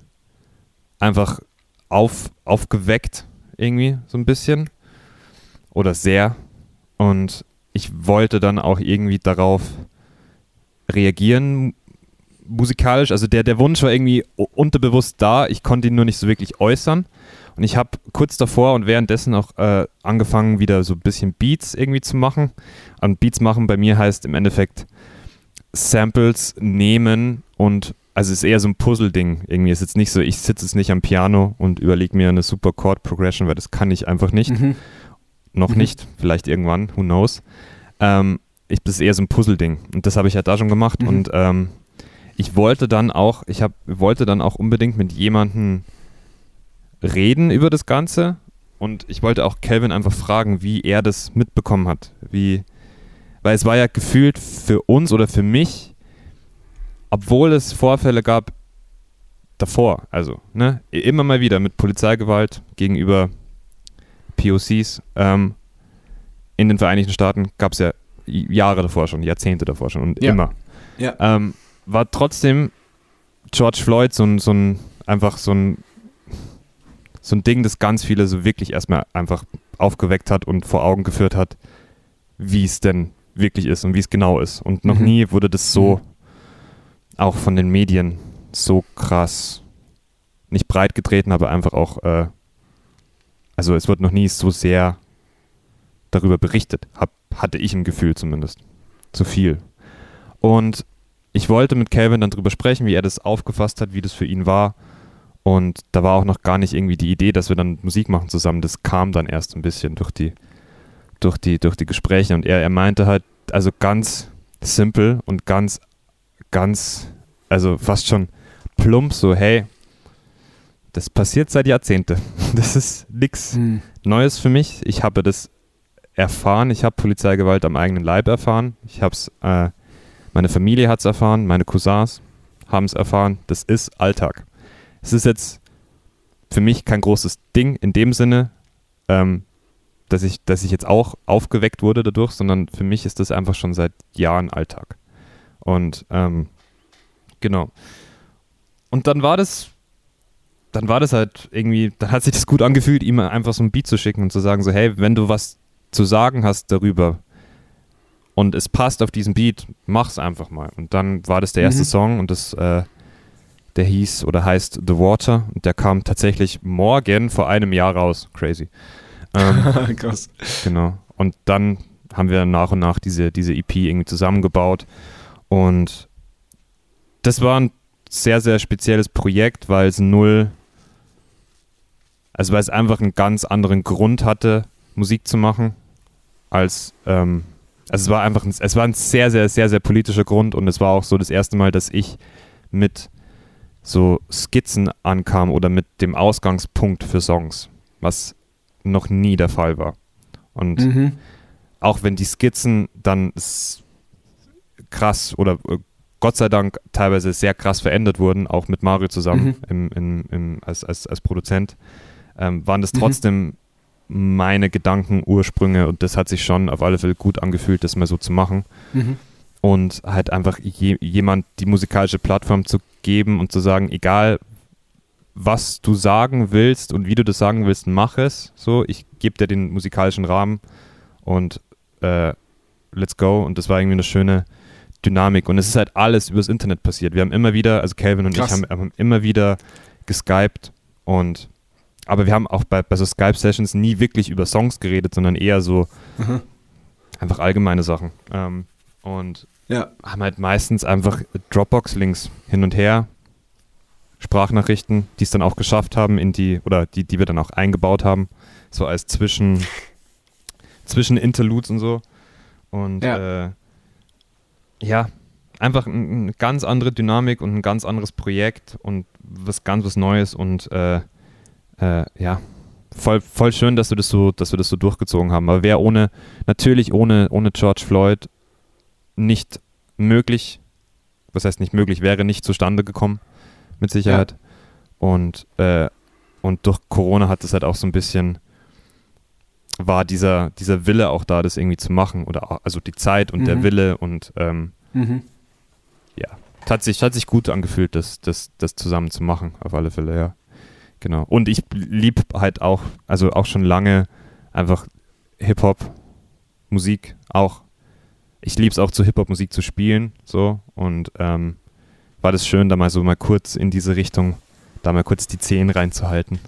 einfach auf, aufgeweckt, irgendwie so ein bisschen. Oder sehr. Und ich wollte dann auch irgendwie darauf reagieren, musikalisch. Also der, der Wunsch war irgendwie unterbewusst da. Ich konnte ihn nur nicht so wirklich äußern. Und ich habe kurz davor und währenddessen auch äh, angefangen, wieder so ein bisschen Beats irgendwie zu machen. Und Beats machen bei mir heißt im Endeffekt Samples nehmen und also es ist eher so ein Puzzle-Ding. Irgendwie ist jetzt nicht so, ich sitze jetzt nicht am Piano und überlege mir eine super Chord-Progression, weil das kann ich einfach nicht. Mhm. Noch mhm. nicht, vielleicht irgendwann, who knows. Ähm, ich, das ist eher so ein Puzzle-Ding. Und das habe ich halt da schon gemacht. Mhm. Und ähm, ich wollte dann auch, ich hab, wollte dann auch unbedingt mit jemandem reden über das Ganze. Und ich wollte auch Calvin einfach fragen, wie er das mitbekommen hat. Wie, weil es war ja gefühlt für uns oder für mich, obwohl es Vorfälle gab davor, also ne, immer mal wieder mit Polizeigewalt gegenüber POCs ähm, in den Vereinigten Staaten gab es ja Jahre davor schon, Jahrzehnte davor schon und ja. immer. Ja. Ähm, war trotzdem George Floyd so ein, so ein einfach so ein so ein Ding, das ganz viele so wirklich erstmal einfach aufgeweckt hat und vor Augen geführt hat, wie es denn wirklich ist und wie es genau ist. Und noch mhm. nie wurde das so mhm. auch von den Medien so krass nicht breit getreten, aber einfach auch, äh, also es wird noch nie so sehr darüber berichtet, hab, hatte ich im Gefühl zumindest. Zu viel. Und ich wollte mit Calvin dann drüber sprechen, wie er das aufgefasst hat, wie das für ihn war. Und da war auch noch gar nicht irgendwie die Idee, dass wir dann Musik machen zusammen. Das kam dann erst ein bisschen durch die, durch die, durch die Gespräche. Und er, er meinte halt, also ganz simpel und ganz, ganz, also fast schon plump, so, hey, das passiert seit Jahrzehnten. Das ist nichts hm. Neues für mich. Ich habe das erfahren. Ich habe Polizeigewalt am eigenen Leib erfahren. Ich habe es, äh, meine Familie hat es erfahren, meine Cousins haben es erfahren. Das ist Alltag. Es ist jetzt für mich kein großes Ding in dem Sinne, ähm, dass ich, dass ich jetzt auch aufgeweckt wurde dadurch, sondern für mich ist das einfach schon seit Jahren Alltag. Und ähm, genau. Und dann war das, dann war das halt irgendwie, dann hat sich das gut angefühlt, ihm einfach so ein Beat zu schicken und zu sagen, so, hey, wenn du was zu sagen hast darüber und es passt auf diesen Beat, mach's einfach mal. Und dann war das der erste mhm. Song und das, äh, der hieß oder heißt The Water und der kam tatsächlich morgen vor einem Jahr raus. Crazy. Ähm, Krass. Genau. Und dann haben wir nach und nach diese, diese EP irgendwie zusammengebaut und das war ein sehr, sehr spezielles Projekt, weil es null, also weil es einfach einen ganz anderen Grund hatte, Musik zu machen, als, ähm, also es war einfach, ein, es war ein sehr, sehr, sehr, sehr politischer Grund und es war auch so das erste Mal, dass ich mit so Skizzen ankam oder mit dem Ausgangspunkt für Songs, was noch nie der Fall war. Und mhm. auch wenn die Skizzen dann krass oder äh, Gott sei Dank teilweise sehr krass verändert wurden, auch mit Mario zusammen mhm. im, im, im, als, als, als Produzent, ähm, waren das mhm. trotzdem mhm. Meine Gedanken, Ursprünge und das hat sich schon auf alle Fälle gut angefühlt, das mal so zu machen. Mhm. Und halt einfach je, jemand die musikalische Plattform zu geben und zu sagen, egal was du sagen willst und wie du das sagen willst, mach es. So, ich gebe dir den musikalischen Rahmen und äh, let's go. Und das war irgendwie eine schöne, Dynamik. Und es ist halt alles übers Internet passiert. Wir haben immer wieder, also Calvin und Krass. ich haben, haben, immer wieder geskypt und aber wir haben auch bei, bei so Skype-Sessions nie wirklich über Songs geredet, sondern eher so mhm. einfach allgemeine Sachen. Ähm, und ja. haben halt meistens einfach Dropbox-Links hin und her, Sprachnachrichten, die es dann auch geschafft haben in die, oder die, die wir dann auch eingebaut haben, so als Zwischen, Zwischen Interludes und so. Und ja. äh, ja, einfach eine ganz andere Dynamik und ein ganz anderes Projekt und was ganz was Neues und äh, äh, ja, voll, voll schön, dass wir das so, dass wir das so durchgezogen haben. Aber wäre ohne, natürlich ohne, ohne George Floyd nicht möglich, was heißt nicht möglich, wäre nicht zustande gekommen, mit Sicherheit. Ja. Und, äh, und durch Corona hat es halt auch so ein bisschen war dieser, dieser Wille auch da, das irgendwie zu machen. Oder also die Zeit und mhm. der Wille und ähm, mhm. ja, hat sich, hat sich gut angefühlt, das, das, das zusammen zu machen, auf alle Fälle, ja. Genau. Und ich lieb halt auch, also auch schon lange einfach Hip-Hop, Musik auch. Ich liebe es auch zu Hip-Hop-Musik zu spielen, so. Und ähm, war das schön, da mal so mal kurz in diese Richtung, da mal kurz die Zehen reinzuhalten.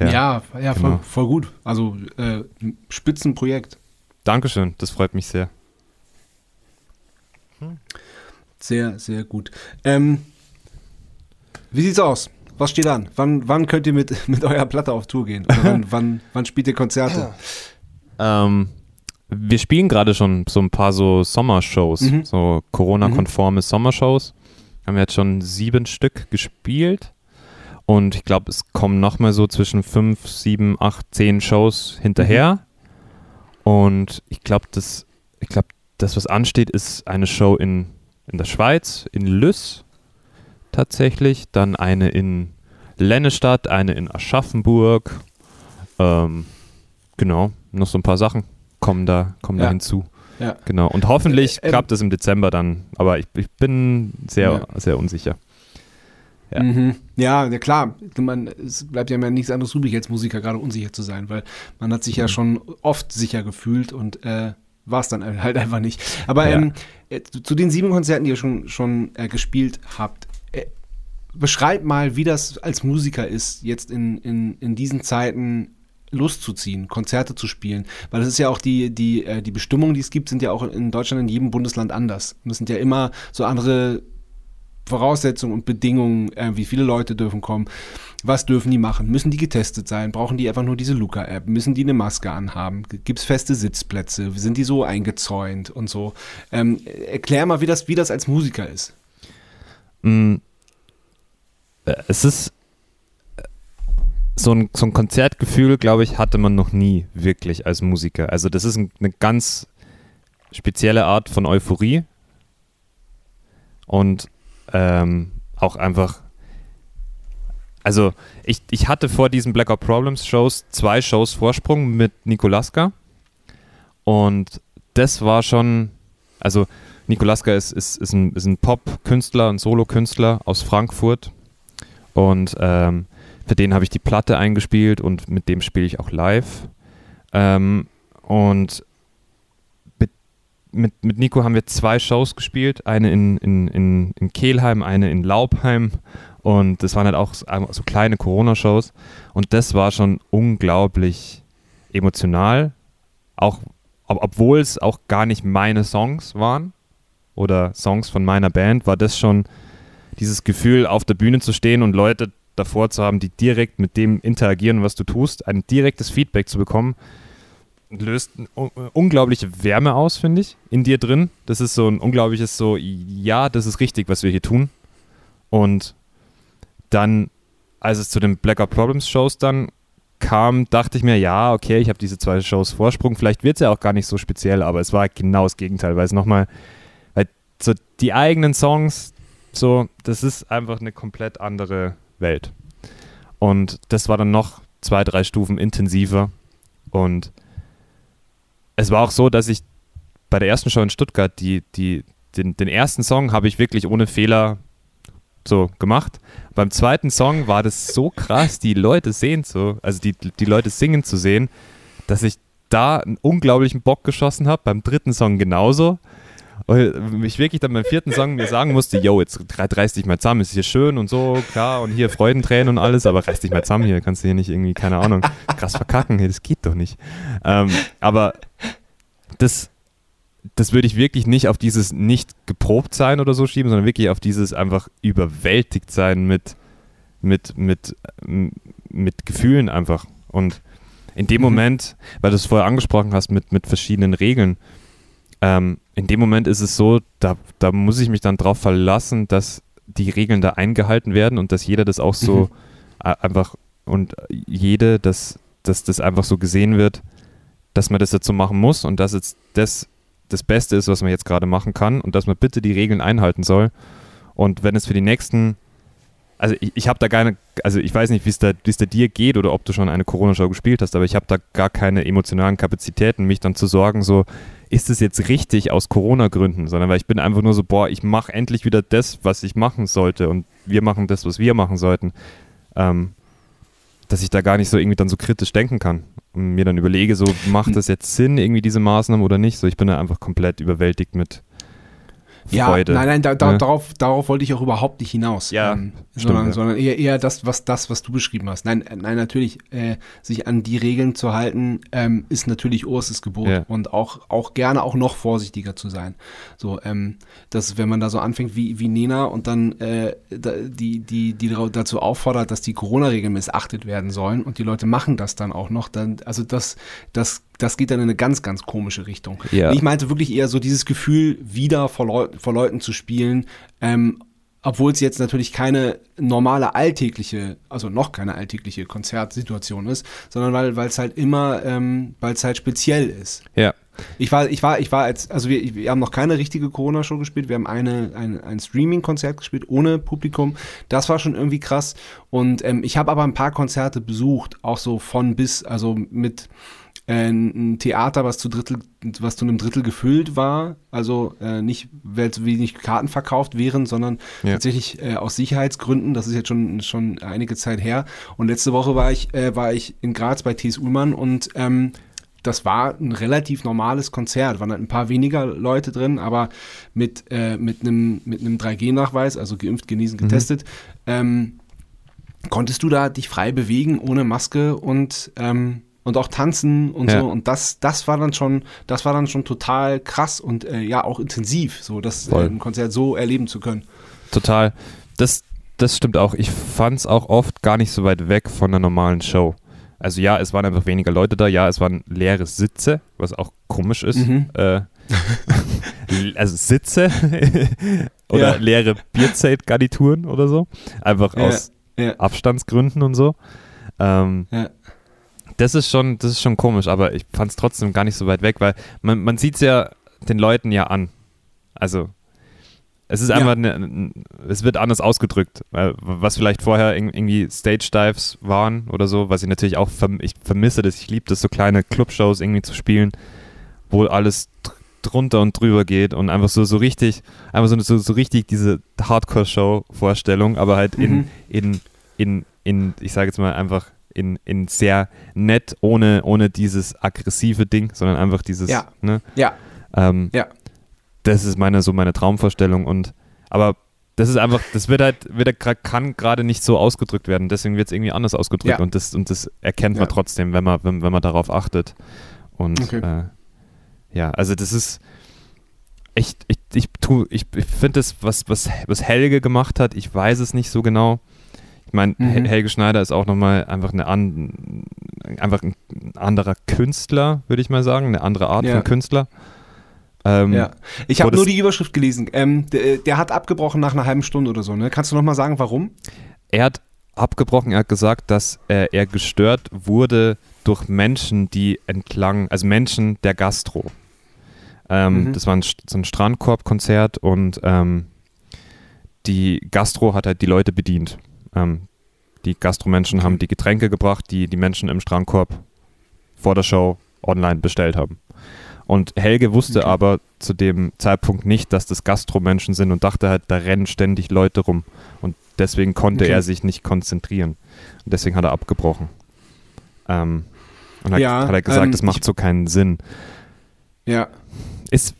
Ja, ja, ja genau. voll, voll, gut. Also äh, Spitzenprojekt. Dankeschön, das freut mich sehr. Sehr, sehr gut. Ähm, wie sieht's aus? Was steht an? Wann, wann könnt ihr mit, mit eurer Platte auf Tour gehen? Wann, wann, wann spielt ihr Konzerte? Ähm, wir spielen gerade schon so ein paar so Sommershows, mhm. so Corona-konforme mhm. Sommershows. Haben wir jetzt schon sieben Stück gespielt. Und ich glaube, es kommen nochmal so zwischen fünf, sieben, acht, zehn Shows hinterher. Mhm. Und ich glaube, das, ich glaube, das, was ansteht, ist eine Show in, in der Schweiz, in Lüss tatsächlich, dann eine in Lennestadt, eine in Aschaffenburg. Ähm, genau, noch so ein paar Sachen kommen da, kommen ja. da hinzu. Ja. Genau. Und hoffentlich äh, ähm, klappt es im Dezember dann, aber ich, ich bin sehr, ja. sehr unsicher. Ja. Mhm. ja, ja, klar. Man, es bleibt ja mehr nichts anderes übrig, als Musiker gerade unsicher zu sein, weil man hat sich mhm. ja schon oft sicher gefühlt und äh, war es dann halt einfach nicht. Aber ähm, äh, zu den sieben Konzerten, die ihr schon, schon äh, gespielt habt, äh, beschreib mal, wie das als Musiker ist, jetzt in, in, in diesen Zeiten Lust zu ziehen, Konzerte zu spielen. Weil das ist ja auch die, die, äh, die Bestimmungen, die es gibt, sind ja auch in Deutschland in jedem Bundesland anders. Es sind ja immer so andere Voraussetzungen und Bedingungen, äh, wie viele Leute dürfen kommen, was dürfen die machen, müssen die getestet sein, brauchen die einfach nur diese Luca-App, müssen die eine Maske anhaben, gibt es feste Sitzplätze, sind die so eingezäunt und so. Ähm, erklär mal, wie das, wie das als Musiker ist. Mm, äh, es ist äh, so ein, so ein Konzertgefühl, glaube ich, hatte man noch nie wirklich als Musiker. Also das ist eine ganz spezielle Art von Euphorie. Und ähm, auch einfach. Also, ich, ich hatte vor diesen Blackout Problems Shows zwei Shows Vorsprung mit Nikolaska. Und das war schon. Also, Nikolaska ist, ist, ist ein, ist ein Pop-Künstler, ein Solo-Künstler aus Frankfurt. Und ähm, für den habe ich die Platte eingespielt und mit dem spiele ich auch live. Ähm, und mit, mit Nico haben wir zwei Shows gespielt, eine in, in, in, in Kehlheim, eine in Laubheim. Und das waren halt auch so kleine Corona-Shows. Und das war schon unglaublich emotional, auch ob, obwohl es auch gar nicht meine Songs waren oder Songs von meiner Band, war das schon dieses Gefühl, auf der Bühne zu stehen und Leute davor zu haben, die direkt mit dem interagieren, was du tust, ein direktes Feedback zu bekommen, löst unglaubliche Wärme aus, finde ich, in dir drin. Das ist so ein unglaubliches so, ja, das ist richtig, was wir hier tun. Und dann, als es zu den Blackout Problems Shows dann kam, dachte ich mir, ja, okay, ich habe diese zwei Shows Vorsprung. Vielleicht wird es ja auch gar nicht so speziell, aber es war genau das Gegenteil, weil es nochmal, so die eigenen Songs, so, das ist einfach eine komplett andere Welt. Und das war dann noch zwei, drei Stufen intensiver. Und es war auch so, dass ich bei der ersten Show in Stuttgart, die, die, den, den ersten Song habe ich wirklich ohne Fehler so gemacht. Beim zweiten Song war das so krass, die Leute sehen so, also die, die Leute singen zu sehen, dass ich da einen unglaublichen Bock geschossen habe. Beim dritten Song genauso. Und ich wirklich dann beim vierten Song mir sagen musste, yo, jetzt reiß dich mal zusammen, ist hier schön und so, klar, und hier Freudentränen und alles, aber reiß dich mal zusammen hier, kannst du hier nicht irgendwie, keine Ahnung, krass verkacken, hey, das geht doch nicht. Ähm, aber das, das würde ich wirklich nicht auf dieses nicht geprobt sein oder so schieben, sondern wirklich auf dieses einfach überwältigt sein mit, mit, mit, mit Gefühlen einfach. Und in dem mhm. Moment, weil du es vorher angesprochen hast mit, mit verschiedenen Regeln, ähm, in dem Moment ist es so, da, da muss ich mich dann darauf verlassen, dass die Regeln da eingehalten werden und dass jeder das auch so mhm. einfach und jede, dass, dass das einfach so gesehen wird, dass man das so machen muss und dass jetzt das das Beste ist, was man jetzt gerade machen kann und dass man bitte die Regeln einhalten soll. Und wenn es für die nächsten, also ich, ich habe da keine, also ich weiß nicht, wie es da, da dir geht oder ob du schon eine Corona-Show gespielt hast, aber ich habe da gar keine emotionalen Kapazitäten, mich dann zu sorgen, so, ist es jetzt richtig aus Corona-Gründen, sondern weil ich bin einfach nur so, boah, ich mache endlich wieder das, was ich machen sollte und wir machen das, was wir machen sollten. Ähm, dass ich da gar nicht so irgendwie dann so kritisch denken kann und mir dann überlege, so macht das jetzt Sinn, irgendwie diese Maßnahmen oder nicht? So, ich bin da einfach komplett überwältigt mit Freude. Ja, nein, nein, da, da, ja. darauf, darauf wollte ich auch überhaupt nicht hinaus. Ja, ähm, stimmt, sondern, ja. sondern eher, eher das, was das, was du beschrieben hast. Nein, nein, natürlich, äh, sich an die Regeln zu halten, ähm, ist natürlich oberstes Gebot ja. und auch, auch gerne auch noch vorsichtiger zu sein. So, ähm, dass wenn man da so anfängt wie, wie Nena und dann äh, die, die, die dazu auffordert, dass die Corona-Regeln missachtet werden sollen und die Leute machen das dann auch noch, dann, also das, das das geht dann in eine ganz, ganz komische Richtung. Ja. Ich meinte wirklich eher so dieses Gefühl, wieder vor, Leu vor Leuten zu spielen, ähm, obwohl es jetzt natürlich keine normale alltägliche, also noch keine alltägliche Konzertsituation ist, sondern weil es halt immer, ähm, weil es halt speziell ist. Ja. Ich war, ich war, ich war als, also wir, wir haben noch keine richtige Corona-Show gespielt. Wir haben eine, ein, ein Streaming-Konzert gespielt ohne Publikum. Das war schon irgendwie krass. Und ähm, ich habe aber ein paar Konzerte besucht, auch so von bis, also mit ein Theater, was zu Drittel, was zu einem Drittel gefüllt war, also äh, nicht, weil zu wenig Karten verkauft wären, sondern ja. tatsächlich äh, aus Sicherheitsgründen. Das ist jetzt schon schon einige Zeit her. Und letzte Woche war ich äh, war ich in Graz bei T.S. Ullmann und ähm, das war ein relativ normales Konzert. Waren halt ein paar weniger Leute drin, aber mit, äh, mit einem mit 3G-Nachweis, also geimpft, genesen, mhm. getestet, mhm. ähm, konntest du da dich frei bewegen ohne Maske und ähm, und auch tanzen und ja. so. Und das, das war dann schon, das war dann schon total krass und äh, ja auch intensiv, so das äh, ein Konzert so erleben zu können. Total. Das, das stimmt auch. Ich fand es auch oft gar nicht so weit weg von einer normalen Show. Also ja, es waren einfach weniger Leute da, ja, es waren leere Sitze, was auch komisch ist. Mhm. Äh, also Sitze oder ja. leere Bierzeltgarnituren oder so. Einfach aus ja. Abstandsgründen und so. Ähm, ja das ist schon, das ist schon komisch, aber ich fand es trotzdem gar nicht so weit weg, weil man, man sieht es ja den Leuten ja an. Also es ist einfach, ja. eine, es wird anders ausgedrückt, was vielleicht vorher irgendwie Stage Dives waren oder so, was ich natürlich auch, verm ich vermisse das, ich liebe das, so kleine Clubshows irgendwie zu spielen, wo alles drunter und drüber geht und einfach so, so richtig, einfach so, so, so richtig diese Hardcore-Show-Vorstellung, aber halt in, mhm. in, in, in, ich sage jetzt mal einfach in, in sehr nett, ohne, ohne dieses aggressive Ding, sondern einfach dieses, ja. ne? Ja. Ähm, ja. das ist meine, so meine Traumvorstellung und aber das ist einfach, das wird halt, wird, kann gerade nicht so ausgedrückt werden, deswegen wird es irgendwie anders ausgedrückt Ja. und, das, und das erkennt Ja. man trotzdem, wenn man, wenn, wenn man darauf achtet. Und Okay. äh, ja, also das ist echt, ich, ich, tu- ich, ich finde das, was, was, was Helge gemacht hat, ich weiß es nicht so genau. Ich meine, Mhm. Hel- Helge Schneider ist auch nochmal einfach eine an, einfach ein anderer Künstler, würde ich mal sagen, eine andere Art Ja. von Künstler. Ähm, Ja. Ich habe nur die Überschrift gelesen. Ähm, der, der hat abgebrochen nach einer halben Stunde oder so. Ne? Kannst du noch mal sagen, warum? Er hat abgebrochen, er hat gesagt, dass äh, er gestört wurde durch Menschen, die entlang, also Menschen der Gastro. Ähm, Mhm. Das war ein, so ein Strandkorb-Konzert und ähm, die Gastro hat halt die Leute bedient. Ähm, die Gastromenschen haben die Getränke gebracht, die die Menschen im Strandkorb vor der Show online bestellt haben. Und Helge wusste Okay. aber zu dem Zeitpunkt nicht, dass das Gastromenschen sind und dachte halt, da rennen ständig Leute rum. Und deswegen konnte Okay. er sich nicht konzentrieren. Und deswegen hat er abgebrochen. Ähm, und hat, Ja, hat er gesagt, ähm, das macht so keinen Sinn. Ja. Ist,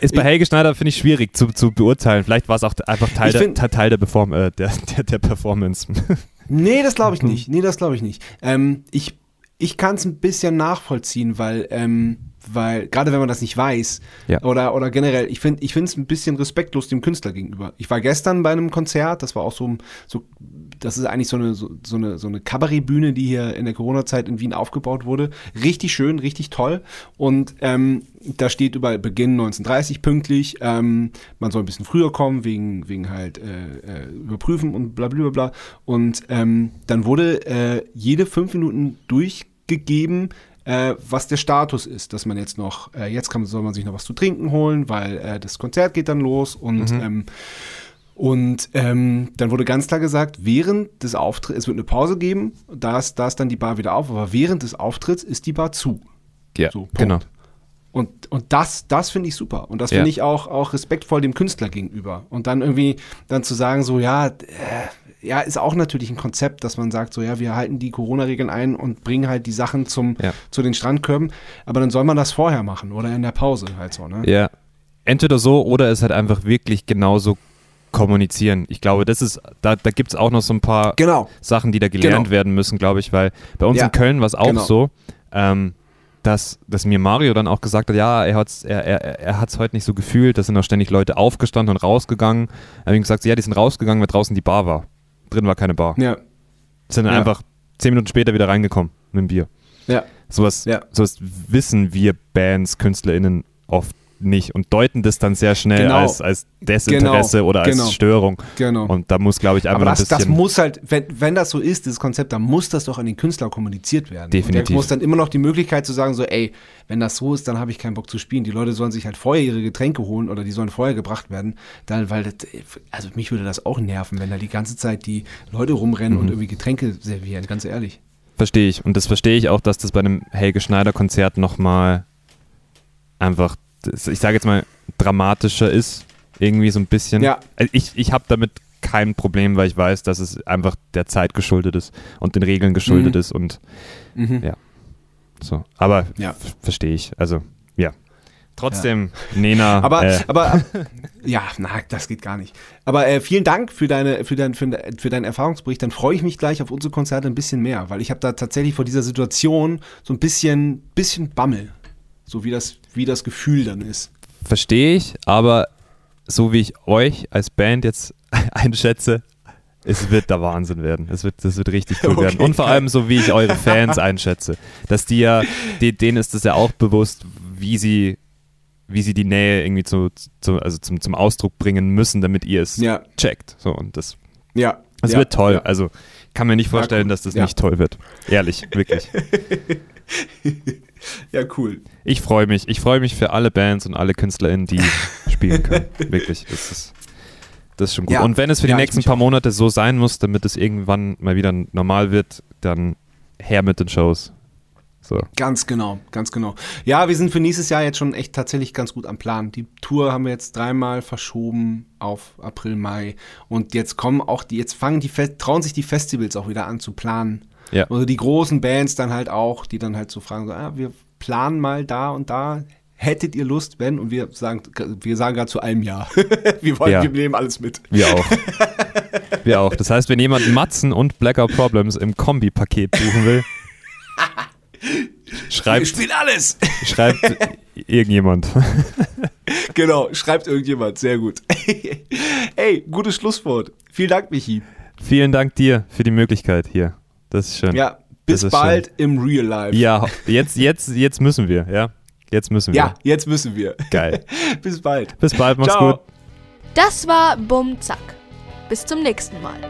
ist bei Helge Schneider, finde ich, schwierig zu, zu beurteilen. Vielleicht war es auch einfach Teil, der, find- Teil- der, Perform äh, der, der, der Performance. Nee, das glaube ich Mhm. nicht. Nee, das glaube ich nicht. Ähm, ich ich kann es ein bisschen nachvollziehen, weil, ähm, weil gerade wenn man das nicht weiß Ja. oder, oder generell, ich finde ich es ein bisschen respektlos dem Künstler gegenüber. Ich war gestern bei einem Konzert, das war auch so, so das ist eigentlich so eine, so, so eine, so eine Kabarettbühne, die hier in der Corona-Zeit in Wien aufgebaut wurde. Richtig schön, richtig toll. Und ähm, da steht überall Beginn 1930 pünktlich. Ähm, man soll ein bisschen früher kommen, wegen, wegen halt äh, äh, überprüfen und bla bla bla. Und ähm, dann wurde äh, jede fünf Minuten durchgegeben, äh, was der Status ist, dass man jetzt noch, äh, jetzt kann, soll man sich noch was zu trinken holen, weil äh, das Konzert geht dann los und ähm, und ähm, dann wurde ganz klar gesagt, während des Auftritts, es wird eine Pause geben, da ist, da ist dann die Bar wieder auf, aber während des Auftritts ist die Bar zu. ja, So, genau. Und, und das, das finde ich super. Und das Ja. finde ich auch, auch respektvoll dem Künstler gegenüber. Und dann irgendwie dann zu sagen, so, ja, äh, ja, ist auch natürlich ein Konzept, dass man sagt, so, ja, wir halten die Corona-Regeln ein und bringen halt die Sachen zum, Ja. zu den Strandkörben. Aber dann soll man das vorher machen oder in der Pause halt so, ne? Ja. Entweder so oder es halt einfach wirklich genauso kommunizieren. Ich glaube, das ist, da, da gibt es auch noch so ein paar Genau. Sachen, die da gelernt Genau. werden müssen, glaube ich, weil bei uns Ja, in Köln war es auch genau. so, ähm, dass, dass mir Mario dann auch gesagt hat, ja, er hat es er, er, er hat's heute nicht so gefühlt, da sind auch ständig Leute aufgestanden und rausgegangen. Er hat ihm gesagt, ja, die sind rausgegangen, weil draußen die Bar war. Drin war keine Bar. Ja, Sind dann Ja. einfach zehn Minuten später wieder reingekommen mit dem Bier. ja, Sowas, Ja. sowas wissen wir Bands, KünstlerInnen oft nicht und deuten das dann sehr schnell Genau. als, als Desinteresse Genau. oder als Genau. Störung. genau. Und da muss, glaube ich, einfach Aber ein das, das bisschen. muss halt, wenn, wenn das so ist, dieses Konzept, dann muss das doch an den Künstler kommuniziert werden. Und Definitiv. der muss dann immer noch die Möglichkeit zu sagen, so, ey, wenn das so ist, dann habe ich keinen Bock zu spielen. Die Leute sollen sich halt vorher ihre Getränke holen oder die sollen vorher gebracht werden. Dann, weil das, also mich würde das auch nerven, wenn da die ganze Zeit die Leute rumrennen Mhm. und irgendwie Getränke servieren, ganz ehrlich. Verstehe ich. Und das verstehe ich auch, dass das bei einem Helge Schneider-Konzert nochmal einfach, das- ich sage jetzt mal, dramatischer ist. Irgendwie so ein bisschen. Ja. Also Ich, ich habe damit kein Problem, weil ich weiß, dass es einfach der Zeit geschuldet ist und den Regeln geschuldet Mhm. ist und Mhm. Ja. so. Aber Ja. verstehe ich. Also, ja. Trotzdem, Nena. Aber, äh, aber ja, na, das geht gar nicht. Aber äh, vielen Dank für, deine, für, dein, für, für deinen Erfahrungsbericht. Dann freue ich mich gleich auf unsere Konzerte ein bisschen mehr, weil ich habe da tatsächlich vor dieser Situation so ein bisschen, bisschen Bammel. So wie das, wie das Gefühl dann ist. Verstehe ich, aber so wie ich euch als Band jetzt einschätze, es wird der Wahnsinn werden. Es wird, das wird richtig cool Okay, werden. Und vor allem so wie ich eure Fans einschätze. Dass die ja, denen ist es ja auch bewusst, wie sie, wie sie die Nähe irgendwie zu, zu, also zum, zum Ausdruck bringen müssen, damit ihr es Ja, checkt. So, und das, ja. das ja, wird toll. Ja. Also kann mir nicht vorstellen, dass das nicht toll wird. Ehrlich, wirklich. ja, cool. Ich freue mich. Ich freue mich für alle Bands und alle KünstlerInnen, die spielen können. Wirklich. Das ist, das ist schon gut. Ja. Und wenn es für die Ja, nächsten paar auch. Monate so sein muss, damit es irgendwann mal wieder normal wird, dann her mit den Shows. So. Ganz genau, ganz genau. Ja, wir sind für nächstes Jahr jetzt schon echt tatsächlich ganz gut am Plan. Die Tour haben wir jetzt dreimal verschoben auf April, Mai. Und jetzt kommen auch die, jetzt fangen die, trauen sich die Festivals auch wieder an zu planen. Ja. Also die großen Bands dann halt auch, die dann halt so fragen, so, ah, wir planen mal da und da. hättet ihr Lust, wenn, und wir sagen, wir sagen gerade zu einem Ja. wir wollen, Ja. wir nehmen alles mit. Wir auch. Wir auch. Das heißt, wenn jemand Matzen und Blackout Problems im Kombi-Paket buchen will, Wir schreibt, spielen alles. schreibt irgendjemand. genau, schreibt irgendjemand. Sehr gut. Ey, gutes Schlusswort. Vielen Dank, Michi. Vielen Dank dir für die Möglichkeit hier. Das ist schön. Ja, bis bald im Real Life. Ja, jetzt, jetzt, jetzt müssen wir, ja. Jetzt müssen wir. Ja, jetzt müssen wir. Geil. bis bald. Bis bald, mach's Ciao. gut. Das war Bum Zack. Bis zum nächsten Mal.